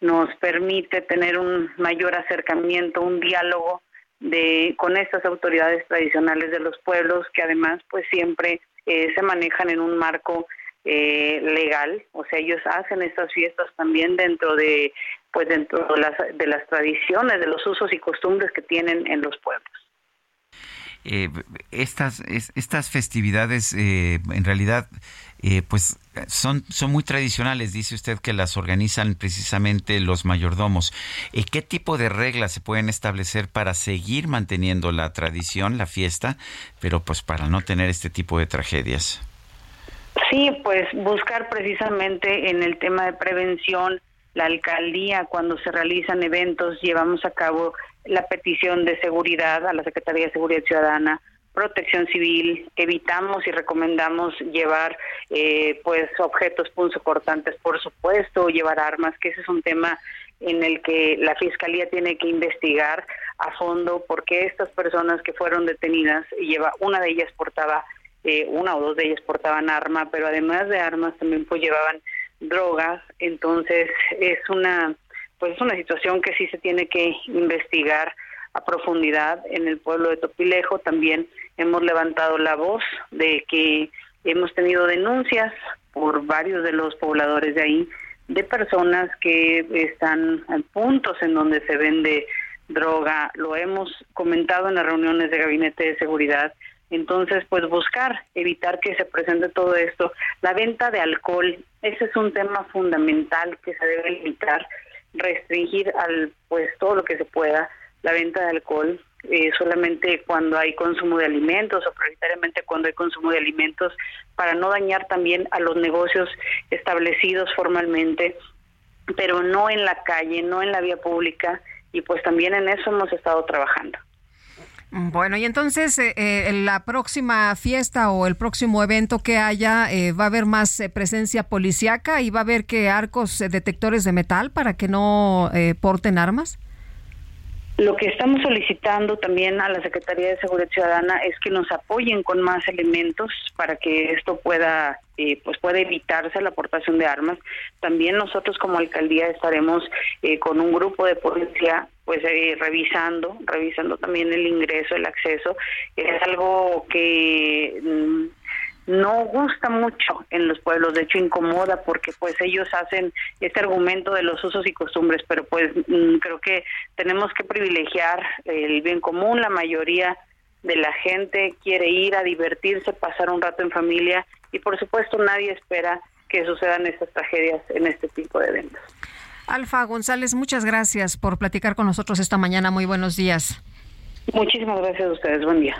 nos permite tener un mayor acercamiento un diálogo de con estas autoridades tradicionales de los pueblos que además pues siempre eh, se manejan en un marco eh, legal, o sea ellos hacen estas fiestas también dentro de pues dentro de las, de las tradiciones, de los usos y costumbres que tienen en los pueblos.
Eh, estas, estas festividades eh, en realidad eh, pues son, son muy tradicionales, dice usted que las organizan precisamente los mayordomos. ¿Qué tipo de reglas se pueden establecer para seguir manteniendo la tradición, la fiesta, pero pues para no tener este tipo de tragedias?
Sí, pues buscar precisamente en el tema de prevención, la alcaldía cuando se realizan eventos llevamos a cabo la petición de seguridad a la Secretaría de Seguridad Ciudadana, Protección Civil, evitamos y recomendamos llevar eh, pues objetos punzocortantes, por supuesto, llevar armas, que ese es un tema en el que la fiscalía tiene que investigar a fondo porque estas personas que fueron detenidas lleva una de ellas portaba eh, una o dos de ellas portaban arma, pero además de armas también pues llevaban drogas, entonces es una pues es una situación que sí se tiene que investigar a profundidad en el pueblo de Topilejo. También hemos levantado la voz de que hemos tenido denuncias por varios de los pobladores de ahí de personas que están en puntos en donde se vende droga. Lo hemos comentado en las reuniones de gabinete de seguridad. Entonces, pues buscar evitar que se presente todo esto. La venta de alcohol, ese es un tema fundamental que se debe limitar restringir al pues todo lo que se pueda la venta de alcohol eh, solamente cuando hay consumo de alimentos o prioritariamente cuando hay consumo de alimentos para no dañar también a los negocios establecidos formalmente pero no en la calle no en la vía pública y pues también en eso hemos estado trabajando
bueno, y entonces eh, eh, la próxima fiesta o el próximo evento que haya, eh, ¿va a haber más presencia policíaca y va a haber que arcos detectores de metal para que no porten armas?
Lo que estamos solicitando también a la Secretaría de Seguridad Ciudadana es que nos apoyen con más elementos para que esto pueda eh, pues pueda evitarse la aportación de armas. También nosotros como alcaldía estaremos eh, con un grupo de policía pues eh, revisando, revisando también el ingreso, el acceso. Es algo que mm, no gusta mucho en los pueblos, de hecho incomoda porque pues ellos hacen este argumento de los usos y costumbres, pero pues mm, creo que tenemos que privilegiar el bien común, la mayoría de la gente quiere ir a divertirse, pasar un rato en familia y por supuesto nadie espera que sucedan estas tragedias en este tipo de eventos.
Alfa González, muchas gracias por platicar con nosotros esta mañana. Muy buenos días.
Muchísimas gracias a ustedes. Buen día.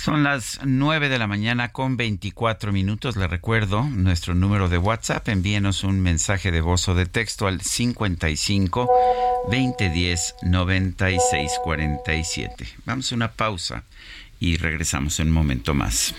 Son las 9 de la mañana con 24 minutos. Le recuerdo nuestro número de WhatsApp. Envíenos un mensaje de voz o de texto al 55 2010 96 47. Vamos a una pausa y regresamos en un momento más.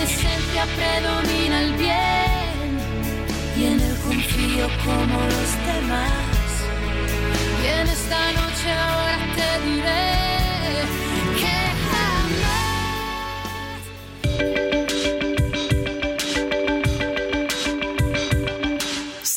En esencia predomina el bien y en el confío como los demás. Y en esta noche ahora te diré.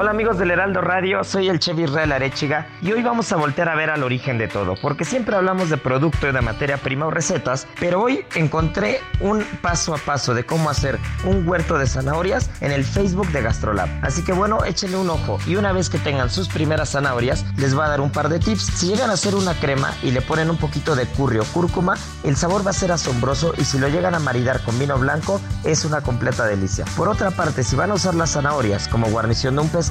Hola amigos del Heraldo Radio, soy el Chef Israel Arechiga y hoy vamos a voltear a ver al origen de todo, porque siempre hablamos de producto y de materia prima o recetas, pero hoy encontré un paso a paso de cómo hacer un huerto de zanahorias en el Facebook de Gastrolab. Así que bueno, échenle un ojo y una vez que tengan sus primeras zanahorias, les va a dar un par de tips. Si llegan a hacer una crema y le ponen un poquito de curry o cúrcuma, el sabor va a ser asombroso y si lo llegan a maridar con vino blanco, es una completa delicia. Por otra parte, si van a usar las zanahorias como guarnición de un pescado,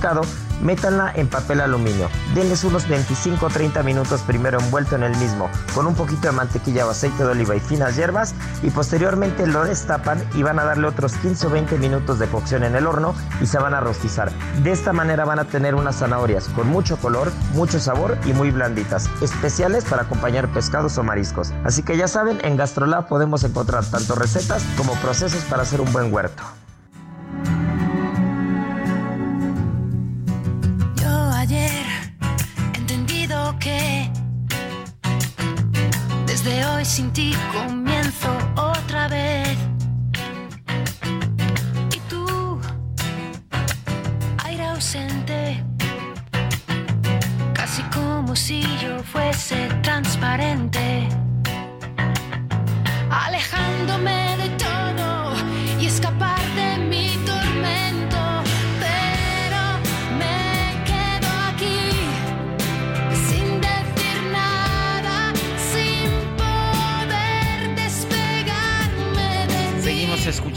métanla en papel aluminio. Denles unos 25 o 30 minutos primero envuelto en el mismo, con un poquito de mantequilla o aceite de oliva y finas hierbas, y posteriormente lo destapan y van a darle otros 15 o 20 minutos de cocción en el horno y se van a rostizar. De esta manera van a tener unas zanahorias con mucho color, mucho sabor y muy blanditas, especiales para acompañar pescados o mariscos. Así que ya saben, en Gastrolab podemos encontrar tanto recetas como procesos para hacer un buen huerto.
Sin ti comienzo otra vez. Y tú, aire ausente, casi como si yo fuese transparente,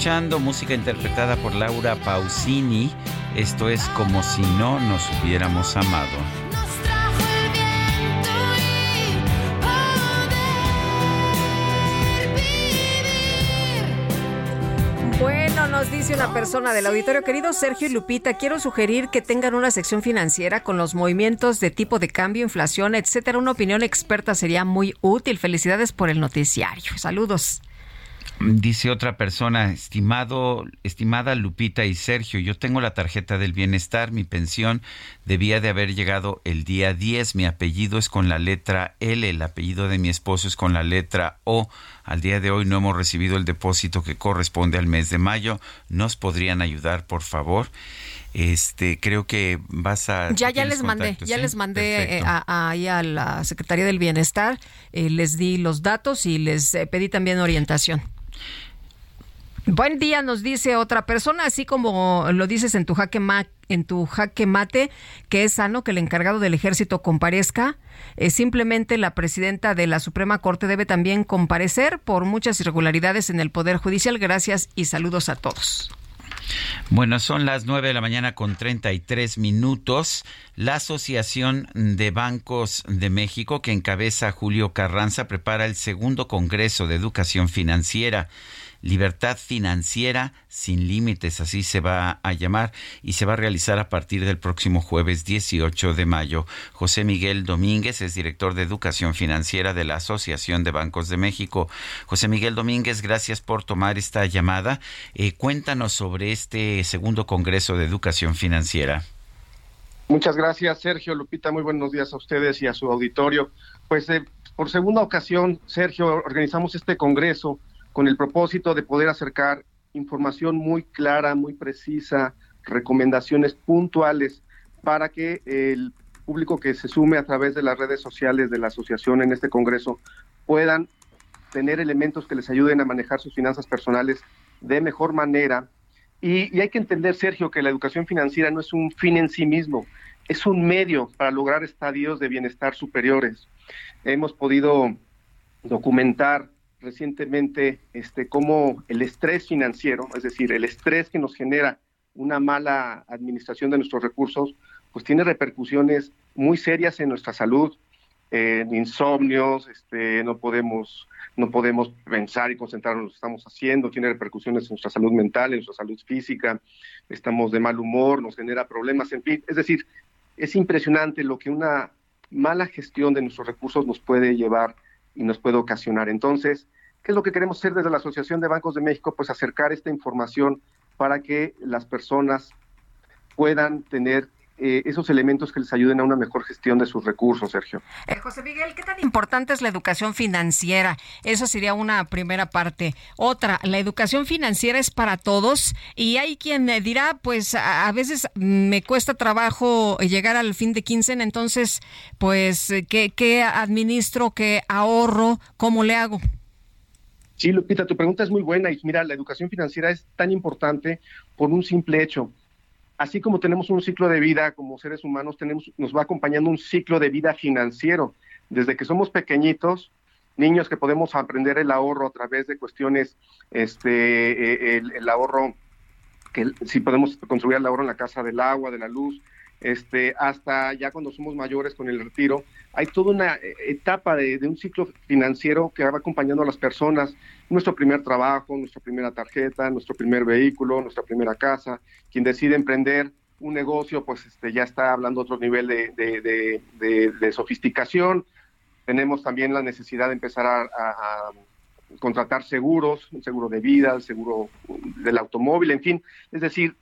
escuchando música interpretada por Laura Pausini. Esto es como si no nos hubiéramos amado.
Bueno, nos dice una persona del auditorio, querido Sergio y Lupita, quiero sugerir que tengan una sección financiera con los movimientos de tipo de cambio, inflación, etcétera. Una opinión experta sería muy útil. Felicidades por el noticiario. Saludos.
Dice otra persona, estimado, estimada Lupita y Sergio, yo tengo la tarjeta del bienestar, mi pensión debía de haber llegado el día 10, mi apellido es con la letra L, el apellido de mi esposo es con la letra O. Al día de hoy no hemos recibido el depósito que corresponde al mes de mayo. ¿Nos podrían ayudar, por favor? Este, creo que vas a
Ya, ya
¿tienes
les mandé, ya
sí?
les mandé eh, a, la Secretaría del Bienestar, eh, les di los datos y les eh, pedí también orientación. Buen día, nos dice otra persona, así como lo dices en tu jaque en tu jaque mate, que es sano que el encargado del ejército comparezca. Eh, simplemente la presidenta de la Suprema Corte debe también comparecer por muchas irregularidades en el Poder Judicial. Gracias y saludos a todos.
Bueno, son las 9 de la mañana con 33 minutos. La Asociación de Bancos de México, que encabeza Julio Carranza, prepara el segundo Congreso de Educación Financiera. Libertad Financiera sin Límites, así se va a llamar, y se va a realizar a partir del próximo jueves 18 de mayo. José Miguel Domínguez es director de Educación Financiera de la Asociación de Bancos de México. José Miguel Domínguez, gracias por tomar esta llamada. Eh, cuéntanos sobre este segundo Congreso de Educación Financiera.
Muchas gracias, Sergio Lupita. Muy buenos días a ustedes y a su auditorio. Pues eh, por segunda ocasión, Sergio, organizamos este congreso con el propósito de poder acercar información muy clara, muy precisa, recomendaciones puntuales para que el público que se sume a través de las redes sociales de la asociación en este congreso puedan tener elementos que les ayuden a manejar sus finanzas personales de mejor manera. Y, y hay que entender, Sergio, que la educación financiera no es un fin en sí mismo, es un medio para lograr estadios de bienestar superiores. Hemos podido documentar recientemente este, cómo el estrés financiero, es decir, el estrés que nos genera una mala administración de nuestros recursos, pues tiene repercusiones muy serias en nuestra salud, en insomnios, este, no podemos no podemos pensar y concentrarnos en lo que estamos haciendo, tiene repercusiones en nuestra salud mental, en nuestra salud física, estamos de mal humor, nos genera problemas, en fin, es decir, es impresionante lo que una mala gestión de nuestros recursos nos puede llevar y nos puede ocasionar. Entonces, ¿qué es lo que queremos hacer desde la Asociación de Bancos de México? Pues acercar esta información para que las personas puedan tener eh, esos elementos que les ayuden a una mejor gestión de sus recursos, Sergio.
Eh, José Miguel, ¿qué tan importante es la educación financiera? Esa sería una primera parte. Otra, la educación financiera es para todos y hay quien dirá, pues a, veces me cuesta trabajo llegar al fin de quincena, entonces, pues, ¿qué, qué administro, qué ahorro, cómo le hago?
Sí, Lupita, tu pregunta es muy buena y mira, la educación financiera es tan importante por un simple hecho así como tenemos un ciclo de vida como seres humanos, tenemos, nos va acompañando un ciclo de vida financiero. Desde que somos pequeñitos, niños que podemos aprender el ahorro a través de cuestiones, este, eh, el, ahorro, que si podemos construir el ahorro en la casa del agua, de la luz, este, hasta ya cuando somos mayores con el retiro, hay toda una eh, etapa de, un ciclo financiero que va acompañando a las personas, nuestro primer trabajo, nuestra primera tarjeta, nuestro primer vehículo, nuestra primera casa, quien decide emprender un negocio, pues este, ya está hablando otro nivel de, sofisticación. Tenemos también la necesidad de empezar a, contratar seguros, un seguro de vida, el seguro del automóvil, en fin. Es decir,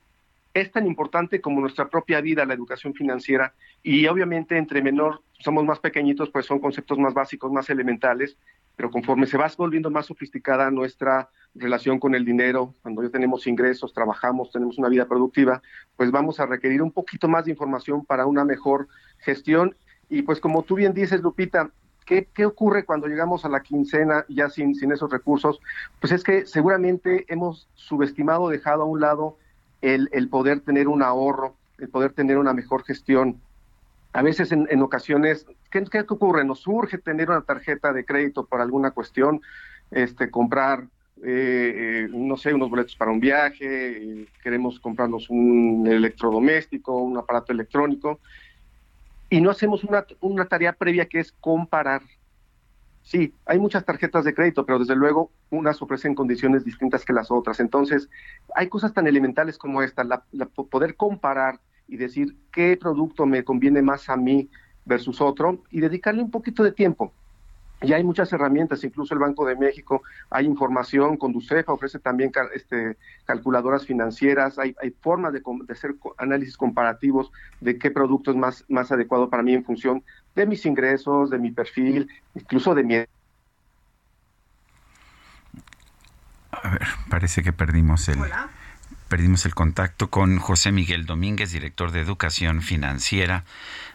es tan importante como nuestra propia vida, la educación financiera, y obviamente entre menor somos más pequeñitos, pues son conceptos más básicos, más elementales, pero conforme se va volviendo más sofisticada nuestra relación con el dinero, cuando ya tenemos ingresos, trabajamos, tenemos una vida productiva, pues vamos a requerir un poquito más de información para una mejor gestión. Y pues como tú bien dices, Lupita, ¿Qué, ¿qué, ocurre cuando llegamos a la quincena ya sin, sin esos recursos? Pues es que seguramente hemos subestimado, dejado a un lado el, poder tener un ahorro, el poder tener una mejor gestión. A veces en, ocasiones, ¿qué, ¿qué, ocurre? Nos surge tener una tarjeta de crédito por alguna cuestión, este, comprar, eh, eh, no sé, unos boletos para un viaje, queremos comprarnos un electrodoméstico, un aparato electrónico, y no hacemos una, una tarea previa que es comparar Sí, hay muchas tarjetas de crédito, pero desde luego unas ofrecen condiciones distintas que las otras. Entonces, hay cosas tan elementales como esta, la, poder comparar y decir qué producto me conviene más a mí versus otro y dedicarle un poquito de tiempo. Y hay muchas herramientas, incluso el Banco de México, hay información, Conducefa ofrece también este, calculadoras financieras, hay, hay formas de, hacer análisis comparativos de qué producto es más, más adecuado para mí en función de mis ingresos, de mi perfil, incluso de mi...
A ver, parece que perdimos el... Perdimos el contacto con José Miguel Domínguez, director de Educación Financiera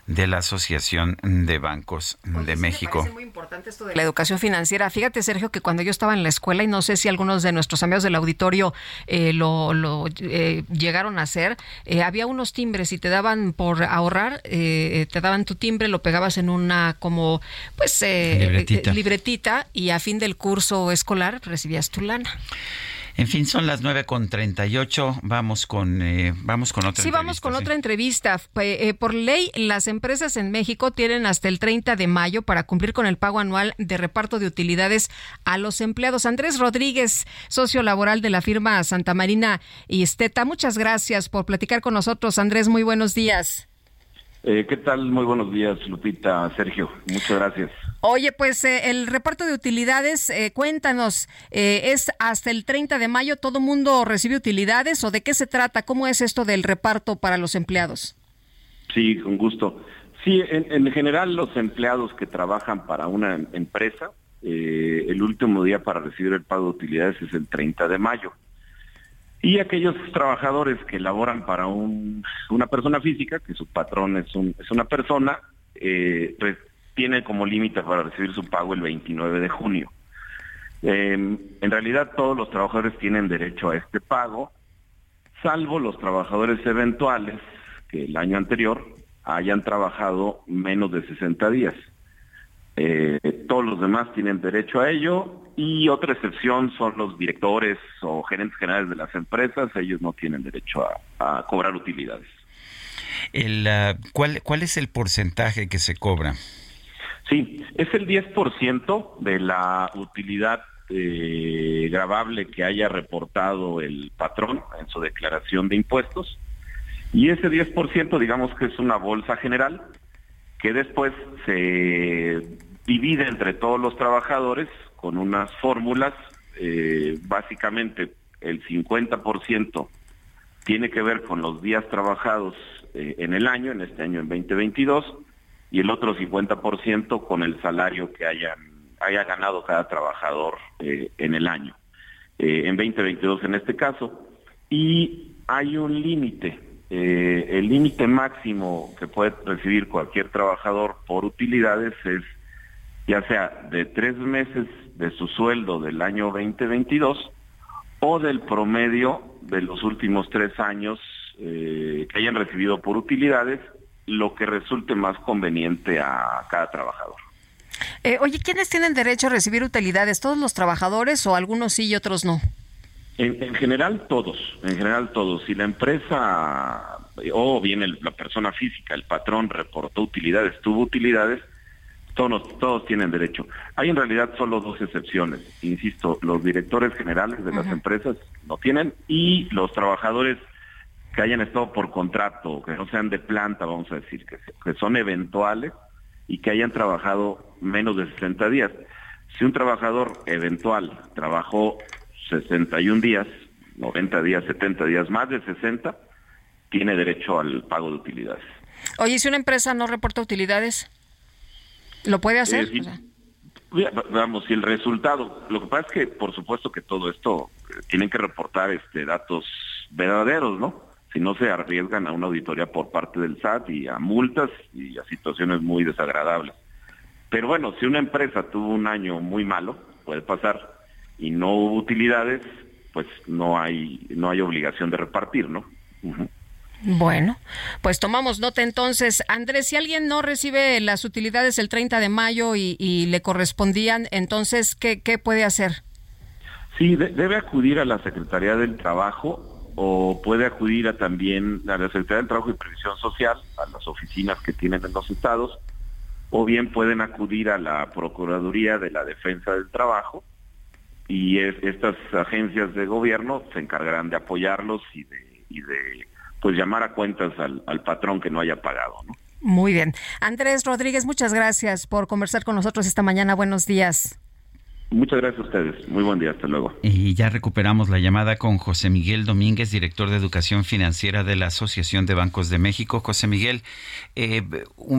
de la Asociación de Bancos de México.
Me muy importante esto de la educación financiera. Fíjate, Sergio, que cuando yo estaba en la escuela, y no sé si algunos de nuestros amigos del auditorio eh, lo, eh, llegaron a hacer, eh, había unos timbres y te daban por ahorrar, te daban tu timbre, lo pegabas en una como, pues, libretita. libretita y a fin del curso escolar recibías tu lana.
En fin, son las nueve con treinta y ocho. Vamos con eh, vamos con otra.
Sí, vamos con otra entrevista. Eh, por ley, las empresas en México tienen hasta el 30 de mayo para cumplir con el pago anual de reparto de utilidades a los empleados. Andrés Rodríguez, socio laboral de la firma Santa Marina y Esteta. Muchas gracias por platicar con nosotros. Andrés, muy buenos días.
Eh, ¿Qué tal? Muy buenos días, Lupita, Sergio. Muchas gracias.
Oye, pues eh, el reparto de utilidades, eh, cuéntanos, ¿es hasta el 30 de mayo todo mundo recibe utilidades o de qué se trata? ¿Cómo es esto del reparto para los empleados?
Sí, con gusto. Sí, en, general los empleados que trabajan para una empresa, el último día para recibir el pago de utilidades es el 30 de mayo. Y aquellos trabajadores que laboran para una persona física, que su patrón es, es una persona, eh, tiene como límite para recibir su pago el 29 de junio. Em, en realidad todos los trabajadores tienen derecho a este pago, salvo los trabajadores eventuales que el año anterior hayan trabajado menos de 60 días. Eh, todos los demás tienen derecho a ello y otra excepción son los directores o gerentes generales de las empresas, ellos no tienen derecho a, cobrar utilidades.
El, ¿cuál, ¿Cuál es el porcentaje que se cobra?
Sí, es el 10% de la utilidad eh, grabable que haya reportado el patrón en su declaración de impuestos. Y ese 10% digamos que es una bolsa general que después se divide entre todos los trabajadores con unas fórmulas, eh, básicamente el 50% tiene que ver con los días trabajados eh, en el año, en este año en 2022, y el otro 50% con el salario que hayan, haya ganado cada trabajador eh, en el año, en 2022 en este caso. Y hay un límite, el límite máximo que puede recibir cualquier trabajador por utilidades es ya sea de tres meses de su sueldo del año 2022 o del promedio de los últimos tres años eh, que hayan recibido por utilidades, lo que resulte más conveniente a cada trabajador.
Eh, oye, ¿quiénes tienen derecho a recibir utilidades? ¿Todos los trabajadores o algunos sí y otros no?
En, en general todos, en general todos. Si la empresa o bien la persona física, el patrón reportó utilidades, tuvo utilidades, todos, todos tienen derecho. Hay en realidad solo dos excepciones. Insisto, los directores generales de las empresas no tienen y los trabajadores que hayan estado por contrato, que no sean de planta, vamos a decir, que, que son eventuales y que hayan trabajado menos de 60 días. Si un trabajador eventual trabajó 61 días, 90 días, 70 días, más de 60, tiene derecho al pago de utilidades.
Oye, si una empresa no reporta utilidades? ¿Lo puede hacer?
Eh, vamos, si el resultado, lo que pasa es que por supuesto que todo esto eh, tienen que reportar este datos verdaderos, ¿no? Si no se arriesgan a una auditoría por parte del SAT y a multas y a situaciones muy desagradables. Pero bueno, si una empresa tuvo un año muy malo, puede pasar, y no hubo utilidades, pues no hay no hay obligación de repartir, ¿no?
Bueno, pues tomamos nota entonces. Andrés, si alguien no recibe las utilidades el 30 de mayo y, le correspondían, entonces, ¿qué, ¿qué, puede hacer?
Sí, debe acudir a la Secretaría del Trabajo o puede acudir a también a la Secretaría del Trabajo y Previsión Social, a las oficinas que tienen en los estados, o bien pueden acudir a la Procuraduría de la Defensa del Trabajo y estas agencias de gobierno se encargarán de apoyarlos y de, y de pues llamar a cuentas al, patrón que no haya pagado. ¿no?
Muy bien. Andrés Rodríguez, muchas gracias por conversar con nosotros esta mañana. Buenos días.
Muchas gracias a ustedes. Muy buen día. Hasta luego.
Y ya recuperamos la llamada con José Miguel Domínguez, director de Educación Financiera de la Asociación de Bancos de México. José Miguel, eh,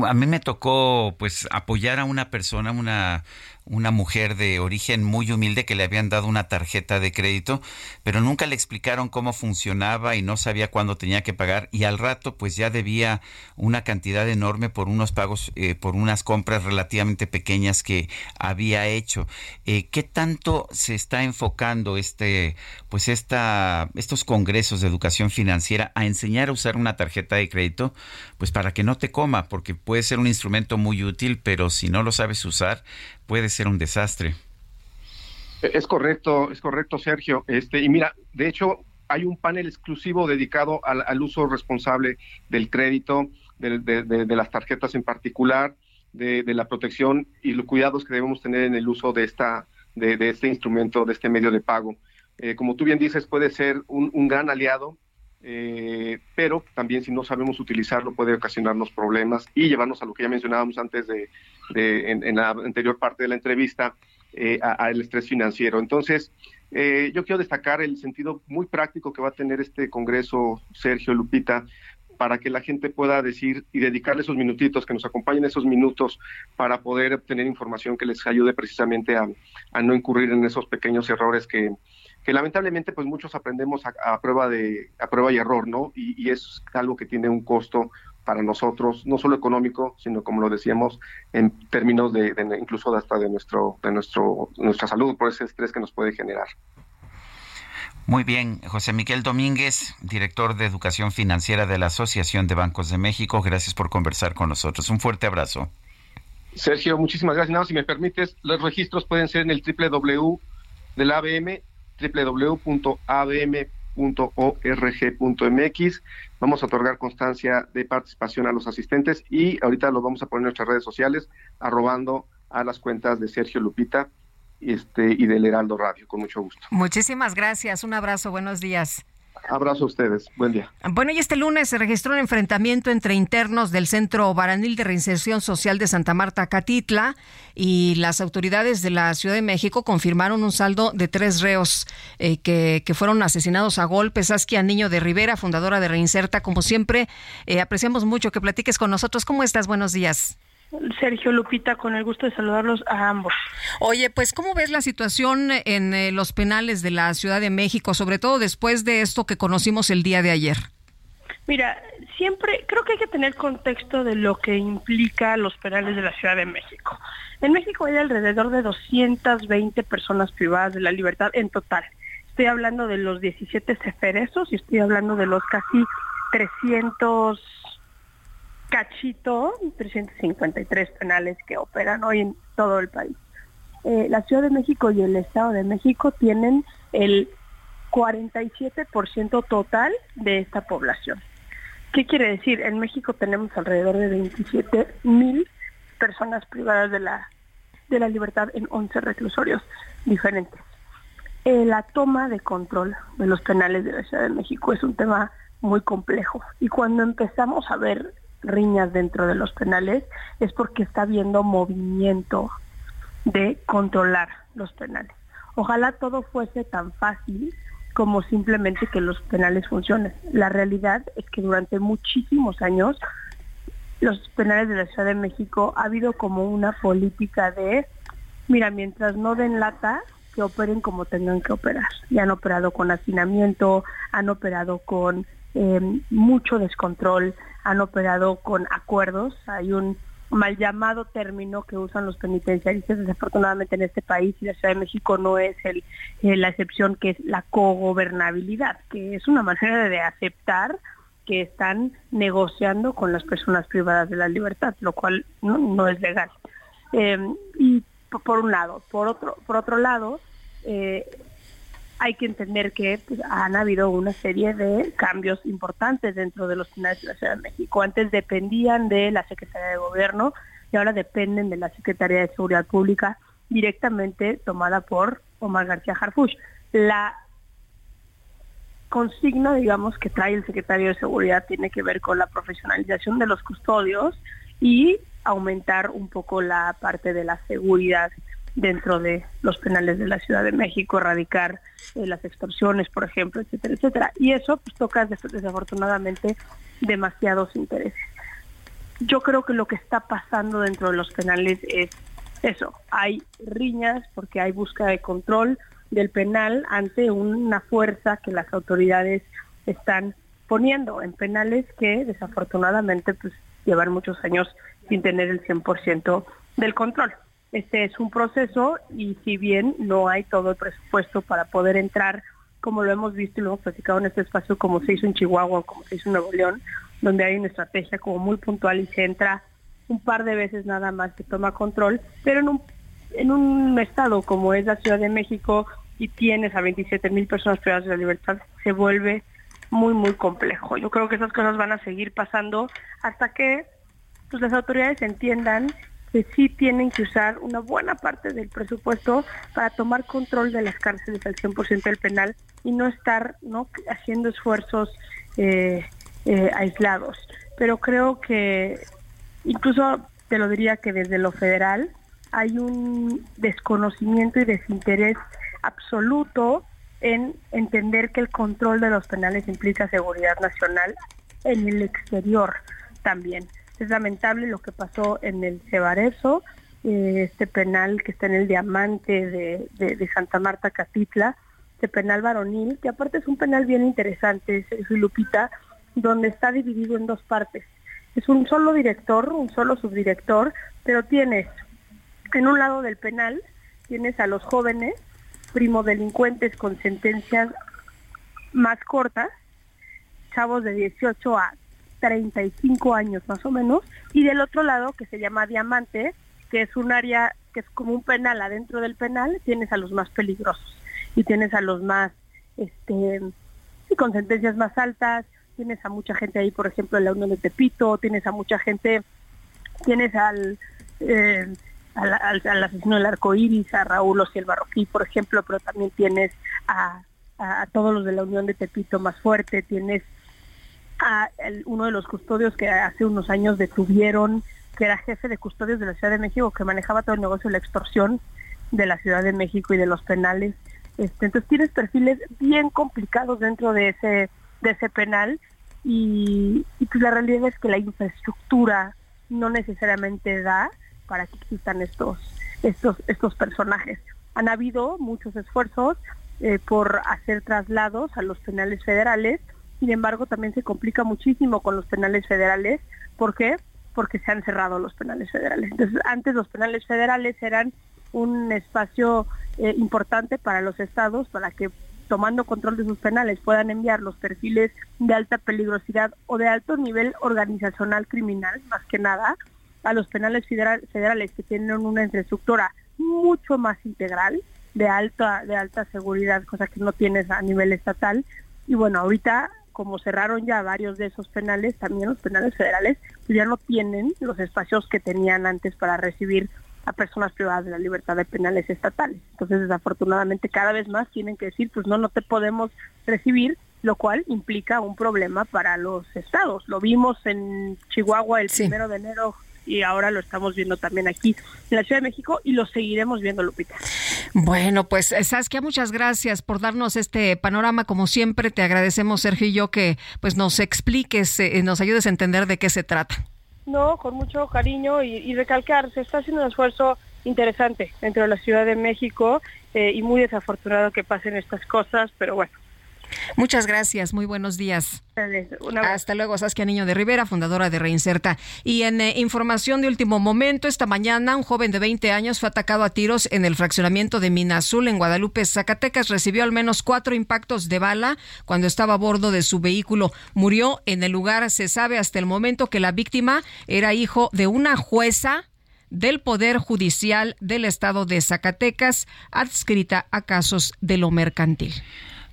a mí me tocó pues apoyar a una persona, una una mujer de origen muy humilde que le habían dado una tarjeta de crédito, pero nunca le explicaron cómo funcionaba y no sabía cuándo tenía que pagar y al rato pues ya debía una cantidad enorme por unos pagos, eh, por unas compras relativamente pequeñas que había hecho. Eh, ¿Qué tanto se está enfocando este, pues esta, estos congresos de educación financiera a enseñar a usar una tarjeta de crédito? Pues para que no te coma, porque puede ser un instrumento muy útil, pero si no lo sabes usar, puede ser un desastre.
Es correcto, es correcto, Sergio. Este, y mira, de hecho, hay un panel exclusivo dedicado al, uso responsable del crédito, de, las tarjetas en particular, de, la protección y los cuidados que debemos tener en el uso de, esta, de, este instrumento, de este medio de pago. Eh, como tú bien dices, puede ser un, gran aliado, eh, pero también si no sabemos utilizarlo puede ocasionarnos problemas y llevarnos a lo que ya mencionábamos antes de, en, la anterior parte de la entrevista, eh, al estrés financiero. Entonces, eh, yo quiero destacar el sentido muy práctico que va a tener este Congreso, Sergio Lupita, para que la gente pueda decir y dedicarle esos minutitos, que nos acompañen esos minutos para poder obtener información que les ayude precisamente a, no incurrir en esos pequeños errores que, que lamentablemente pues muchos aprendemos a, prueba de a prueba y error, ¿no? Y, y, es algo que tiene un costo para nosotros, no solo económico, sino como lo decíamos, en términos de, incluso hasta de nuestro, de nuestro, nuestra salud, por ese estrés que nos puede generar.
Muy bien, José Miguel Domínguez, director de Educación Financiera de la Asociación de Bancos de México, gracias por conversar con nosotros. Un fuerte abrazo.
Sergio, muchísimas gracias. Nada, si me permites, los registros pueden ser en el www del ABM, www.abm penales.org.mx. Vamos a otorgar constancia de participación a los asistentes y ahorita lo vamos a poner en nuestras redes sociales, arrobando a las cuentas de Sergio Lupita este, y del Heraldo Radio, con mucho gusto.
Muchísimas gracias, un abrazo, buenos días.
Abrazo a ustedes. Buen día.
Bueno, y este lunes se registró un enfrentamiento entre internos del Centro Baranil de Reinserción Social de Santa Marta, Catitla, y las autoridades de la Ciudad de México confirmaron un saldo de tres reos eh, que, que, fueron asesinados a golpes. Saskia Niño de Rivera, fundadora de Reinserta, como siempre, eh, apreciamos mucho que platiques con nosotros. ¿Cómo estás? Buenos días.
Sergio Lupita, con el gusto de saludarlos a ambos.
Oye, pues ¿cómo ves la situación en eh, los penales de la Ciudad de México, sobre todo después de esto que conocimos el día de ayer?
Mira, siempre creo que hay que tener contexto de lo que implica los penales de la Ciudad de México. En México hay alrededor de 220 personas privadas de la libertad en total. Estoy hablando de los 17 ceferesos y estoy hablando de los casi 300 cachito, 353 penales que operan hoy en todo el país. Eh, la Ciudad de México y el Estado de México tienen el 47% total de esta población. ¿Qué quiere decir? En México tenemos alrededor de 27 mil personas privadas de la, de la libertad en 11 reclusorios diferentes. Eh, la toma de control de los penales de la Ciudad de México es un tema muy complejo y cuando empezamos a ver riñas dentro de los penales es porque está habiendo movimiento de controlar los penales. Ojalá todo fuese tan fácil como simplemente que los penales funcionen. La realidad es que durante muchísimos años los penales de la Ciudad de México ha habido como una política de, mira, mientras no den lata, que operen como tengan que operar. Y han operado con hacinamiento, han operado con eh, mucho descontrol, han operado con acuerdos. Hay un mal llamado término que usan los penitenciaristas desafortunadamente en este país y la Ciudad de México no es el, eh, la excepción que es la cogobernabilidad, que es una manera de aceptar que están negociando con las personas privadas de la libertad, lo cual no, es legal. Eh, y por un lado, por otro, por otro lado, eh, hay que entender que pues, han habido una serie de cambios importantes dentro de los penales de la Ciudad de México. Antes dependían de la Secretaría de Gobierno y ahora dependen de la Secretaría de Seguridad Pública directamente tomada por Omar García Harfuch. La consigna, digamos, que trae el secretario de Seguridad tiene que ver con la profesionalización de los custodios y aumentar un poco la parte de la seguridad dentro de los penales de la Ciudad de México, erradicar eh, las extorsiones, por ejemplo, etcétera, etcétera. Y eso pues, toca desafortunadamente demasiados intereses. Yo creo que lo que está pasando dentro de los penales es eso, hay riñas porque hay búsqueda de control del penal ante una fuerza que las autoridades están poniendo en penales que desafortunadamente pues llevan muchos años sin tener el 100% del control. Este es un proceso y si bien no hay todo el presupuesto para poder entrar, como lo hemos visto y lo hemos platicado en este espacio, como se hizo en Chihuahua, como se hizo en Nuevo León, donde hay una estrategia como muy puntual y se entra un par de veces nada más que toma control, pero en un, en un estado como es la Ciudad de México y tienes a 27 mil personas privadas de la libertad, se vuelve muy, muy complejo. Yo creo que esas cosas van a seguir pasando hasta que pues, las autoridades entiendan que sí tienen que usar una buena parte del presupuesto para tomar control de las cárceles al 100% del penal y no estar no haciendo esfuerzos eh, eh, aislados. Pero creo que incluso te lo diría que desde lo federal hay un desconocimiento y desinterés absoluto en entender que el control de los penales implica seguridad nacional en el exterior también. Es lamentable lo que pasó en el Cebarezo, eh, este penal que está en el Diamante de, Santa Marta Catitla, este penal varonil, que aparte es un penal bien interesante, es Lupita, donde está dividido en dos partes. Es un solo director, un solo subdirector, pero tienes en un lado del penal, tienes a los jóvenes, primodelincuentes con sentencias más cortas, chavos de 18 a 35 años más o menos, y del otro lado, que se llama Diamante, que es un área que es como un penal adentro del penal, tienes a los más peligrosos y tienes a los más este con sentencias más altas, tienes a mucha gente ahí, por ejemplo, en la Unión de Tepito, tienes a mucha gente, tienes al, eh, al, asesino del arco iris, a Raúl Ociel Barroquí, por ejemplo, pero también tienes a, todos los de la Unión de Tepito más fuerte, tienes a uno de los custodios que hace unos años detuvieron, que era jefe de custodios de la Ciudad de México, que manejaba todo el negocio de la extorsión de la Ciudad de México y de los penales. Este, entonces tienes perfiles bien complicados dentro de ese, de ese penal y, pues la realidad es que la infraestructura no necesariamente da para que existan estos, estos, estos personajes. Han habido muchos esfuerzos eh, por hacer traslados a los penales federales, sin embargo también se complica muchísimo con los penales federales. ¿Por qué? Porque se han cerrado los penales federales. Entonces, antes los penales federales eran un espacio eh, importante para los estados para que tomando control de sus penales puedan enviar los perfiles de alta peligrosidad o de alto nivel organizacional criminal, más que nada, a los penales federales que tienen una infraestructura mucho más integral, de alta, de alta seguridad, cosa que no tienes a nivel estatal. Y bueno, ahorita como cerraron ya varios de esos penales, también los penales federales pues ya no tienen los espacios que tenían antes para recibir a personas privadas de la libertad de penales estatales. Entonces, desafortunadamente, cada vez más tienen que decir, pues no, no te podemos recibir, lo cual implica un problema para los estados. Lo vimos en Chihuahua el primero de enero y ahora lo estamos viendo también aquí en la Ciudad de México y lo seguiremos viendo, Lupita.
Bueno, pues Saskia, muchas gracias por darnos este panorama. Como siempre, te agradecemos, Sergio y yo, que pues nos expliques, eh, nos ayudes a entender de qué se trata.
No, con mucho cariño y, recalcar, se está haciendo un esfuerzo interesante dentro de la Ciudad de México eh, y muy desafortunado que pasen estas cosas, pero bueno,
Muchas gracias, muy buenos días. Hasta luego, Saskia Niño de Rivera, fundadora de Reinserta. Y en eh, información de último momento, esta mañana un joven de 20 años fue atacado a tiros en el fraccionamiento de Minazul, en Guadalupe, Zacatecas. Recibió al menos cuatro impactos de bala cuando estaba a bordo de su vehículo. Murió en el lugar. Se sabe hasta el momento que la víctima era hijo de una jueza del Poder Judicial del Estado de Zacatecas, adscrita a casos de lo mercantil.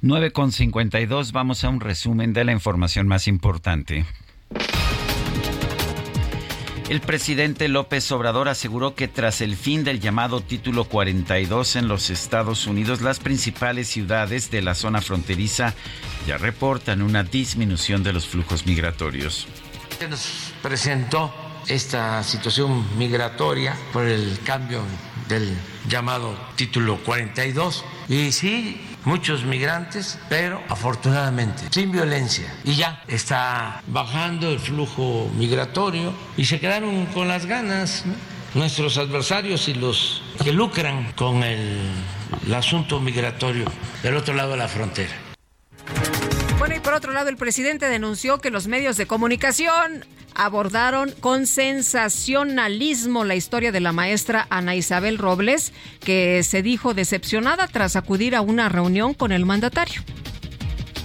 9.52, vamos a un resumen de la información más importante. El presidente López Obrador aseguró que tras el fin del llamado título 42 en los Estados Unidos, las principales ciudades de la zona fronteriza ya reportan una disminución de los flujos migratorios.
Se nos presentó esta situación migratoria por el cambio del llamado título 42 y sí muchos migrantes, pero afortunadamente sin violencia. Y ya está bajando el flujo migratorio y se quedaron con las ganas nuestros adversarios y los que lucran con el, asunto migratorio del otro lado de la frontera.
Bueno, y por otro lado, el presidente denunció que los medios de comunicación abordaron con sensacionalismo la historia de la maestra Ana Isabel Robles, que se dijo decepcionada tras acudir a una reunión con el mandatario.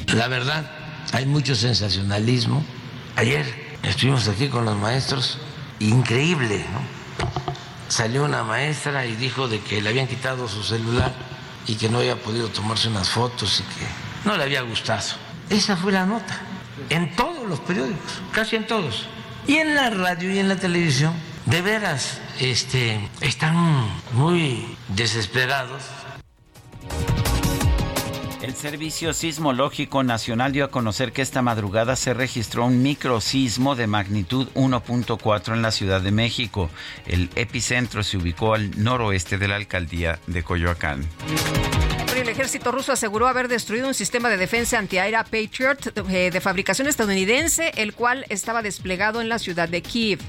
La verdad, hay mucho sensacionalismo. Ayer estuvimos aquí con los maestros, increíble, ¿no? Salió una maestra y dijo de que le habían quitado su celular y que no había podido tomarse unas fotos y que no le había gustado. Esa fue la nota, en todos los periódicos, casi en todos. Y en la radio y en la televisión, de veras, este, están muy desesperados.
El Servicio Sismológico Nacional dio a conocer que esta madrugada se registró un microsismo de magnitud 1.4 en la Ciudad de México. El epicentro se ubicó al noroeste de la alcaldía de Coyoacán.
El ejército ruso aseguró haber destruido un sistema de defensa antiaérea Patriot eh, de fabricación estadounidense, el cual estaba desplegado en la ciudad de Kiev.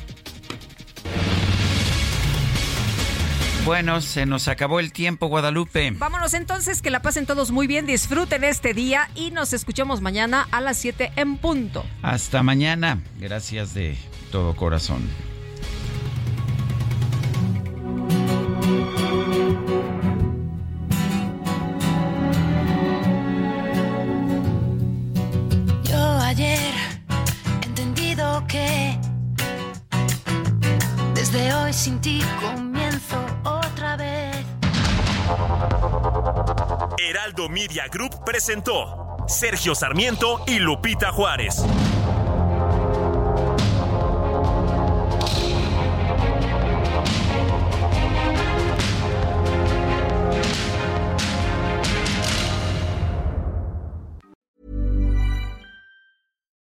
Bueno, se nos acabó el tiempo, Guadalupe.
Vámonos entonces, que la pasen todos muy bien, disfruten este día y nos escuchamos mañana a las 7 en punto.
Hasta mañana. Gracias de todo corazón.
Ayer entendido que desde hoy sin ti comienzo otra vez.
Heraldo Media Group presentó Sergio Sarmiento y Lupita Juárez.